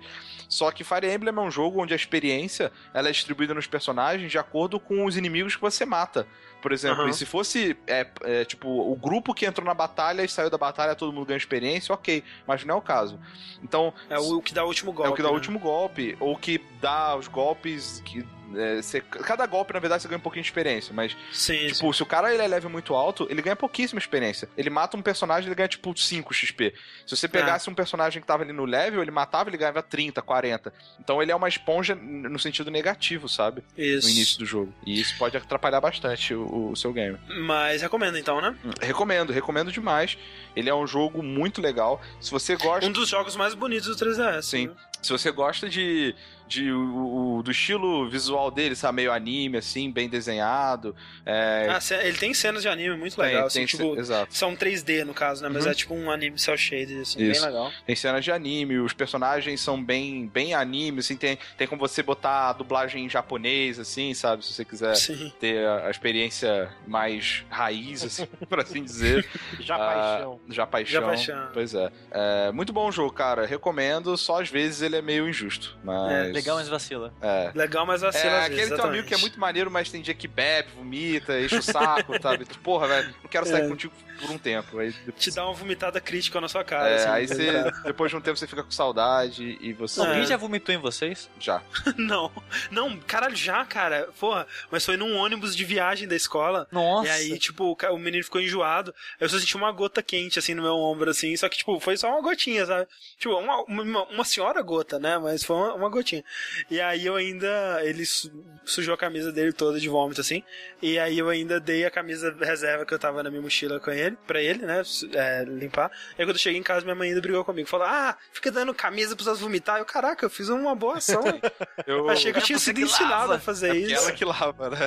Só que Fire Emblem é um jogo onde a experiência ela é distribuída nos personagens de acordo com os inimigos que você mata. Por exemplo, e se fosse, é, é, tipo, o grupo que entrou na batalha e saiu da batalha, todo mundo ganha experiência, ok. Mas não é o caso. Então, É o, o que dá o último golpe. é o que dá o né? último golpe, ou que dá os golpes que. É, você- cada golpe, na verdade, você ganha um pouquinho de experiência, mas, Sim, sim. tipo, se o cara ele é level muito alto, ele ganha pouquíssima experiência. Ele mata um personagem, ele ganha, tipo, 5 XP. Se você pegasse um personagem que tava ali no level, ele matava, ele ganhava 30, 40. Então ele é uma esponja no sentido negativo, sabe? Isso. No início do jogo. E isso pode atrapalhar bastante o, o seu game. Mas recomendo então, né? Recomendo, recomendo demais. Ele é um jogo muito legal. Se você gosta. Um dos jogos mais bonitos do 3DS. Sim. né? Se você gosta de, de o, o- do estilo visual dele, sabe, meio anime, assim, bem desenhado. É, Ah, ele tem cenas de anime muito tem- legal, tem assim, tipo, exato. são 3D no caso, né? Mas Uhum. é tipo um anime cel shaded, assim, Isso. bem legal. Tem cenas de anime, os personagens são bem, bem anime, assim, tem, tem como você botar a dublagem em japonês, assim, sabe, se você quiser Sim. ter a, a experiência mais raiz, assim, por assim dizer. Já Ah, paixão. Já paixão. Já paixão. Pois é. é. Muito bom o jogo, cara. Recomendo, só às vezes ele é meio injusto. Mas. Legal, mas vacila. É. Legal, mas É, vacila às aquele vezes, teu amigo que é muito maneiro, mas tem dia que bebe, vomita, enche o saco, sabe? Porra, velho, não quero sair É. contigo por um tempo. Aí, Te dá uma vomitada crítica na sua cara. é, assim, aí você, depois de um tempo você fica com saudade e você. Alguém É. já vomitou em vocês? Já. Não, não, caralho, já, cara. Porra, mas foi num ônibus de viagem da escola. Nossa. E aí, tipo, o menino ficou enjoado. Eu só senti uma gota quente, assim, no meu ombro, assim. Só que, tipo, foi só uma gotinha, sabe? Tipo, uma, uma, uma senhora gota, né? Mas foi uma, uma gotinha. E aí eu ainda. Ele su- sujou a camisa dele toda de vômito, assim. E aí eu ainda dei a camisa reserva que eu tava na minha mochila com ele, pra ele, né? é, limpar. E aí quando eu cheguei em casa, minha mãe ainda brigou comigo. Falou: Ah, fica dando camisa pros outros vomitar. Eu, caraca, eu fiz uma boa ação. Eu, Achei que eu É tinha sido ensinado lava. a fazer é isso. ela que lava, né?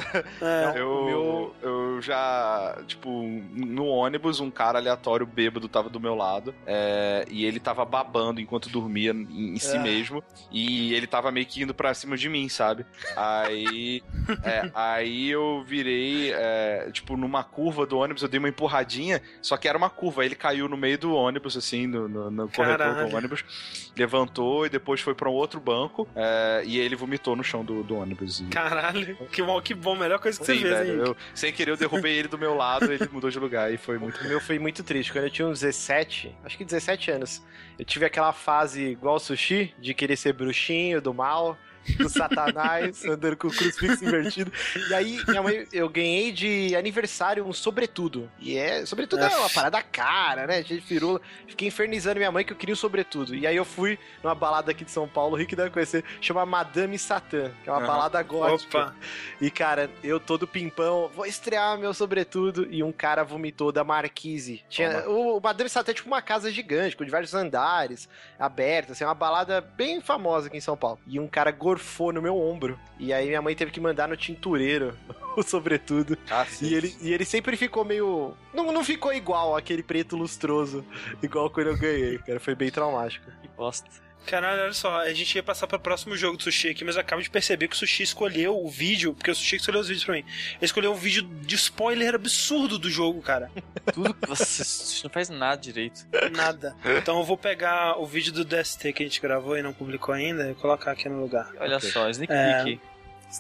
É. Eu, o meu- eu já, tipo, no ônibus, um cara aleatório bêbado tava do meu lado é, e ele tava babando enquanto dormia em, em cima mesmo. E ele tava meio que indo pra cima de mim, sabe? Aí. é, aí eu virei, é, tipo, numa curva do ônibus, eu dei uma empurradinha, só que era uma curva. Aí ele caiu no meio do ônibus, assim, no, no, no corredor do ônibus, levantou e depois foi pra um outro banco. é, e ele vomitou no chão do, do ônibus. E... Caralho, que bom, que bom, melhor coisa que você Sim, fez, velho, hein? eu, sem querer, eu derrubei ele do meu lado, ele mudou de lugar e foi muito. O meu foi muito triste. Quando eu tinha uns 17, acho que 17 anos, eu tive aquela fase igual o sushi, de querer ser bruxinho do mal, do satanás, andando com o crucifixo invertido. E aí, minha mãe, eu ganhei de aniversário um sobretudo. E é, sobretudo é uma parada cara, né? Cheio de firula. Fiquei infernizando minha mãe que eu queria um sobretudo. E aí eu fui numa balada aqui de São Paulo, o Rick deve conhecer, chama Madame Satã, que é uma Aham. balada gótica. Opa, E, cara, eu todo pimpão, vou estrear meu sobretudo. E um cara vomitou da Marquise. Tinha, o, o Madame Satã é tipo uma casa gigante, com diversos andares, aberta, assim, uma balada bem famosa aqui em São Paulo. E um cara gorfou no meu ombro. E aí minha mãe teve que mandar no tintureiro o sobretudo. Ah. E ele, e ele sempre ficou meio. Não, não ficou igual aquele preto lustroso, igual quando eu ganhei, cara. Foi bem traumático. Que bosta. Caralho, olha só, a gente ia passar para o próximo jogo do Sushi aqui, mas eu acabo de perceber que o Sushi escolheu o vídeo, porque o Sushi escolheu os vídeos pra mim. Ele escolheu um vídeo de spoiler absurdo do jogo, cara. Tudo que você, você não faz nada direito. Nada. Então eu vou pegar o vídeo do DST que a gente gravou e não publicou ainda e colocar aqui no lugar. Olha Ok. só, sneak É.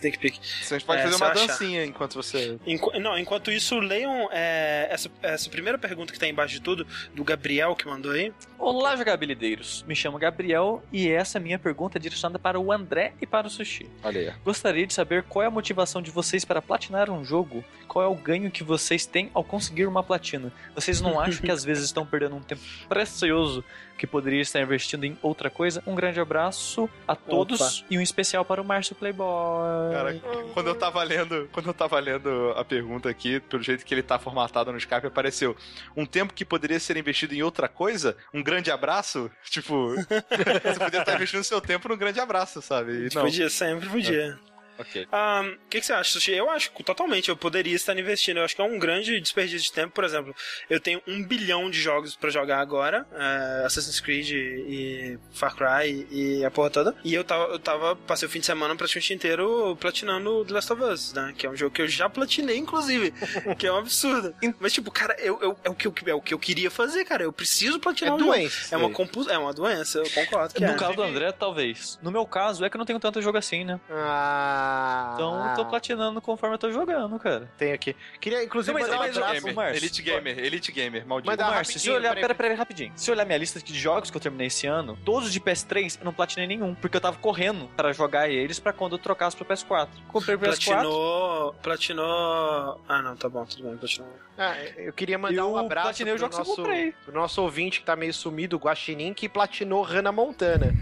peek. Sneak peek. A gente pode É, fazer uma eu achar. dancinha enquanto você. Enqu- não, enquanto isso, leiam é, essa, essa primeira pergunta que tá embaixo de tudo, do Gabriel que mandou aí. Olá, jogabilideiros. Me chamo Gabriel e essa minha pergunta é direcionada para o André e para o Sushi. Olha aí. Gostaria de saber qual é a motivação de vocês para platinar um jogo? Qual é o ganho que vocês têm ao conseguir uma platina? Vocês não acham que às vezes estão perdendo um tempo precioso que poderia estar investindo em outra coisa? Um grande abraço a todos e um especial para o Márcio Playboy. Cara, quando eu tava lendo, quando eu tava lendo a pergunta aqui, pelo jeito que ele tá formatado no Skype, apareceu um tempo que poderia ser investido em outra coisa? Um grande abraço? Tipo, você poderia estar investindo seu tempo num grande abraço, sabe? E não. Podia, sempre podia. Ok. Ah, O que, que você acha, Sushi? Eu acho que totalmente eu poderia estar investindo. Eu acho que é um grande desperdício de tempo. Por exemplo, eu tenho um bilhão de jogos pra jogar agora: é, Assassin's Creed e Far Cry e a porra toda. E eu tava, eu tava, passei o fim de semana praticamente inteiro platinando The Last of Us, né? Que é um jogo que eu já platinei, inclusive. que é um absurdo. Mas, tipo, cara, eu, eu- é, o que eu, é o que eu queria fazer, cara. Eu preciso É platinar o jogo. doença. É uma, é uma doença, eu concordo. Que No é. caso do André, talvez. No meu caso, é que eu não tenho tanto jogo assim, né? aí. Ah. Então eu tô platinando conforme eu tô jogando, cara. Tenho aqui. Queria, inclusive, Não, mas- mandar um mas- abraço. Gamer, Márcio. Elite Gamer, Elite Gamer, maldito. Tá, Márcio, se olhar, peraí. pera, pera, rapidinho. Se olhar minha lista de jogos que eu terminei esse ano, todos de PS3 eu não platinei nenhum, porque eu tava correndo pra jogar eles pra quando eu trocasse pro PS4. Comprei o PS4 Platinou. Platinou. Ah, não, tá bom, tudo bem, platinou. Ah, eu queria mandar Eu um abraço platinei o pro jogo que eu nosso, pro nosso ouvinte que tá meio sumido, o Guaxinim, que platinou Hannah Montana.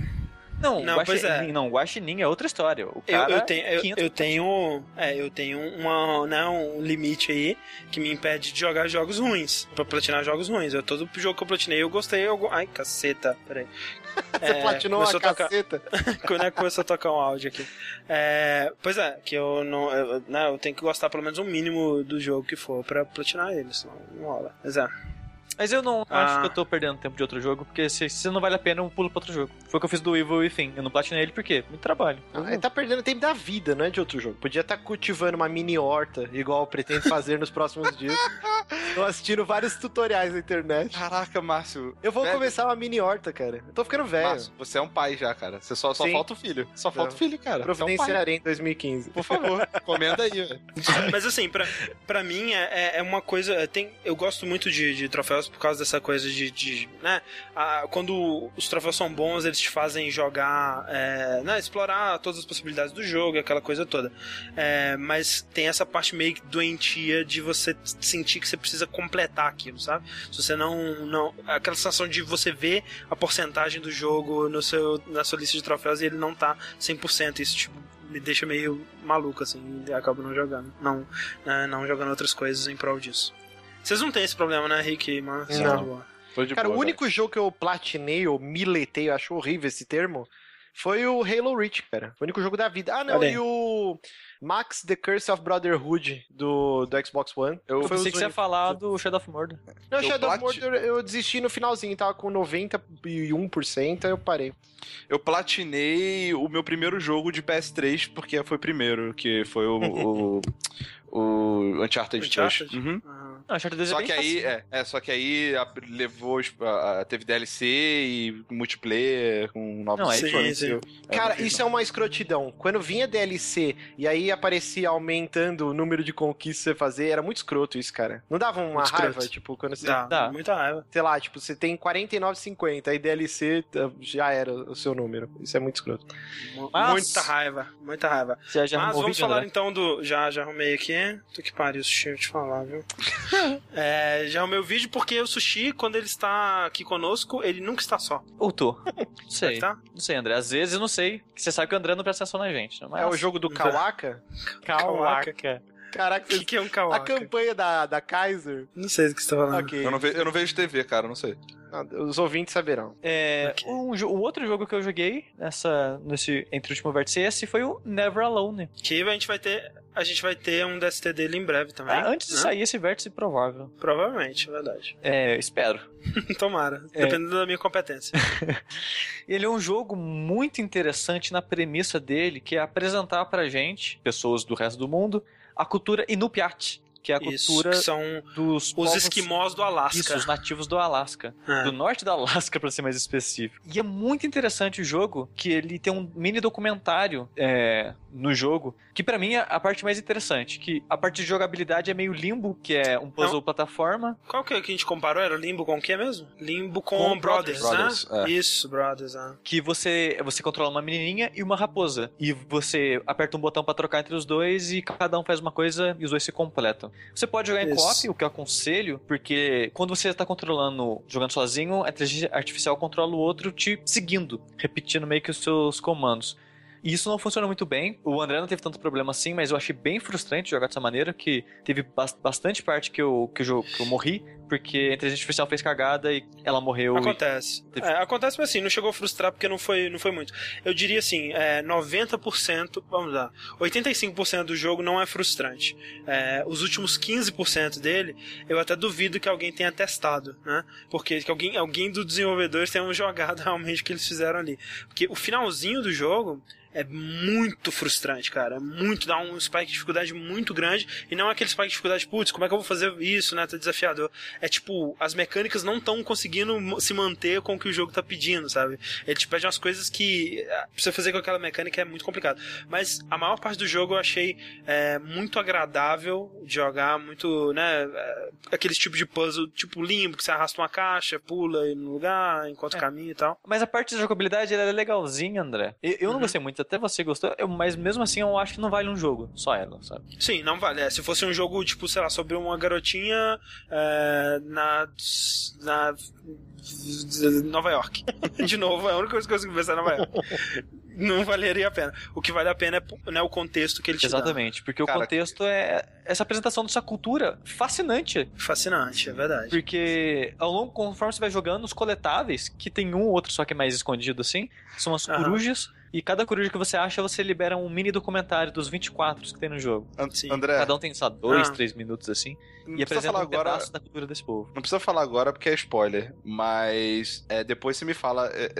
Não, Não, Guaxinim, pois é. não, Guaxinim é outra história. O Eu, cara eu tenho, eu, 500 eu tenho, é, eu tenho uma, né, um limite aí que me impede de jogar jogos ruins, pra platinar jogos ruins. Eu, todo jogo que eu platinei eu gostei, eu, ai, caceta, peraí. Você É, platinou a tocar- caceta. Quando é que começou a tocar um áudio aqui? É, pois é, que eu não, eu, né, eu tenho que gostar pelo menos um mínimo do jogo que for pra platinar ele, senão não rola. Mas é. Mas eu não Ah. acho que eu tô perdendo tempo de outro jogo, porque se, se não vale a pena, eu pulo pra outro jogo. Foi o que eu fiz do Evil Within. Eu não platinei ele por quê? Muito trabalho. Ah, Ele tá perdendo tempo da vida, não é de outro jogo. Podia estar cultivando uma mini horta, igual eu pretendo fazer nos próximos dias. Tô assistindo vários tutoriais na internet. Caraca, Márcio. Eu vou Velho. começar uma mini horta, cara. Eu tô ficando velho. Márcio, você é um pai já, cara. Você só, só Sim. falta o filho. Só falta Não. o filho, cara. Você é um. Providenciarei em 2015. Por favor, comenda aí, velho. Mas assim, pra, pra mim é, é- é uma coisa. Tem, eu gosto muito de, de troféus por causa dessa coisa de. de, né, a- quando os troféus são bons, eles te fazem jogar. é, né, explorar todas as possibilidades do jogo, aquela coisa toda. É, mas tem essa parte meio que doentia de você sentir que você precisa completar aquilo, sabe? Se você não. não aquela sensação de você ver a porcentagem do jogo no seu, na sua lista de troféus e ele não tá 100%. Isso, tipo, me deixa meio maluco, assim, e acabo não jogando. Não, né, não jogando outras coisas em prol disso. Vocês não têm esse problema, né, Rick? Mas, Não. Cara, boa, o único jogo que eu platinei ou miletei, eu acho horrível esse termo, Foi o Halo Reach, cara. O único jogo da vida. Ah, não, Olha aí. e o Max The Curse of Brotherhood do, do Xbox One. Eu Foi pensei que você ia falar do Shadow of Mordor. Não, Eu Shadow of plati- Mordor eu desisti no finalzinho, tava com 91%, aí eu parei. Eu platinei o meu primeiro jogo de PS3, porque foi o primeiro, que foi o, o, o Uncharted 3. Uncharted? Uhum. Aham. Não, Uncharted 2 é Só bem que aí, é, é, só que aí a- levou, a- a- teve DLC e multiplayer com novos Não, é sim, sim. Eu- Cara, eu- isso é uma escrotidão. Quando vinha DLC e aí aparecia aumentando o número de conquistas que você fazer, era muito escroto isso, cara. Não dava uma Muito escroto. raiva, tipo, quando você. Dá, Dá. muita raiva. Sei lá, tipo, você tem 49,50, aí DLC tá, já era o seu número. Isso é muito escroto. Mas- Muita raiva, muita raiva. Você já Mas vamos vídeo, falar André? então do. Já, já arrumei aqui. Tu que pariu, sushi, eu te falar, viu? é, já arrumei o vídeo porque o sushi, quando ele está aqui conosco, ele nunca está só. Ou tô. Não sei. Tá? Não sei, André. Às vezes eu não sei. Você sabe que o André não presta atenção na gente. Mas... É o jogo do Kawaka? Kawaka. Caraca, O que, que é um a kawaka? campanha da, da Kaiser. Não sei do que você tá falando. Ok. Eu não, ve- eu não vejo TV, cara, não sei. Não, Os ouvintes saberão. É, Ok. um, um outro jogo que eu joguei nessa, nesse entre o último vértice e esse foi o Never Alone. Que a gente vai ter. A gente vai ter um DST dele em breve também. Ah, antes de né? sair esse vértice provável. Provavelmente, é verdade. É, espero. Tomara. É. Dependendo da minha competência. Ele é um jogo muito interessante na premissa dele, que é apresentar pra gente, pessoas do resto do mundo, a cultura Inupiat, que é a Isso, cultura que são dos os esquimós do Alasca. Isso, os nativos do Alasca. É. Do norte da Alasca, pra ser mais específico. E é muito interessante o jogo, que ele tem um mini documentário é, no jogo, que pra mim é a parte mais interessante. Que a parte de jogabilidade é meio limbo, que é um puzzle plataforma. Qual que, é que a gente comparou? Era Limbo com o que mesmo? Limbo com, Com Brothers, Brothers, né? é. Isso, Brothers, ah. Que você, você controla uma menininha e uma raposa. E você aperta um botão pra trocar entre os dois e cada um faz uma coisa e os dois se completam. Você pode jogar em Isso. co-op, o que eu aconselho, porque quando você tá controlando, jogando sozinho, a inteligência artificial controla o outro te seguindo, repetindo meio que os seus comandos. E isso não funciona muito bem. O André não teve tanto problema assim, mas eu achei bem frustrante jogar dessa maneira, que teve bas- bastante parte que eu, que, eu, que eu morri, porque a inteligência artificial fez cagada e ela morreu. Acontece. Teve- É, acontece, mas assim, não chegou a frustrar porque não foi, não foi muito. Eu diria assim, é, 90%, vamos lá, 85% do jogo não é frustrante. É, os últimos 15% dele, eu até duvido que alguém tenha testado, né? Porque que alguém, alguém do desenvolvedor tenha jogado realmente o que eles fizeram ali. Porque o finalzinho do jogo é muito frustrante, cara. É muito, dá um spike de dificuldade muito grande. E não é aquele spike de dificuldade, putz, como é que eu vou fazer isso, né? Tá desafiador. É tipo, as mecânicas não estão conseguindo se manter com o que o jogo tá pedindo, sabe? Ele te pede umas coisas que ah, pra você fazer com aquela mecânica é muito complicado. Mas a maior parte do jogo eu achei é, muito agradável de jogar, muito, né? é, aqueles tipos de puzzle, tipo limbo, que você arrasta uma caixa, pula no lugar, encontra o caminho e tal. Mas a parte da jogabilidade ela é legalzinha, André. Eu, eu não Uhum. gostei muito, até você gostou, eu- mas mesmo assim eu acho que não vale um jogo, só ela, sabe? Sim, não vale. É, se fosse um jogo, tipo, sei lá, sobre uma garotinha é, na. na. Nova York. De novo, é a única coisa que eu consigo pensar é Nova York. Não valeria a pena. O que vale a pena é né, o contexto que ele te Exatamente, porque Cara, o contexto é essa apresentação dessa cultura fascinante. dá. Fascinante, é verdade. Porque ao longo, conforme você vai jogando, os coletáveis, que tem um ou outro só que é mais escondido assim, são as Aham. E cada coruja que você acha, você libera um mini documentário dos 24 que tem no jogo. An- Sim. André, Cada um tem, só dois, Ah. três minutos assim. não E precisa apresenta falar um agora. pedaço da cultura desse povo. Não precisa falar agora porque é spoiler, mas é, depois você me fala é,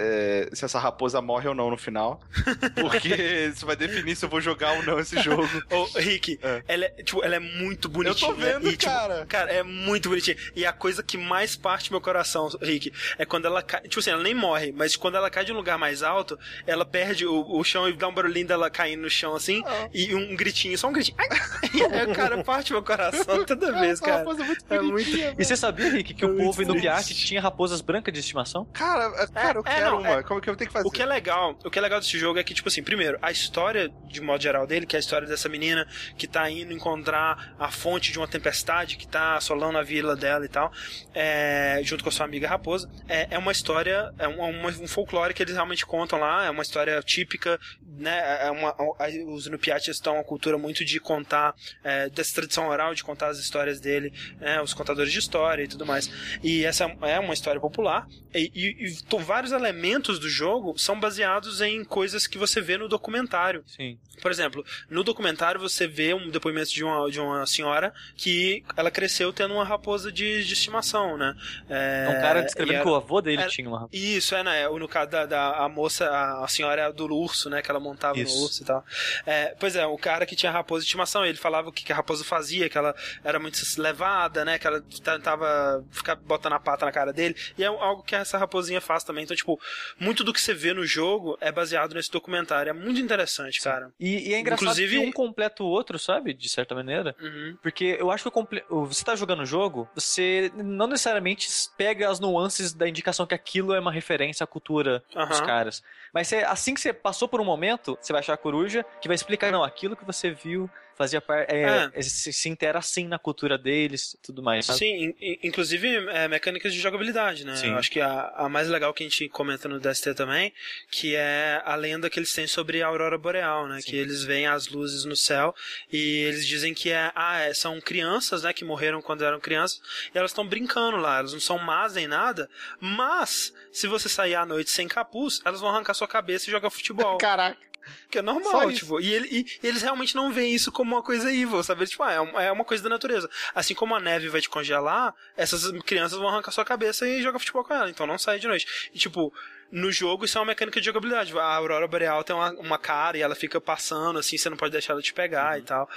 é, se essa raposa morre ou não no final, porque isso vai definir se eu vou jogar ou não esse jogo. Ô, Rick, É. ela, é, tipo, ela é muito Eu bonitinha. tô vendo, e, tipo, cara. Cara, é muito bonitinha. E a coisa que mais parte meu coração, Rick, é quando ela cai. Tipo assim, ela nem morre, mas quando ela cai de um lugar mais alto, ela perde o, o chão e dá um barulhinho dela caindo no chão assim, Ah. e um gritinho, só um gritinho. Ai! E aí, cara, parte meu coração toda vez, cara. raposa é muito É muito- E você sabia, Rick, que É o povo inupiat triste. tinha raposas brancas de estimação? Cara, é- cara, eu É, quero não, uma. é- Como que eu tenho que fazer? O que é legal, o que é legal desse jogo é que, tipo assim, primeiro, a história, de modo geral, dele, que é a história dessa menina que tá indo encontrar a fonte de uma tempestade que tá assolando a vila dela e tal, é, junto com a sua amiga Raposa, é, é uma história, é um, um folclore que eles realmente contam lá, é uma história típica, né? É uma, a, os Inupiatis estão uma cultura muito de contar, é, dessa tradição oral, de contar as histórias dele, né? Os contadores de história e tudo mais. E essa é uma história popular. E, e, e vários elementos do jogo são baseados em coisas que você vê no documentário. Sim. Por exemplo, no documentário você vê um depoimento de uma, de uma senhora que ela cresceu tendo uma raposa de, de estimação, né? É, um cara descrevendo era, que o avô dele era, tinha uma raposa. Isso, é, né? No caso da, da a moça, a, a senhora do urso, né? Que ela montava isso. no urso e tal. É, pois é, o cara que tinha raposa de estimação, ele falava o que, que a raposa fazia, que ela era muito levada, né? Que ela tentava ficar botando a pata na cara dele. E é algo que essa raposinha faz também. Então, tipo, muito do que você vê no jogo é baseado nesse documentário. É muito interessante, Sim. cara. E, e, é engraçado Inclusive... que um completa o outro, sabe? De certa maneira. Uhum. Porque eu acho que comple... você tá jogando o jogo, você não necessariamente pega as nuances da indicação que aquilo é uma referência à cultura uhum. dos caras. Mas você, assim que você passou por um momento, você vai achar a coruja que vai explicar, não, aquilo que você viu fazia parte. É, é. Se, se intera assim na cultura deles tudo mais. Sabe? Sim, in, inclusive é, mecânicas de jogabilidade, né? Sim. Eu acho que a, a, mais legal que a gente comenta no DST também, que é a lenda que eles têm sobre a Aurora Boreal, né? Sim. Que eles veem as luzes no céu e eles dizem que é, ah, é, são crianças, né? Que morreram quando eram crianças e elas estão brincando lá, elas não são más nem nada, mas se você sair à noite sem capuz, elas vão arrancar sua cabeça e jogar futebol. Caraca. Que é normal, tipo. E, ele, e, eles realmente não veem isso como uma coisa evil, sabe? Tipo, ah, é, uma, é uma coisa da natureza. Assim como a neve vai te congelar, essas crianças vão arrancar sua cabeça e jogar futebol com ela. Então não sai de noite. E, tipo, no jogo isso é uma mecânica de jogabilidade. A Aurora Boreal tem uma, uma cara e ela fica passando, assim, você não pode deixar ela te pegar uhum. e tal.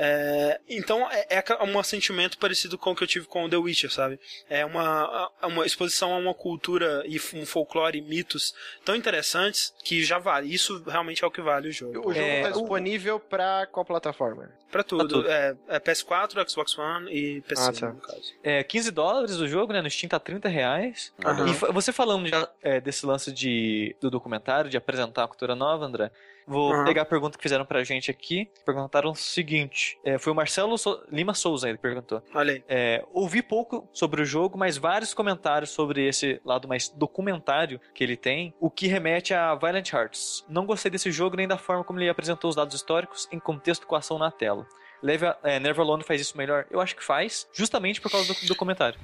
É, então é, é um sentimento parecido com o que eu tive com The Witcher, sabe? É uma, uma exposição a uma cultura e um folclore e mitos tão interessantes que já vale. Isso realmente é o que vale o jogo. O jogo é, tá disponível para qual plataforma? Pra tudo. Pra tudo. É, é, PS4, Xbox One e PC, ah, tá. no caso. É 15 dólares o jogo, né? No Steam tá 30 reais. Uhum. E você falando já, é, desse lance de, do documentário, de apresentar a cultura nova, André, Vou uhum. pegar a pergunta que fizeram pra gente aqui. Perguntaram o seguinte: é, foi o Marcelo so Lima Souza, ele perguntou. Olha aí. É, ouvi pouco sobre o jogo, mas vários comentários sobre esse lado mais documentário que ele tem, o que remete a Violent Hearts. Não gostei desse jogo nem da forma como ele apresentou os dados históricos em contexto com a ação na tela. Leve, é, Neverlone faz isso melhor? Eu acho que faz, justamente por causa do documentário.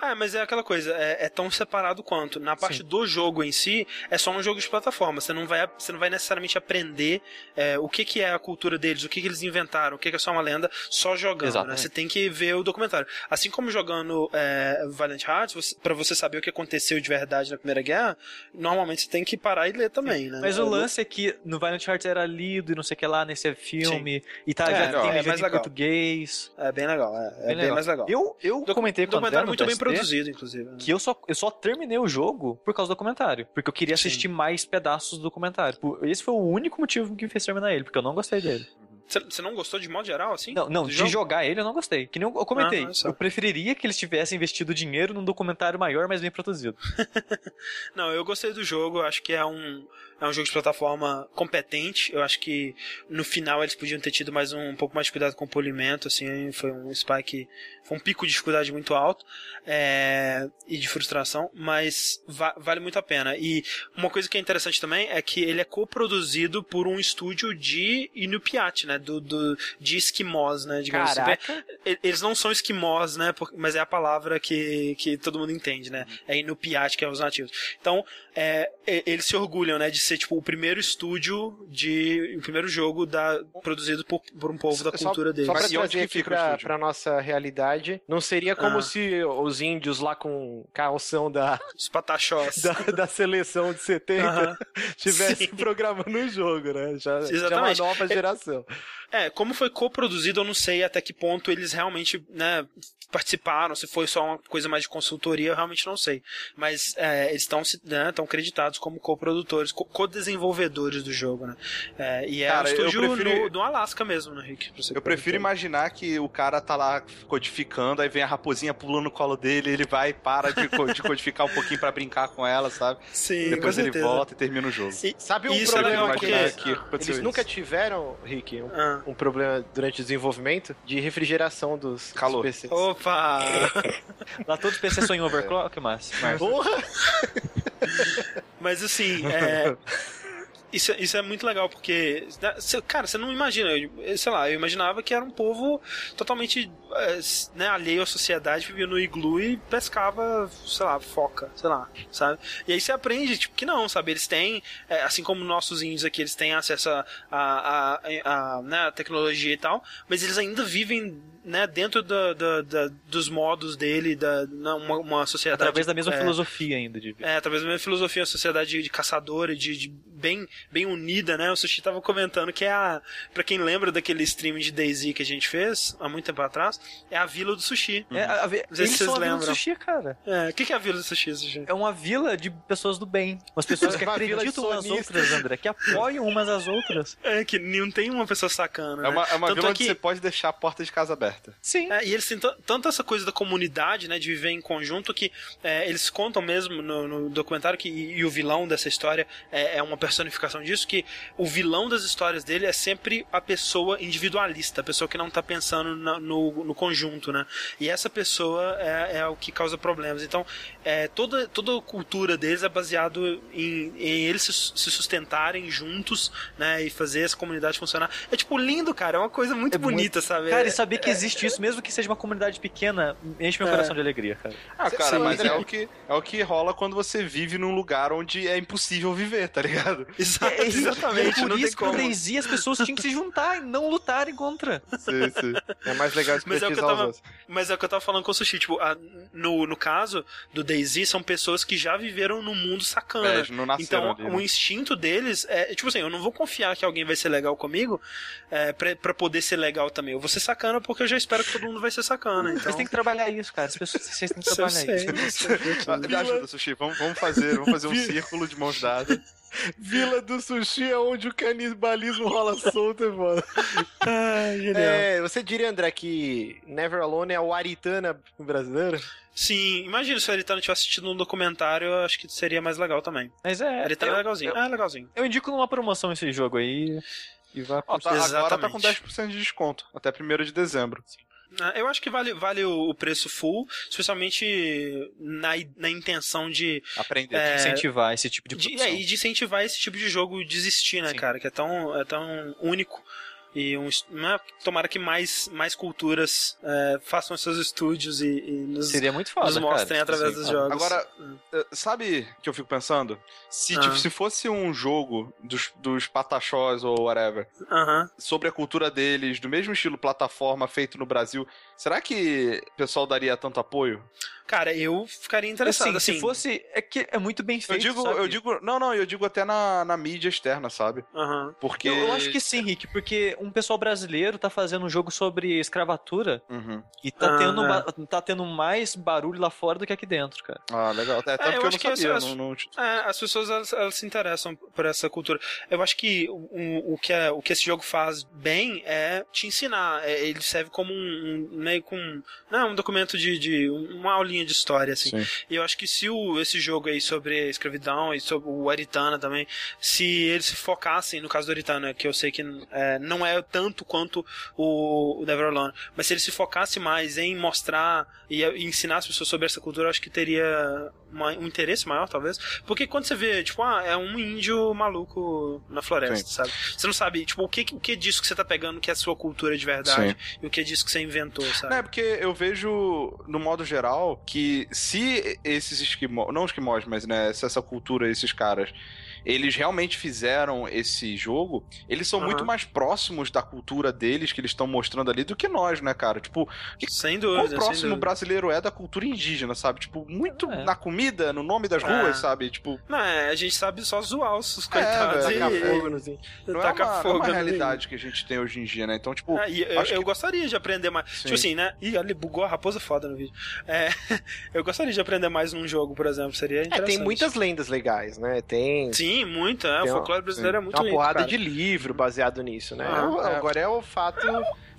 Ah, mas é aquela coisa, é, é tão separado quanto. Na parte Sim. do jogo em si, é só um jogo de plataforma. Você não vai, você não vai necessariamente aprender é, o que, que é a cultura deles, o que, que eles inventaram, o que, que é só uma lenda, só jogando. Né? Você tem que ver o documentário. Assim como jogando é, Valiant Hearts, pra você saber o que aconteceu de verdade na Primeira Guerra, normalmente você tem que parar e ler também, né? Mas o lance é que no Valiant Hearts era lido e não sei o que lá, nesse filme, Sim. e tá, é, já tem é, mais em português. É bem legal, é, é bem, bem mais legal. Eu, eu comentei com o André muito bem produzido, inclusive. Né? Que eu só, eu só terminei o jogo por causa do documentário. Porque eu queria assistir Sim. mais pedaços do documentário. Esse foi o único motivo que me fez terminar ele, porque eu não gostei dele. Você não gostou de modo geral, assim? Não, não de jogo? jogar ele eu não gostei. Que nem eu comentei. Ah, eu preferiria que eles tivessem investido dinheiro num documentário maior, mas bem produzido. não, eu gostei do jogo, acho que é um, é um jogo de plataforma competente. Eu acho que no final eles podiam ter tido mais um, um pouco mais de cuidado com o polimento, assim, foi um spike, foi um pico de dificuldade muito alto é, e de frustração, mas va vale muito a pena. E uma coisa que é interessante também é que ele é coproduzido por um estúdio de Inupiat, né? Do, do, de esquimós, né? Digamos assim. Eles não são esquimós, né? Mas é a palavra que, que todo mundo entende, né? É Inupiat, que é os nativos. Então, é, eles se orgulham, né? De ser, tipo, o primeiro estúdio de... o primeiro jogo da, produzido por, por um povo da cultura só, deles. Só pra trazer aqui pra, pra nossa realidade, não seria como ah. se os índios lá com calção da... Os patachós. Da, da seleção de 70 uh -huh. tivessem programando o jogo, né? Já, já é uma nova geração. É, como foi coproduzido, eu não sei até que ponto eles realmente, né, participaram, se foi só uma coisa mais de consultoria, eu realmente não sei. Mas é, eles estão né, creditados como coprodutores, co-desenvolvedores do jogo, né? É, e é cara, um estúdio prefiro... no, no Alasca mesmo, né, Rick? Eu prefiro imaginar que o cara tá lá codificando, aí vem a raposinha pulando no colo dele, ele vai e para de, de codificar um pouquinho para brincar com ela, sabe? Sim, Depois ele volta e termina o jogo. E, sabe um Isso problema é que, que eles isso. nunca tiveram, Rick, um, ah. um, problema durante o desenvolvimento de refrigeração dos, Calor. dos PCs. Opa! lá todos os PCs são em overclock, mas... Porra! Mas assim, é, Isso, isso é muito legal, porque, cara, você não imagina, eu- sei lá, eu imaginava que era um povo totalmente é, né, alheio à sociedade, vivia no iglu e pescava, sei lá, foca, sei lá, sabe? E aí você aprende, tipo, que não, sabe? Eles têm, é, assim como nossos índios aqui, eles têm acesso a, a, a, a, né, a tecnologia e tal, mas eles ainda vivem, né, dentro da, da- da- dos modos dele, da, na- uma, uma sociedade... Através da mesma é, filosofia ainda de vida. é, através da minha filosofia, uma sociedade de caçadora, de, de bem, bem unida, né? O Sushi tava comentando que é a. Pra quem lembra daquele stream de Daisy que a gente fez há muito tempo atrás, é a Vila do Sushi. É, a- a- Não sei eles se são vocês a vila do lembram. sushi, cara. É, o que, que é a Vila do Sushi, Sushi? É uma vila de pessoas do bem. Umas pessoas que Uma de acreditam umas outras, André. Que apoiam umas às outras. É, que não tem uma pessoa sacana. É uma, né? é uma Tanto vila é onde que- você pode deixar a porta de casa aberta. Sim. É, e eles têm tanto essa coisa da comunidade, né, de viver em conjunto, que é, eles contam mesmo no, no documentário que e, e o vilão dessa história é, é uma personificação disso, que o vilão das histórias dele é sempre a pessoa individualista, a pessoa que não tá pensando na- no, no conjunto, né? E essa pessoa é, é o que causa problemas. Então, é, toda, toda a cultura deles é baseado em, em eles se, se sustentarem juntos, né, e fazer essa comunidade funcionar. É tipo lindo, cara, é uma coisa muito É muito- bonita, sabe? Cara, É- e saber que existe isso, mesmo que seja uma comunidade pequena, enche meu É. coração de alegria, cara. Ah, cara, Sim. mas é o, que, é o que rola quando você vive num lugar onde é impossível viver, tá ligado? Exato, É, exatamente, por não isso que como. DayZ as pessoas tinham que se juntar e não lutarem contra. Sim, sim. É mais legal Mas é o que eu tava- outros. Mas é o que eu tava falando com o Sushi, tipo, a- no, no caso do Daisy, são pessoas que já viveram no mundo sacana. É, não então, ali, o né? instinto deles é, tipo assim, eu não vou confiar que alguém vai ser legal comigo é, pra, pra poder ser legal também. Eu vou ser sacana porque eu já espero que todo mundo vai ser sacana. Então... Vocês têm que trabalhar isso, cara. As pessoas, vocês têm que trabalhar sei, isso. Ah, Me ajuda, Sushi. Vamos, vamos fazer, vamos fazer um círculo de mãos dadas. Vila do Sushi é onde o canibalismo rola solto, mano. Ai, genial. É, você diria, André, que Never Alone é o Aritana brasileiro? Sim, imagina se o Aritano tivesse assistido um documentário, eu acho que seria mais legal também. Mas é. Aritano é eu, legalzinho. Eu, é legalzinho. eu indico numa promoção esse jogo aí. E vai Ó, tá- agora tá com Exatamente. 10% de desconto, até 1 de dezembro. Ah, Eu acho que vale, vale o preço full, especialmente na, na intenção de, Aprender. É, incentivar esse tipo de de, produção. é, e de incentivar esse tipo de jogo desistir, né, Sim. cara? Que é tão, é tão único. E um, né, tomara que mais, mais culturas é, façam seus estúdios e, e nos, Seria muito foda, nos mostrem cara. através Tipo dos assim, jogos. Agora, eh, sabe o que eu fico pensando? Se, Ah. tipo, se fosse um jogo dos, dos pataxós ou whatever, Aham. sobre a cultura deles, do mesmo estilo plataforma feito no Brasil, será que o pessoal daria tanto apoio? Cara, eu ficaria interessado. Assim, Assim, se fosse. É que é muito bem Eu feito. digo, sabe? eu digo, não, não, eu digo até na, na mídia externa, sabe? Aham. Porque. Eu, eu acho que sim, Rick, porque um pessoal brasileiro tá fazendo um jogo sobre escravatura Uhum. e tá, Ah, tendo, é. tá tendo mais barulho lá fora do que aqui dentro, cara. Ah, legal. É, tanto eu que eu acho não que sabia. não, não- É, as pessoas elas, elas se interessam por essa cultura. Eu acho que o, o, que, é- o que esse jogo faz bem é te ensinar. É, ele serve como um, um- meio com não, um documento de, de uma aulinha de história assim. Sim. E eu acho que se o, esse jogo aí sobre a escravidão e sobre o Aritana também, se eles se focassem no caso do Aritana, que eu sei que é, não é tanto quanto o, o Never Alone, mas se eles se focassem mais em mostrar e, e ensinar as pessoas sobre essa cultura, eu acho que teria uma- um interesse maior, talvez. Porque quando você vê, tipo, ah, é um índio maluco na floresta, sabe? Você não sabe, tipo, o que, o que disso que você tá pegando que é a sua cultura de verdade e o que disso que você inventou, sabe? Não, é porque eu vejo, no modo geral, que se esses esquimós, não esquimós, mas né, essa cultura, esses caras, eles realmente fizeram esse jogo, eles são Aham. muito mais próximos da cultura deles que eles estão mostrando ali do que nós, né, cara? Tipo, Sem quão dúvida, próximo dúvida. brasileiro é da cultura indígena, sabe? Tipo, muito É. na comida, no nome das É. ruas, sabe? Tipo, Não, é, a gente sabe só zoar os coitados velho. e, Tacar e- fogo não é uma, não é fogo uma no- realidade que a gente tem hoje em dia, né? Então, tipo, Ah, eu, acho eu que- gostaria de aprender mais. Sim. Tipo assim, né? Ih, olha, bugou a raposa foda no vídeo. É, eu gostaria de aprender mais num jogo, por exemplo. Seria É, interessante. tem muitas lendas legais, né? Tem, Sim, muita. É, Tem o uma- folclore brasileiro é sim. muito uma lindo, porrada cara. de livro baseado nisso, né? Ah, O- é. Agora é o fato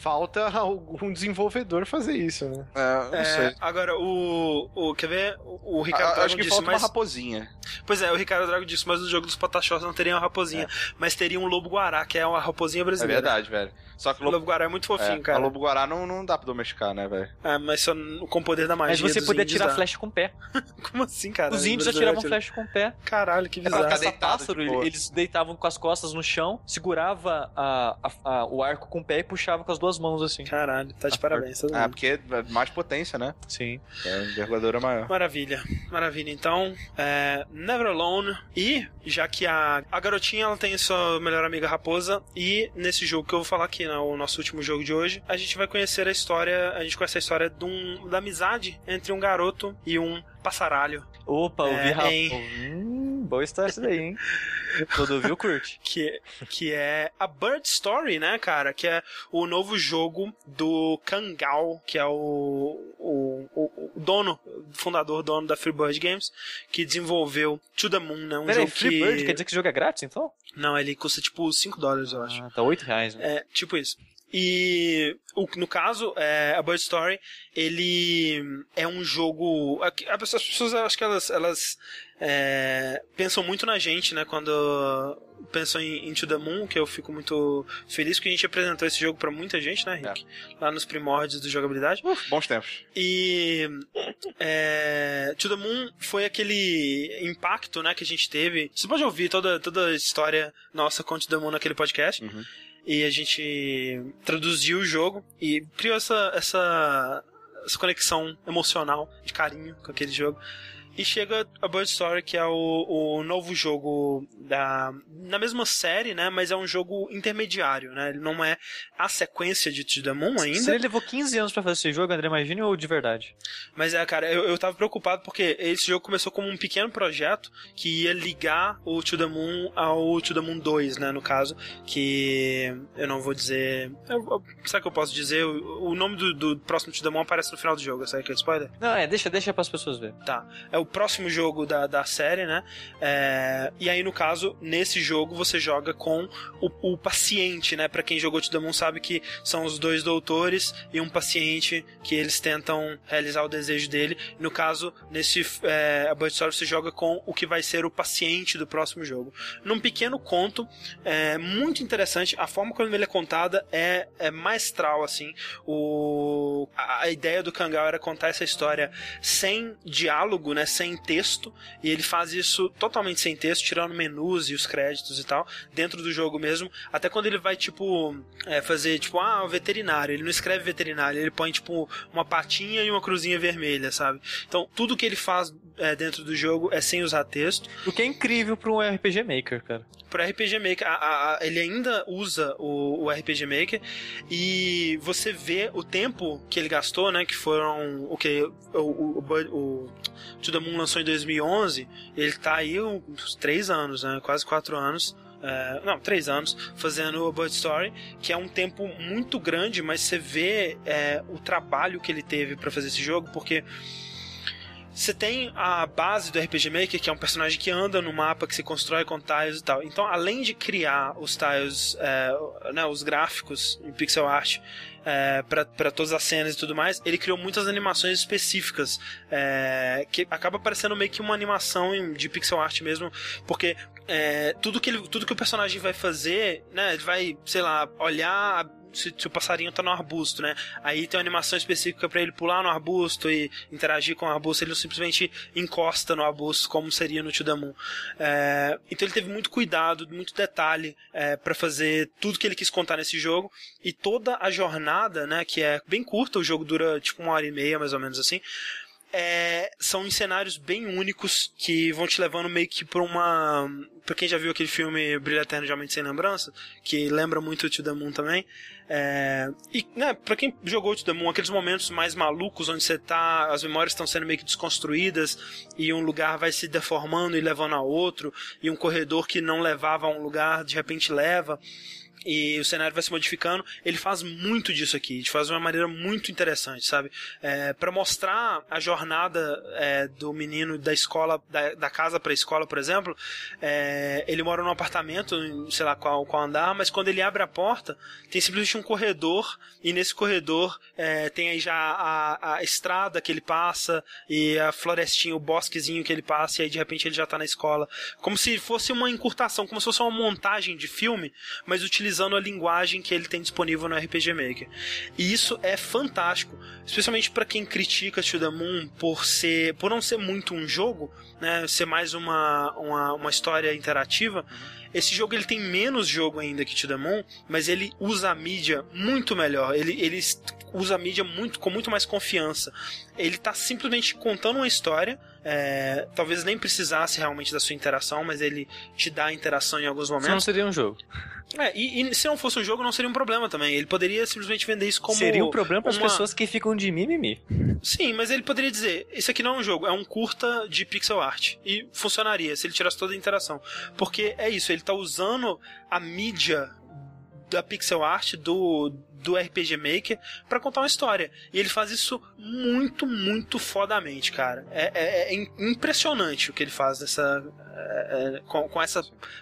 Falta algum desenvolvedor fazer isso, né? É, não É, sei. agora, o, o. Quer ver? O, o Ricardo Dragon acho que disse, falta mas. uma raposinha. Pois é, o Ricardo Drago disse, mas no jogo dos Pataxós não teria uma raposinha, mas teria um lobo guará, que é uma raposinha É brasileira. verdade, velho. Só que o O lobo, lobo guará é muito fofinho, é, cara. a lobo guará não, não dá pra domesticar, né, velho? É, mas só com o poder da magia. Mas você podia tirar dá. flecha com o pé. Como assim, cara? Os índios atiravam atira- flecha com o pé. Caralho, que Exato. bizarro. Caça deitado pássaro, boa. eles deitavam com as costas no chão, segurava a- a- a- o arco com o pé e puxava com as duas mãos assim. Caralho, tá de parabéns. todo Ah, mundo. porque é mais potência, né? Sim. É uma envergadura maior. Maravilha, maravilha. Então, é, Never Alone. E, já que a, a garotinha ela tem sua melhor amiga raposa, e nesse jogo que eu vou falar aqui, né, o nosso último jogo de hoje, a gente vai conhecer a história. A gente conhece a história de um, da amizade entre um garoto e um passaralho. Opa, ouvi É, hein? Hum, boa história isso daí, hein? Todo viu, curte. Que, que é a Bird Story, né, cara? Que é o novo jogo do Kangal, que é o, o, o, o dono, fundador, dono da Freebird Games, que desenvolveu To The Moon, né? Um Peraí, jogo Free que... Bird quer dizer que esse jogo é grátis, então? Não, ele custa tipo 5 dólares, eu acho. Ah, tá 8 reais, né? É, tipo isso. E o, no caso, é, a Bird Story, ele é um jogo. As pessoas, as pessoas acho que elas, elas é, pensam muito na gente, né? Quando pensam em Into the Moon, que eu fico muito feliz que a gente apresentou esse jogo pra muita gente, né, Rick? Lá nos primórdios da jogabilidade. Uf, bons tempos. E é, To The Moon foi aquele impacto né, que a gente teve. Você pode ouvir toda, toda a história nossa com To The Moon naquele podcast. Uhum. E a gente traduziu o jogo e criou essa, essa, essa conexão emocional, de carinho com aquele jogo. E chega a Bird Story, que é o, o novo jogo da, na mesma série, né? Mas é um jogo intermediário, né? Ele não é a sequência de Moon ainda. Se ele levou 15 anos pra fazer esse jogo, André, imagine ou de verdade? Mas é, cara, eu, eu tava preocupado porque esse jogo começou como um pequeno projeto que ia ligar o Moon ao Moon 2, né, no caso, que eu não vou dizer... Eu, eu, será que eu posso dizer? O, o nome do, do próximo Moon aparece no final do jogo, sabe aquele spoiler? Não, é, deixa, deixa pras pessoas verem. Tá. É o próximo jogo da, da série, né? É, e aí, no caso, nesse jogo você joga com o, o paciente, né? Pra quem jogou Moon sabe que são os dois doutores e um paciente que eles tentam realizar o desejo dele. No caso, nesse é, a Story você joga com o que vai ser o paciente do próximo jogo. Num pequeno conto, é muito interessante. A forma como ele é contada é, é maestral, assim. O, a, a ideia do Kangal era contar essa história sem diálogo, né? Sem texto. E ele faz isso totalmente sem texto, tirando menus e os créditos e tal, dentro do jogo mesmo. Até quando ele vai, tipo, é, fazer, tipo, ah, o veterinário. Ele não escreve veterinário, ele põe, tipo, uma patinha e uma cruzinha vermelha, sabe? Então, tudo que ele faz é, dentro do jogo é sem usar texto. O que é incrível pra um RPG Maker, cara. Pro RPG Maker, a- a- a- ele ainda usa o, o RPG Maker e você vê o tempo que ele gastou, né? Que foram o que o, o, o, o To The Moon lançou em 2011. Ele tá aí uns três anos, né? Quase quatro anos. É, não, três anos fazendo o Bird Story, que é um tempo muito grande, mas você vê é, o trabalho que ele teve pra fazer esse jogo, porque você tem a base do RPG Maker, que é um personagem que anda no mapa, que se constrói com tiles e tal. Então, além de criar os tiles, é, né, os gráficos em pixel art é, para todas as cenas e tudo mais, ele criou muitas animações específicas, é, que acaba parecendo meio que uma animação de pixel art mesmo, porque é, tudo, que ele, tudo que o personagem vai fazer, né, ele vai, sei lá, olhar se, se o passarinho tá no arbusto, né? Aí tem uma animação específica pra ele pular no arbusto e interagir com o arbusto, ele simplesmente encosta no arbusto, como seria no To. É, então ele teve muito cuidado, muito detalhe é, para fazer tudo que ele quis contar nesse jogo e toda a jornada, né, que é bem curta, o jogo dura tipo uma hora e meia, mais ou menos assim. É, são em cenários bem únicos que vão te levando meio que pra uma. Pra quem já viu aquele filme Brilho Eterno de Mente Sem Lembrança, que lembra muito o To The Moon também. É, e, né, pra quem jogou To The Moon, aqueles momentos mais malucos onde você tá, as memórias estão sendo meio que desconstruídas e um lugar vai se deformando e levando a outro, e um corredor que não levava a um lugar de repente leva. E o cenário vai se modificando. Ele faz muito disso aqui, de faz de uma maneira muito interessante, sabe? É, para mostrar a jornada é, do menino da escola, da, da casa para a escola, por exemplo, é, ele mora num apartamento, sei lá qual, qual andar, mas quando ele abre a porta, tem simplesmente um corredor, e nesse corredor é, tem aí já a, a estrada que ele passa, e a florestinha, o bosquezinho que ele passa, e aí de repente ele já tá na escola. Como se fosse uma encurtação, como se fosse uma montagem de filme, mas utilizando a linguagem que ele tem disponível no RPG Maker. E isso é fantástico, especialmente para quem critica To The Moon por ser, por não ser muito um jogo, né, ser mais uma, uma, uma história interativa. Esse jogo ele tem menos jogo ainda que To The Moon, mas ele usa a mídia muito melhor. Ele, ele usa a mídia muito, com muito mais confiança. Ele tá simplesmente contando uma história. é, talvez nem precisasse realmente da sua interação, mas ele te dá a interação em alguns Isso não momentos. seria um jogo. É, e, e se não fosse um jogo, não seria um problema também. Ele poderia simplesmente vender isso como. seria um problema para as uma- pessoas que ficam de mimimi. Sim, mas ele poderia dizer: Isso aqui não é um jogo, é um curta de pixel art. E funcionaria se ele tirasse toda a interação. Porque é isso, ele tá usando a mídia da pixel art do, do RPG Maker pra contar uma história. E ele faz isso muito, muito fodamente, cara. É, é- é im- impressionante o que ele faz nessa, é, é, com, com essa,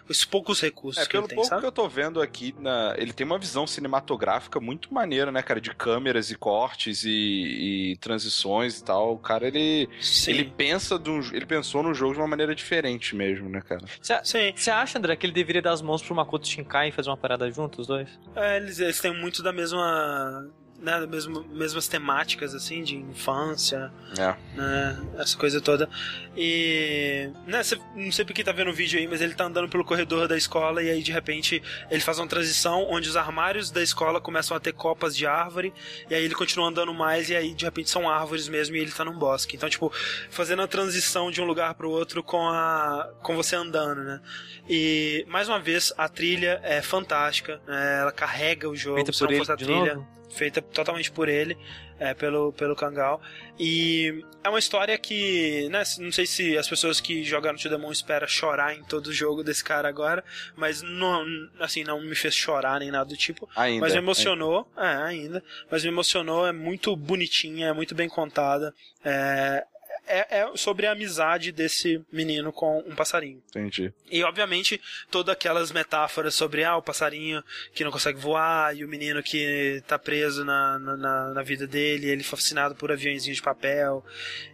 esses poucos recursos É, que ele tem, pouco sabe? que eu tô vendo aqui, na- ele tem uma visão cinematográfica muito maneira, né, cara? De câmeras e cortes e, e transições e tal. O cara, ele, Sim. ele pensa de um, ele pensou no jogo de uma maneira diferente mesmo, né, cara? Sim. Você acha, André, que ele deveria dar as mãos pro Makoto Shinkai e fazer uma parada junto, os dois? É, eles, eles têm muito da mesma mesma né, da mesma, mesmas temáticas, assim, de infância, É. né, essa coisa toda. E. Né, cê, não sei porque tá vendo o vídeo aí, mas ele tá andando pelo corredor da escola e aí de repente ele faz uma transição onde os armários da escola começam a ter copas de árvore, e aí ele continua andando mais, e aí de repente são árvores mesmo e ele tá num bosque. Então, tipo, fazendo a transição de um lugar pro outro com a. com você andando, né? E mais uma vez, a trilha é fantástica, né, ela carrega o jogo, Feita se por não ele fosse a trilha novo? Feita totalmente por ele, é, pelo, pelo Kangal. E é uma história que, né, não sei se as pessoas que jogaram To The Moon esperam chorar em todo o jogo desse cara agora, mas não, assim, não me fez chorar nem nada do tipo. Ainda. Mas me emocionou, é, ainda. Mas me emocionou, é muito bonitinha, é muito bem contada. É, é, é sobre a amizade desse menino com um passarinho. Entendi. E obviamente todas aquelas metáforas sobre ah, o passarinho que não consegue voar e o menino que tá preso na, na- na, vida dele, ele fascinado por aviãozinhos de papel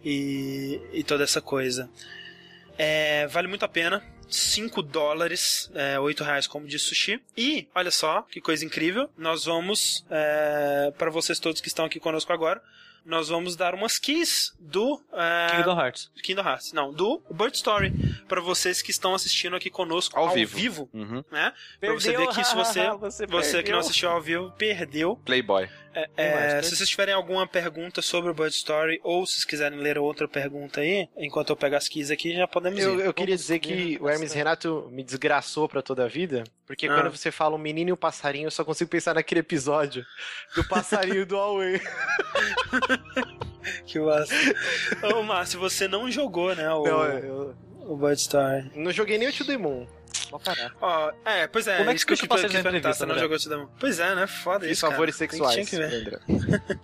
e, e toda essa coisa. É, vale muito a pena. 5 dólares, é, 8 reais como de sushi. E, olha só, que coisa incrível, nós vamos, é, para vocês todos que estão aqui conosco agora, nós vamos dar umas keys do é, Kingdom Hearts. Kingdom Hearts, não, do Bird Story, para vocês que estão assistindo aqui conosco Ao ao, vivo. vivo, Uhum. né? Pra você ver que se você, você, você que não assistiu ao vivo, perdeu. Playboy. É, é, tem? se vocês tiverem alguma pergunta sobre o Bird Story, ou se vocês quiserem ler outra pergunta aí, enquanto eu pego as keys aqui, já podemos Eu, ir. eu queria dizer que o Hermes. Renato me desgraçou pra toda a vida, porque Ah. quando você fala um menino e um passarinho, eu só consigo pensar naquele episódio do passarinho do Huawei. Que massa. Ô, Márcio, você não jogou, né, o, Não, eu o Bird Story. não joguei nem o To The Moon. Ó, é, pois é, Como é que que eu quis passarinho na entrevista, você não André? jogou Moon. Pois é, né, foda Fiz isso, cara. favores que- sexuais. tinha que ver.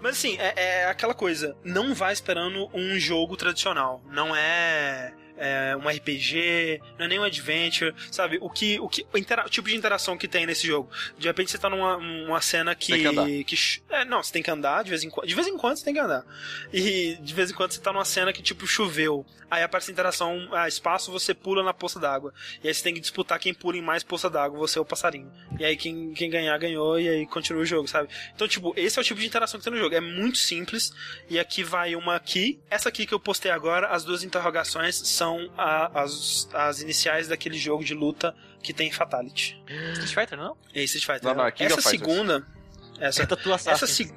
Mas assim, é, é aquela coisa, não vai esperando um jogo tradicional. Não é, é um RPG, não é nem um adventure, sabe? O que, o que o, intera- o tipo de interação que tem nesse jogo. De repente você tá numa uma cena que. Que que é, não, você tem que andar de vez em quando. De vez em quando você tem que andar. E de vez em quando você tá numa cena que tipo choveu. Aí aparece a interação, ah, espaço, você pula na poça d'água. E aí você tem que disputar quem pula em mais poça d'água, você é o passarinho. E aí quem, quem ganhar, ganhou, e aí continua o jogo, sabe? Então, tipo, esse é o tipo de interação que tem no jogo. É muito simples. E aqui vai uma key. Essa aqui que eu postei agora, as duas interrogações são a- as, as iniciais daquele jogo de luta que tem Fatality. Street Fighter, não? É Street Fighter. Não, não, é King essa segunda. Essa, É essa, Assassin. se-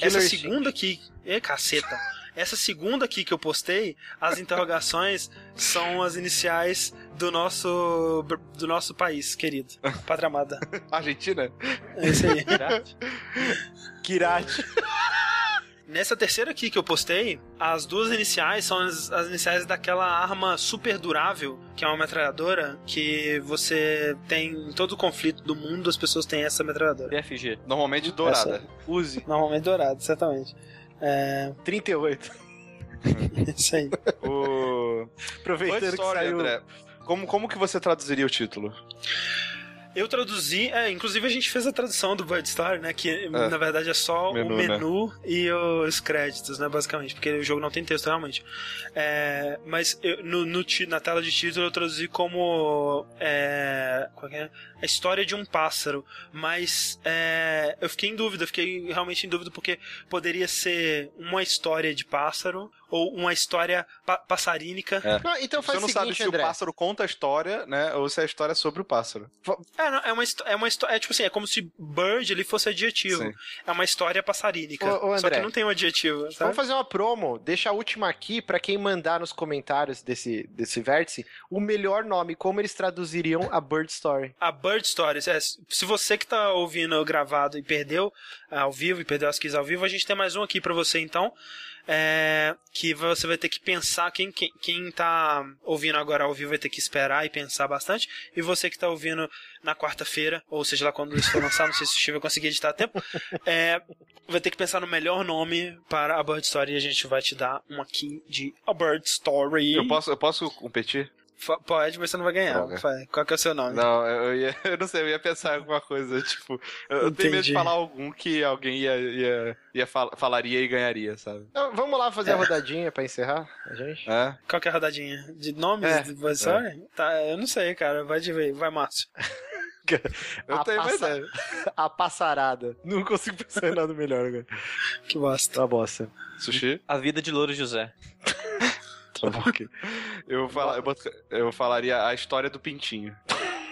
essa segunda aqui. É caceta. Essa segunda aqui que eu postei, as interrogações são as iniciais do nosso do nosso país, querido. Pátria amada. Argentina? É isso aí. Pirate. Kirati. Nessa terceira aqui que eu postei, as duas iniciais são as, as iniciais daquela arma super durável, que é uma metralhadora, que você tem em todo o conflito do mundo, as pessoas têm essa metralhadora. BFG. Normalmente dourada. Use. Normalmente dourado, certamente. É, 38. isso aí. O... Aproveitando Toy que saiu... André. Como, como que você traduziria o título? Eu traduzi, é, inclusive a gente fez a tradução do Bird Story, né? Que na verdade é só Menu, o menu e os créditos, né? Basicamente, porque o jogo não tem texto realmente. É, mas eu- no, no na tela de título eu traduzi como. É, qual é? A história de um pássaro. Mas é, eu fiquei em dúvida, fiquei realmente em dúvida porque poderia ser uma história de pássaro ou uma história pa passarínica. Não, então Você faz não o sabe seguinte, se André. o pássaro conta a história, né? Ou se a história é sobre o pássaro. É, não, é uma é uma história, é tipo assim, é como se bird ele fosse adjetivo. Sim. É uma história passarínica. Ô, ô, só que André. não tem um adjetivo, sabe? Vamos fazer uma promo. Deixa a última aqui pra quem mandar nos comentários desse, desse vértice o melhor nome, como eles traduziriam a Bird Story. A Bird Stories, é, se você que tá ouvindo gravado e perdeu ah, ao vivo e perdeu as quiz ao vivo, a gente tem mais um aqui pra você então. É, que você vai ter que pensar, quem, quem, quem tá ouvindo agora ao vivo vai ter que esperar e pensar bastante, e você que tá ouvindo na quarta-feira, ou seja lá quando isso for lançado, não sei se o Steve vai conseguir editar a tempo, é, vai ter que pensar no melhor nome para a Bird Story e a gente vai te dar um aqui de A Bird Story. Eu posso, eu posso competir? Pode, mas você não vai ganhar. Droga. Qual que é o seu nome? Não, eu, ia, eu não sei, eu ia pensar em alguma coisa, tipo, eu, eu tenho medo de falar algum que alguém ia, ia, ia fal- falaria e ganharia, sabe? Então, vamos lá fazer a rodadinha pra encerrar a gente? É? Qual que é a rodadinha? De nomes? É, de Bird Story? Tá, eu não sei, cara. Vai de ver. Vai, Márcio. Eu A tenho passa-. A passarada. Não consigo pensar em nada melhor agora. Que bosta. Tá bosta. Sushi? A vida de Louro José. Eu, fala, eu, eu falaria a história do pintinho.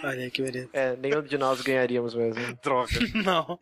Olha que beleza. É, nenhum de nós ganharíamos mesmo. Droga. Não.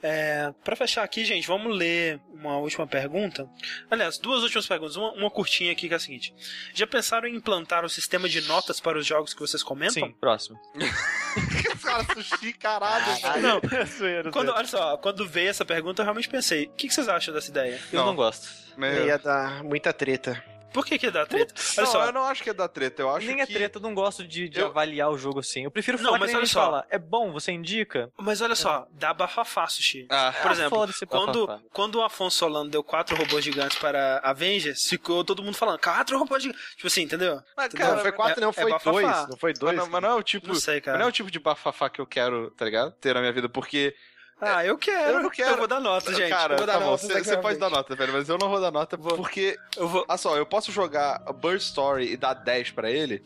É, pra fechar aqui, gente, vamos ler uma última pergunta. Aliás, duas últimas perguntas. Uma, uma curtinha aqui que é a seguinte: Já pensaram em implantar um sistema de notas para os jogos que vocês comentam? Sim, próximo. Cara, sushi, caralho. velho. Não. Zoeira, Quando, olha só, quando veio essa pergunta, eu realmente pensei: o que, que vocês acham dessa ideia? Eu Não. não gosto. Meu- Ia dar muita treta. Por que, que dá treta? Olha Não, só. eu não acho que é da treta, eu acho Nem que... é treta, eu não gosto de, de Eu- avaliar o jogo assim. Eu prefiro Não, falar mas que nem a olha só. fala. É bom, você indica? Mas olha só, dá bafafá, Sushi. Ah, Por Ah, exemplo, foda-se, Quando, bafafá. quando o Afonso Solano deu quatro robôs gigantes para Avengers, ficou todo mundo falando, quatro robôs gigantes. Tipo assim, entendeu? mas, Entendeu? cara, não foi quatro, é- não, é foi bafafá. dois. Não foi mas dois. não, mas não é o tipo... Não sei, mas cara. não é o tipo de bafafá que eu quero, tá ligado? Ter na minha vida, porque... Ah, eu quero. Eu não quero. Eu vou dar nota, gente. Cara, eu vou dar tá nota. você pode dar nota, velho, mas eu não vou dar nota porque... Eu vou. Olha só, eu posso jogar Bird Story e dar 10 pra ele,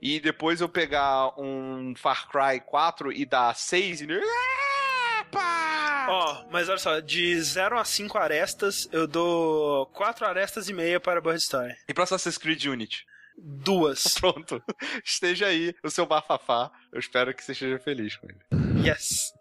e depois eu pegar um Far Cry 4 e dar 6 e... Epa! Ó, mas olha só, de 0 a 5 arestas, eu dou 4 arestas e meia para Bird Story. E pra Assassin's Creed Unity? Duas. Pronto. Esteja aí o seu bafafá. Eu espero que você esteja feliz com ele. Yes.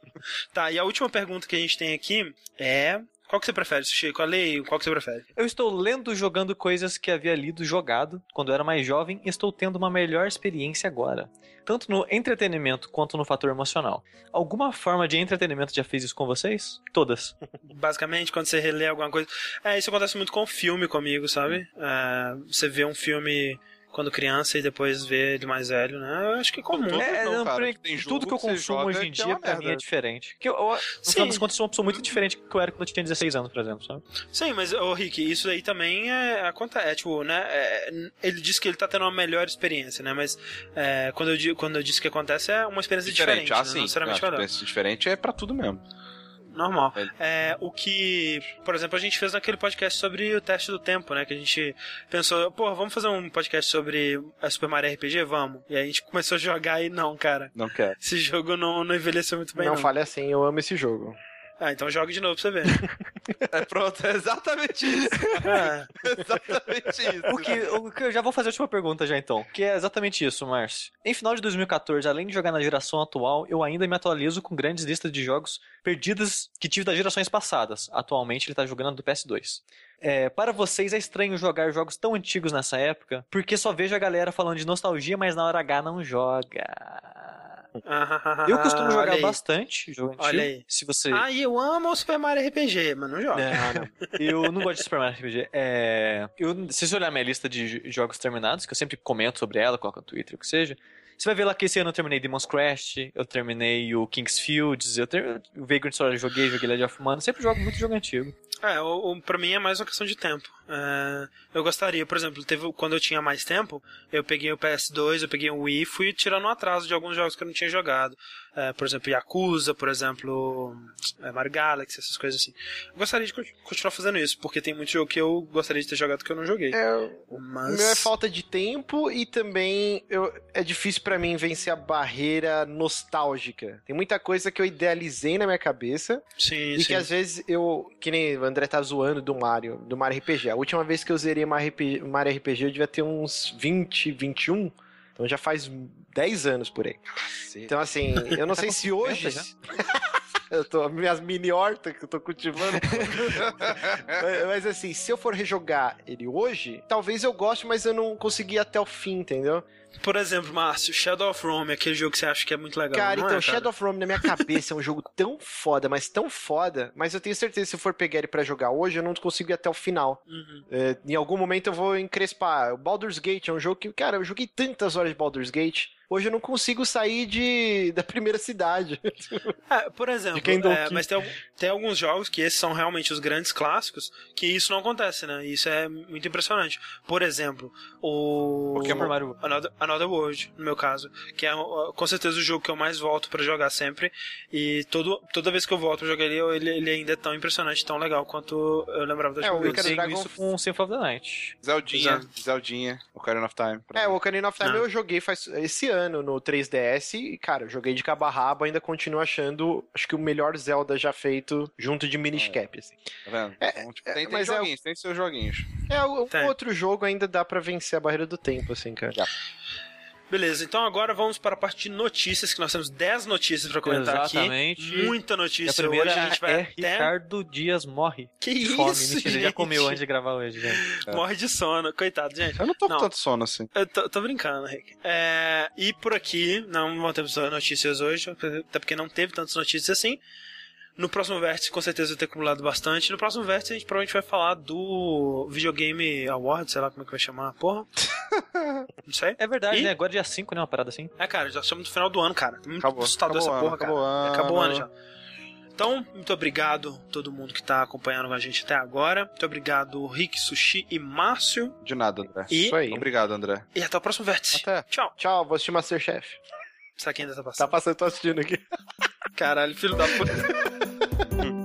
Tá, e a última pergunta que a gente tem aqui é. Qual que você prefere, Sushi? Qual lei? Qual que você prefere? Eu estou lendo e jogando coisas que havia lido jogado quando eu era mais jovem e estou tendo uma melhor experiência agora. Tanto no entretenimento quanto no fator emocional. Alguma forma de entretenimento já fez isso com vocês? Todas. Basicamente, quando você relê alguma coisa. É, isso acontece muito com filme comigo, sabe? É, você vê um filme quando criança e depois vê ele mais velho, né? Eu acho que é comum. Tudo É, não, não, cara. Tem jogo tudo que eu que consumo hoje em que é dia, uma pra mim, é diferente. Que eu, eu, no Sim. final das contas, sou uma pessoa muito diferente do que eu era quando eu tinha 16 anos, por exemplo, sabe? Sim, mas, ô Rick, isso aí também é, acontece, é, tipo, né, é, ele disse que ele tá tendo uma melhor experiência, né, mas é, quando, eu, quando eu disse que acontece é uma experiência diferente, ah, né, sim. não necessariamente melhor. experiência diferente é pra tudo mesmo. Normal. É, o que, por exemplo, a gente fez naquele podcast sobre o teste do tempo, né, que a gente pensou, pô, vamos fazer um podcast sobre a Super Mario RPG? Vamos. E aí a gente começou a jogar e não, cara, Não quero. esse jogo não, não envelheceu muito bem, não não. fale assim, eu amo esse jogo. Ah, então joga de novo pra você ver. É pronto, é exatamente isso. Ah, exatamente isso. O que, o que eu já vou fazer a última pergunta já então. Que é exatamente isso, Márcio. Em final de 2014, além de jogar na geração atual, eu ainda me atualizo com grandes listas de jogos perdidas que tive das gerações passadas. Atualmente ele tá jogando do PS2. É, para vocês é estranho jogar jogos tão antigos nessa época, porque só vejo a galera falando de nostalgia, mas na hora H não joga. Ah, Eu costumo jogar bastante jogo antigo. Olha aí. Se você. Ah, e eu amo o Super Mario RPG, mas não jogo. Não, eu não gosto de Super Mario RPG. É, eu, se você olhar minha lista de jo- jogos terminados, que eu sempre comento sobre ela, coloco no Twitter, o que seja, você vai ver lá que esse ano eu terminei Demon's Crash, eu terminei o King's Fields, eu ter, o Vagrant Story eu joguei, joguei Legend of Mana, sempre jogo muito jogo antigo. É, o, o, pra mim é mais uma questão de tempo. É, eu gostaria, por exemplo, teve quando eu tinha mais tempo, eu peguei o PS2, eu peguei o Wii e fui tirando um atraso de alguns jogos que eu não tinha jogado. É, por exemplo, Yakuza, por exemplo, é, Mario Galaxy, essas coisas assim. Eu gostaria de conti- continuar fazendo isso, porque tem muito jogo que eu gostaria de ter jogado que eu não joguei. É, o Mas. meu é falta de tempo e também eu, é difícil pra mim vencer a barreira nostálgica. Tem muita coisa que eu idealizei na minha cabeça Sim, e sim. que às vezes eu. Que nem o André tá zoando do Mario, do Mario RPG. A última vez que eu zerei Mario RPG, Mario RPG eu devia ter uns 20, 21. Então já faz 10 anos por aí. Então, assim, eu não sei se hoje. eu tô. Minhas mini hortas que eu tô cultivando. mas, mas, assim, se eu for rejogar ele hoje, talvez eu goste, mas eu não consegui até o fim, entendeu? Por exemplo, Márcio, Shadow of Rome, aquele jogo que você acha que é muito legal. cara, então, é, Shadow of Rome na minha cabeça é um jogo tão foda, mas tão foda, mas eu tenho certeza que se eu for pegar ele pra jogar hoje, eu não consigo ir até o final. Uhum. É, em algum momento eu vou encrespar. O Baldur's Gate é um jogo que, cara, eu joguei tantas horas de Baldur's Gate. Hoje eu não consigo sair de, da primeira cidade. É, por exemplo, é, mas tem, tem alguns jogos que esses são realmente os grandes clássicos que isso não acontece, né? Isso é muito impressionante. Por exemplo, o Super Mario. Another, Another World, no meu caso, que é com certeza o jogo que eu mais volto pra jogar sempre e todo, toda vez que eu volto a jogar ele, ele, ele ainda é tão impressionante, tão legal quanto eu lembrava das É, o Dragon- isso com Symphony of the Night. Zeldinha, Exato. Zeldinha, Ocarina of Time. pra É, o Ocarina of Time Não. eu joguei faz esse ano no 3DS e, cara, eu joguei de cabo a rabo, ainda continuo achando, acho que o melhor Zelda já feito junto de Minish Cap, assim. Tá vendo? É, Então, tipo, é, tem, tem é joguinhos, tem seus joguinhos. É, um outro jogo ainda dá pra vencer a barreira do tempo, assim, cara. Beleza, então agora vamos para a parte de notícias, que nós temos 10 notícias pra comentar Exatamente. aqui. Muita E a notícia primeira hoje, a gente vai é até... Ricardo Dias morre. Que de isso, fome. Mentira, ele já gente? comeu antes de gravar hoje, gente. Morre de sono, coitado, gente. Eu não tô Não. com tanto sono assim. Eu tô, tô brincando, Rick. É, e por aqui, não vamos ter notícias hoje, até porque não teve tantas notícias assim. No próximo vértice, com certeza, vai ter acumulado bastante. No próximo vértice, a gente provavelmente vai falar do Videogame Award, sei lá como é que vai chamar, porra. Não sei. É verdade, E? né? Agora é dia 5, né? Uma parada assim. É, cara, já estamos no final do ano, cara. Muito Acabou. assustador acabou essa o porra, ano, cara. acabou o ano. Acabou o ano já. Então, muito obrigado a todo mundo que tá acompanhando com a gente até agora. Muito obrigado, Rick, Sushi e Márcio. De nada, André. E- Isso aí. Obrigado, André. E até o próximo vértice. Até. Tchau. Tchau, vou assistir Masterchef. Isso aqui ainda tá Tá passando. passando, tô assistindo aqui. Caralho, filho da puta. mm.